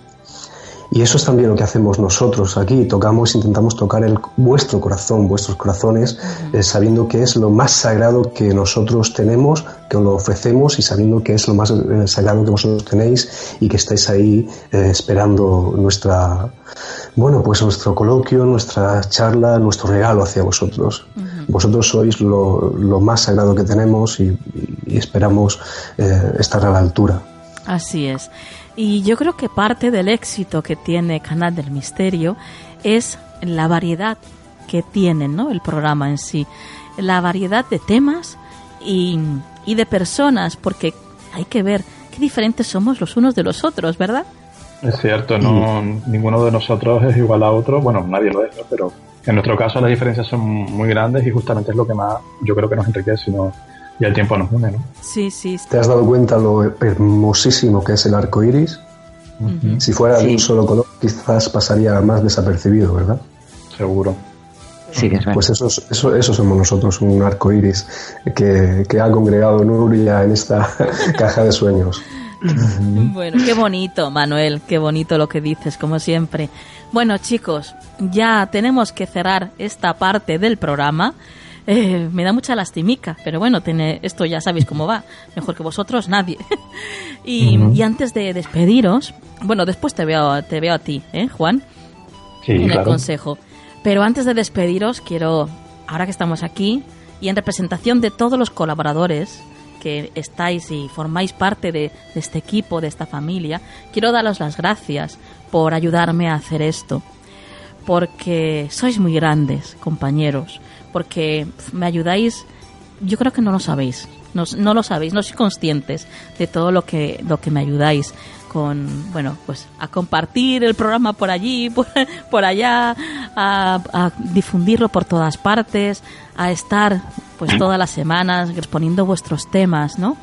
Y eso es también lo que hacemos nosotros aquí. Tocamos, intentamos tocar el, vuestro corazón, vuestros corazones, eh, sabiendo que es lo más sagrado que nosotros tenemos, que os lo ofrecemos y sabiendo que es lo más eh, sagrado que vosotros tenéis y que estáis ahí eh, esperando nuestra, bueno, pues nuestro coloquio, nuestra charla, nuestro regalo hacia vosotros. Vosotros sois lo, lo más sagrado que tenemos y, y esperamos estar a la altura. Así es. Y yo creo que parte del éxito que tiene Canal del Misterio es la variedad que tiene ¿no? el programa en sí. La variedad de temas y, y de personas, porque hay que ver qué diferentes somos los unos de los otros, ¿verdad? Es cierto, no ninguno de nosotros es igual a otro, bueno, nadie lo es, ¿no? pero en nuestro caso las diferencias son muy grandes y justamente es lo que más yo creo que nos enriquece ¿no? Y el tiempo nos une, ¿no? Sí, sí. ¿Te has dado cuenta lo hermosísimo que es el arco iris? Si fuera de un solo color, quizás pasaría más desapercibido, ¿verdad? Seguro. Sí, es verdad. Pues eso, eso, eso somos nosotros, un arco iris que, que ha congregado Nuria en esta caja de sueños. Bueno, qué bonito, Manuel, qué bonito lo que dices, como siempre. Bueno, chicos, ya tenemos que cerrar esta parte del programa. Eh, me da mucha lastimica, pero bueno, tiene, esto ya sabéis cómo va. Mejor que vosotros, nadie. y, antes de despediros, bueno, después te veo, te veo a ti, ¿eh, Juan? Sí, en el consejo. Pero antes de despediros, quiero, ahora que estamos aquí, y en representación de todos los colaboradores que estáis y formáis parte de, de este equipo, de esta familia, quiero daros las gracias por ayudarme a hacer esto. Porque sois muy grandes, compañeros. Porque me ayudáis, yo creo que no lo sabéis. No, no lo sabéis, no sois conscientes de todo lo que, lo que me ayudáis con, bueno, pues a compartir el programa por allí, por, por allá, a, a difundirlo por todas partes, a estar pues todas las semanas exponiendo vuestros temas, ¿no?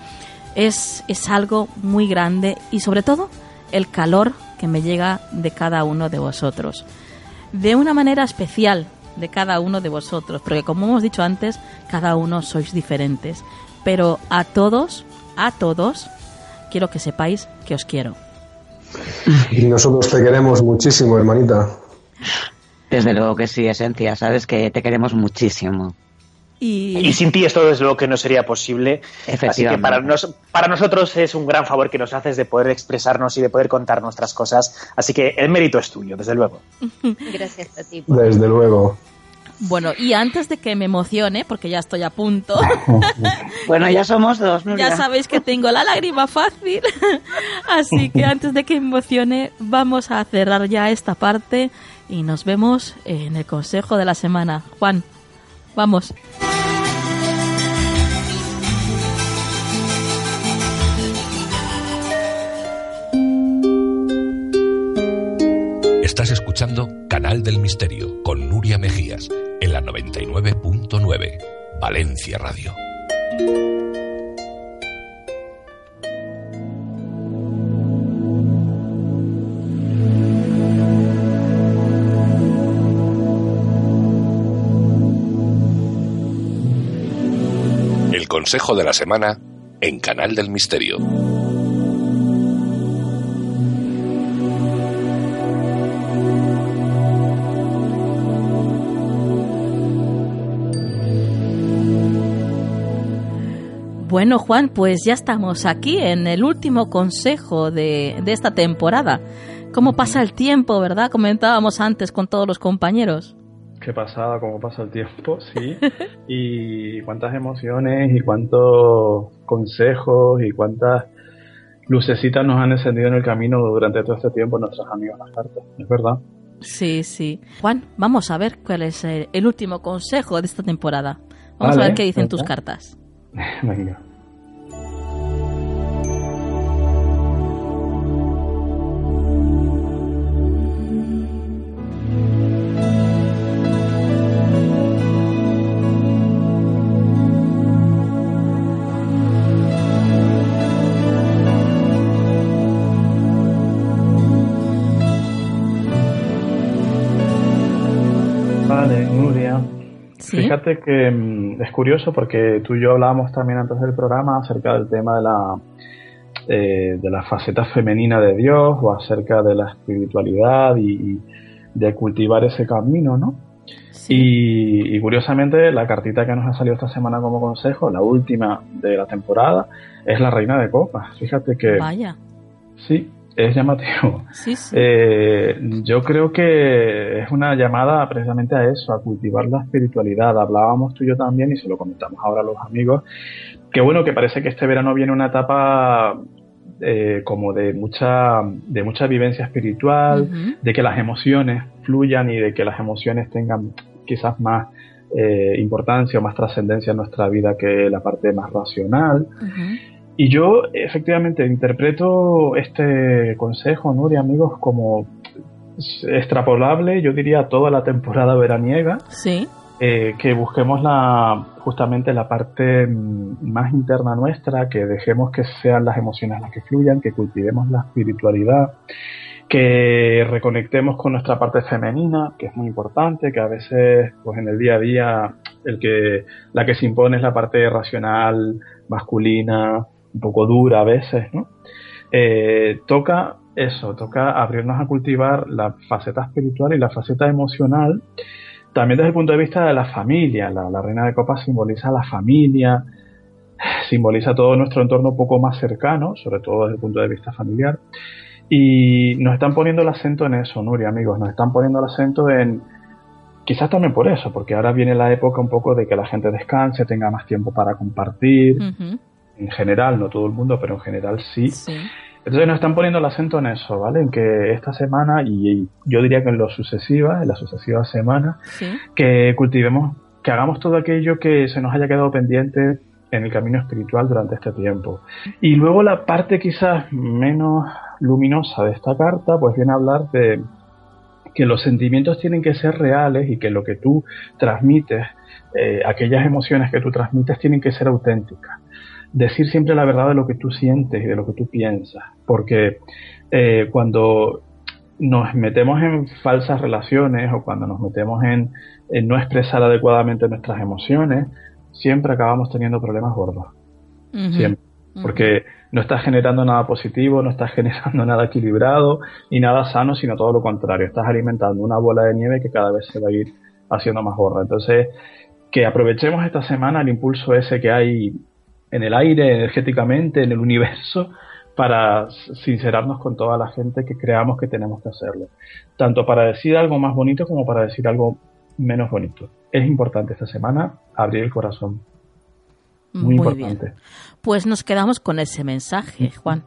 es, es algo muy grande y sobre todo el calor que me llega de cada uno de vosotros. De una manera especial de cada uno de vosotros, porque como hemos dicho antes, cada uno sois diferentes. Pero a todos, a todos, quiero que sepáis que os quiero. Y nosotros te queremos muchísimo, hermanita. Desde luego que sí, Esencia, sabes que te queremos muchísimo. Y... sin ti esto desde luego que no sería posible. Así que para, para nosotros es un gran favor que nos haces de poder expresarnos y de poder contar nuestras cosas. Así que el mérito es tuyo, desde luego. Gracias a ti. Desde luego. Bueno, y antes de que me emocione, porque ya estoy a punto. bueno, ya somos dos, Ya sabéis que tengo la lágrima fácil. Así que antes de que me emocione, vamos a cerrar ya esta parte y nos vemos en el consejo de la semana. Juan, vamos. Estás escuchando Canal del Misterio con Nuria Mejías en la 99.9 Valencia Radio. El consejo de la semana en Canal del Misterio. Bueno, Juan, pues ya estamos aquí en el último consejo de, esta temporada. ¿Cómo pasa el tiempo, verdad? Comentábamos antes con todos los compañeros. Qué pasada, cómo pasa el tiempo, sí. y cuántas emociones y cuántos consejos y cuántas lucecitas nos han encendido en el camino durante todo este tiempo nuestros amigos las cartas, es verdad. Sí, sí. Juan, vamos a ver cuál es el último consejo de esta temporada. Vamos a ver qué dicen tus cartas. Venga. Fíjate que mm, es curioso porque tú y yo hablábamos también antes del programa acerca del tema de la, eh, de la faceta femenina de Dios o acerca de la espiritualidad y, de cultivar ese camino, ¿no? Y, curiosamente la cartita que nos ha salido esta semana como consejo, la última de la temporada, es la reina de copas. Fíjate que... Vaya. Sí, es llamativo. Eh, yo creo que es una llamada precisamente a eso, a cultivar la espiritualidad. Hablábamos tú y yo también, y se lo comentamos ahora a los amigos, que bueno, que parece que este verano viene una etapa eh, como de mucha, de mucha vivencia espiritual, de que las emociones fluyan y de que las emociones tengan quizás más eh, importancia o más trascendencia en nuestra vida que la parte más racional. Y yo efectivamente interpreto este consejo, Nuria, amigos, como extrapolable, yo diría, toda la temporada veraniega. Sí. Eh, que busquemos la, justamente la parte mm, más interna nuestra, que dejemos que sean las emociones las que fluyan, que cultivemos la espiritualidad, que reconectemos con nuestra parte femenina, que es muy importante, que a veces, pues en el día a día, el que, la que se impone es la parte racional, masculina, un poco dura a veces, ¿no? Eh, toca eso, toca abrirnos a cultivar la faceta espiritual y la faceta emocional, también desde el punto de vista de la familia. La, reina de copas simboliza la familia, simboliza todo nuestro entorno un poco más cercano, sobre todo desde el punto de vista familiar. Y nos están poniendo el acento en eso, Nuria, amigos, nos están poniendo el acento en, quizás también por eso, porque ahora viene la época un poco de que la gente descanse, tenga más tiempo para compartir, en general, no todo el mundo, pero en general sí. Entonces nos están poniendo el acento en eso, ¿vale? En que esta semana, y yo diría que en lo sucesiva, en las sucesivas semanas, que cultivemos, que hagamos todo aquello que se nos haya quedado pendiente en el camino espiritual durante este tiempo. Y luego la parte quizás menos luminosa de esta carta, pues viene a hablar de que los sentimientos tienen que ser reales y que lo que tú transmites, eh, aquellas emociones que tú transmites tienen que ser auténticas. Decir siempre la verdad de lo que tú sientes y de lo que tú piensas, porque eh, cuando nos metemos en falsas relaciones o cuando nos metemos en, no expresar adecuadamente nuestras emociones, siempre acabamos teniendo problemas gordos. Siempre. Porque no estás generando nada positivo, no estás generando nada equilibrado y nada sano, sino todo lo contrario. Estás alimentando una bola de nieve que cada vez se va a ir haciendo más gorda. Entonces, que aprovechemos esta semana el impulso ese que hay en el aire, energéticamente, en el universo, para sincerarnos con toda la gente que creamos que tenemos que hacerlo. Tanto para decir algo más bonito como para decir algo menos bonito. Es importante esta semana abrir el corazón. Muy, importante. Pues nos quedamos con ese mensaje, Juan.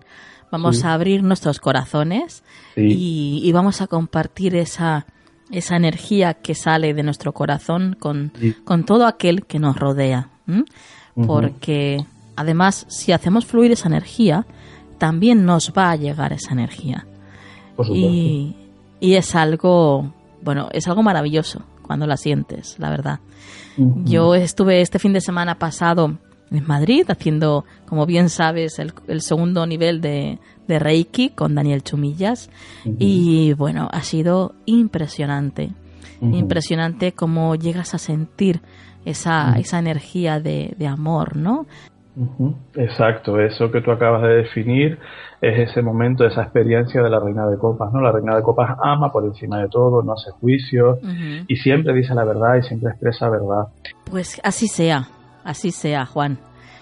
Vamos a abrir nuestros corazones y, vamos a compartir esa, esa energía que sale de nuestro corazón con, con todo aquel que nos rodea. Porque además, si hacemos fluir esa energía, también nos va a llegar esa energía. y, y, es algo, bueno, es algo maravilloso cuando la sientes, la verdad. Yo estuve este fin de semana pasado en Madrid haciendo, como bien sabes, el, segundo nivel de, Reiki con Daniel Chumillas. Y bueno, ha sido impresionante. Impresionante cómo llegas a sentir esa, esa energía de, de amor, ¿no? Exacto, eso que tú acabas de definir es ese momento, esa experiencia de la reina de copas, ¿no? La reina de copas ama por encima de todo, no hace juicios y siempre dice la verdad y siempre expresa verdad. Pues así sea, así sea, Juan.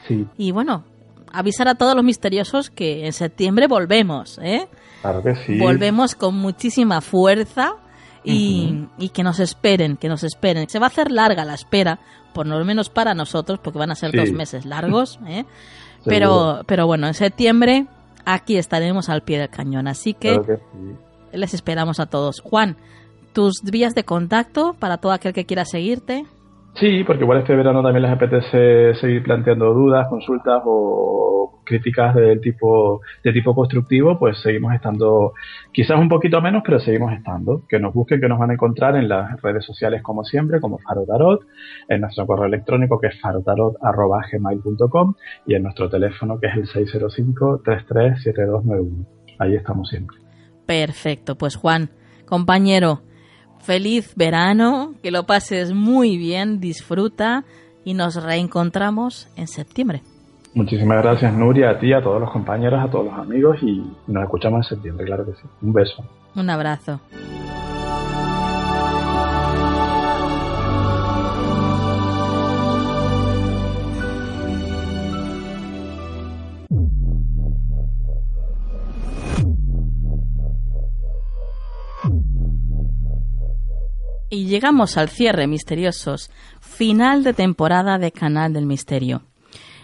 Sí. Y bueno, avisar a todos los misteriosos que en septiembre volvemos, ¿eh? Claro que sí. Volvemos con muchísima fuerza y, y que nos esperen, que nos esperen. Se va a hacer larga la espera por lo menos para nosotros, porque van a ser dos meses largos, ¿eh? pero, pero bueno, en septiembre aquí estaremos al pie del cañón, así que, les esperamos a todos. Juan, tus vías de contacto para todo aquel que quiera seguirte. Sí, porque igual este verano también les apetece seguir planteando dudas, consultas o críticas del tipo, de tipo constructivo, pues seguimos estando, quizás un poquito menos, pero seguimos estando. Que nos busquen, que nos van a encontrar en las redes sociales como siempre, como Farotarot, en nuestro correo electrónico que es farotarot.gmail.com y en nuestro teléfono que es el 605-337291. Ahí estamos siempre. Perfecto, pues Juan, compañero, feliz verano, que lo pases muy bien, disfruta y nos reencontramos en septiembre. Muchísimas gracias Nuria, a ti, a todos los compañeros, a todos los amigos y nos escuchamos en septiembre, claro que sí. Un beso. Un abrazo. Y llegamos al cierre, misteriosos. Final de temporada de Canal del Misterio.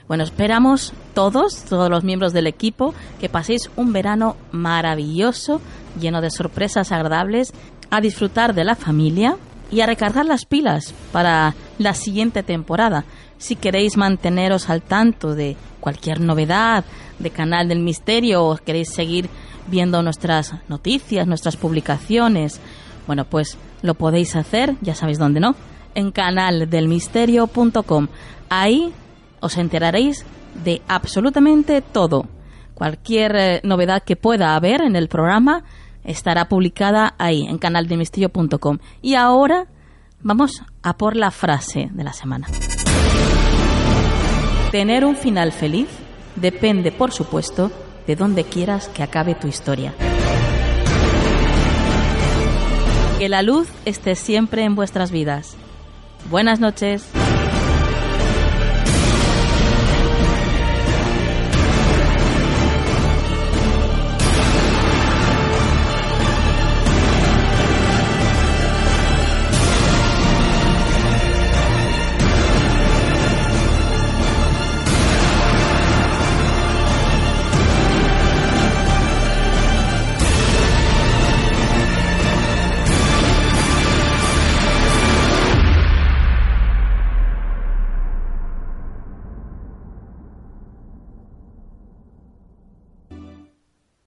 Bueno, esperamos todos, todos los miembros del equipo, que paséis un verano maravilloso, lleno de sorpresas agradables, a disfrutar de la familia y a recargar las pilas para la siguiente temporada. Si queréis manteneros al tanto de cualquier novedad de Canal del Misterio o queréis seguir viendo nuestras noticias, nuestras publicaciones, bueno, pues lo podéis hacer, ya sabéis dónde no, en canaldelmisterio.com. Ahí os enteraréis de absolutamente todo. Cualquier eh, novedad que pueda haber en el programa estará publicada ahí, en canaldelmisterio.com. Y ahora vamos a por la frase de la semana. Tener un final feliz depende, por supuesto, de dónde quieras que acabe tu historia. Que la luz esté siempre en vuestras vidas. Buenas noches.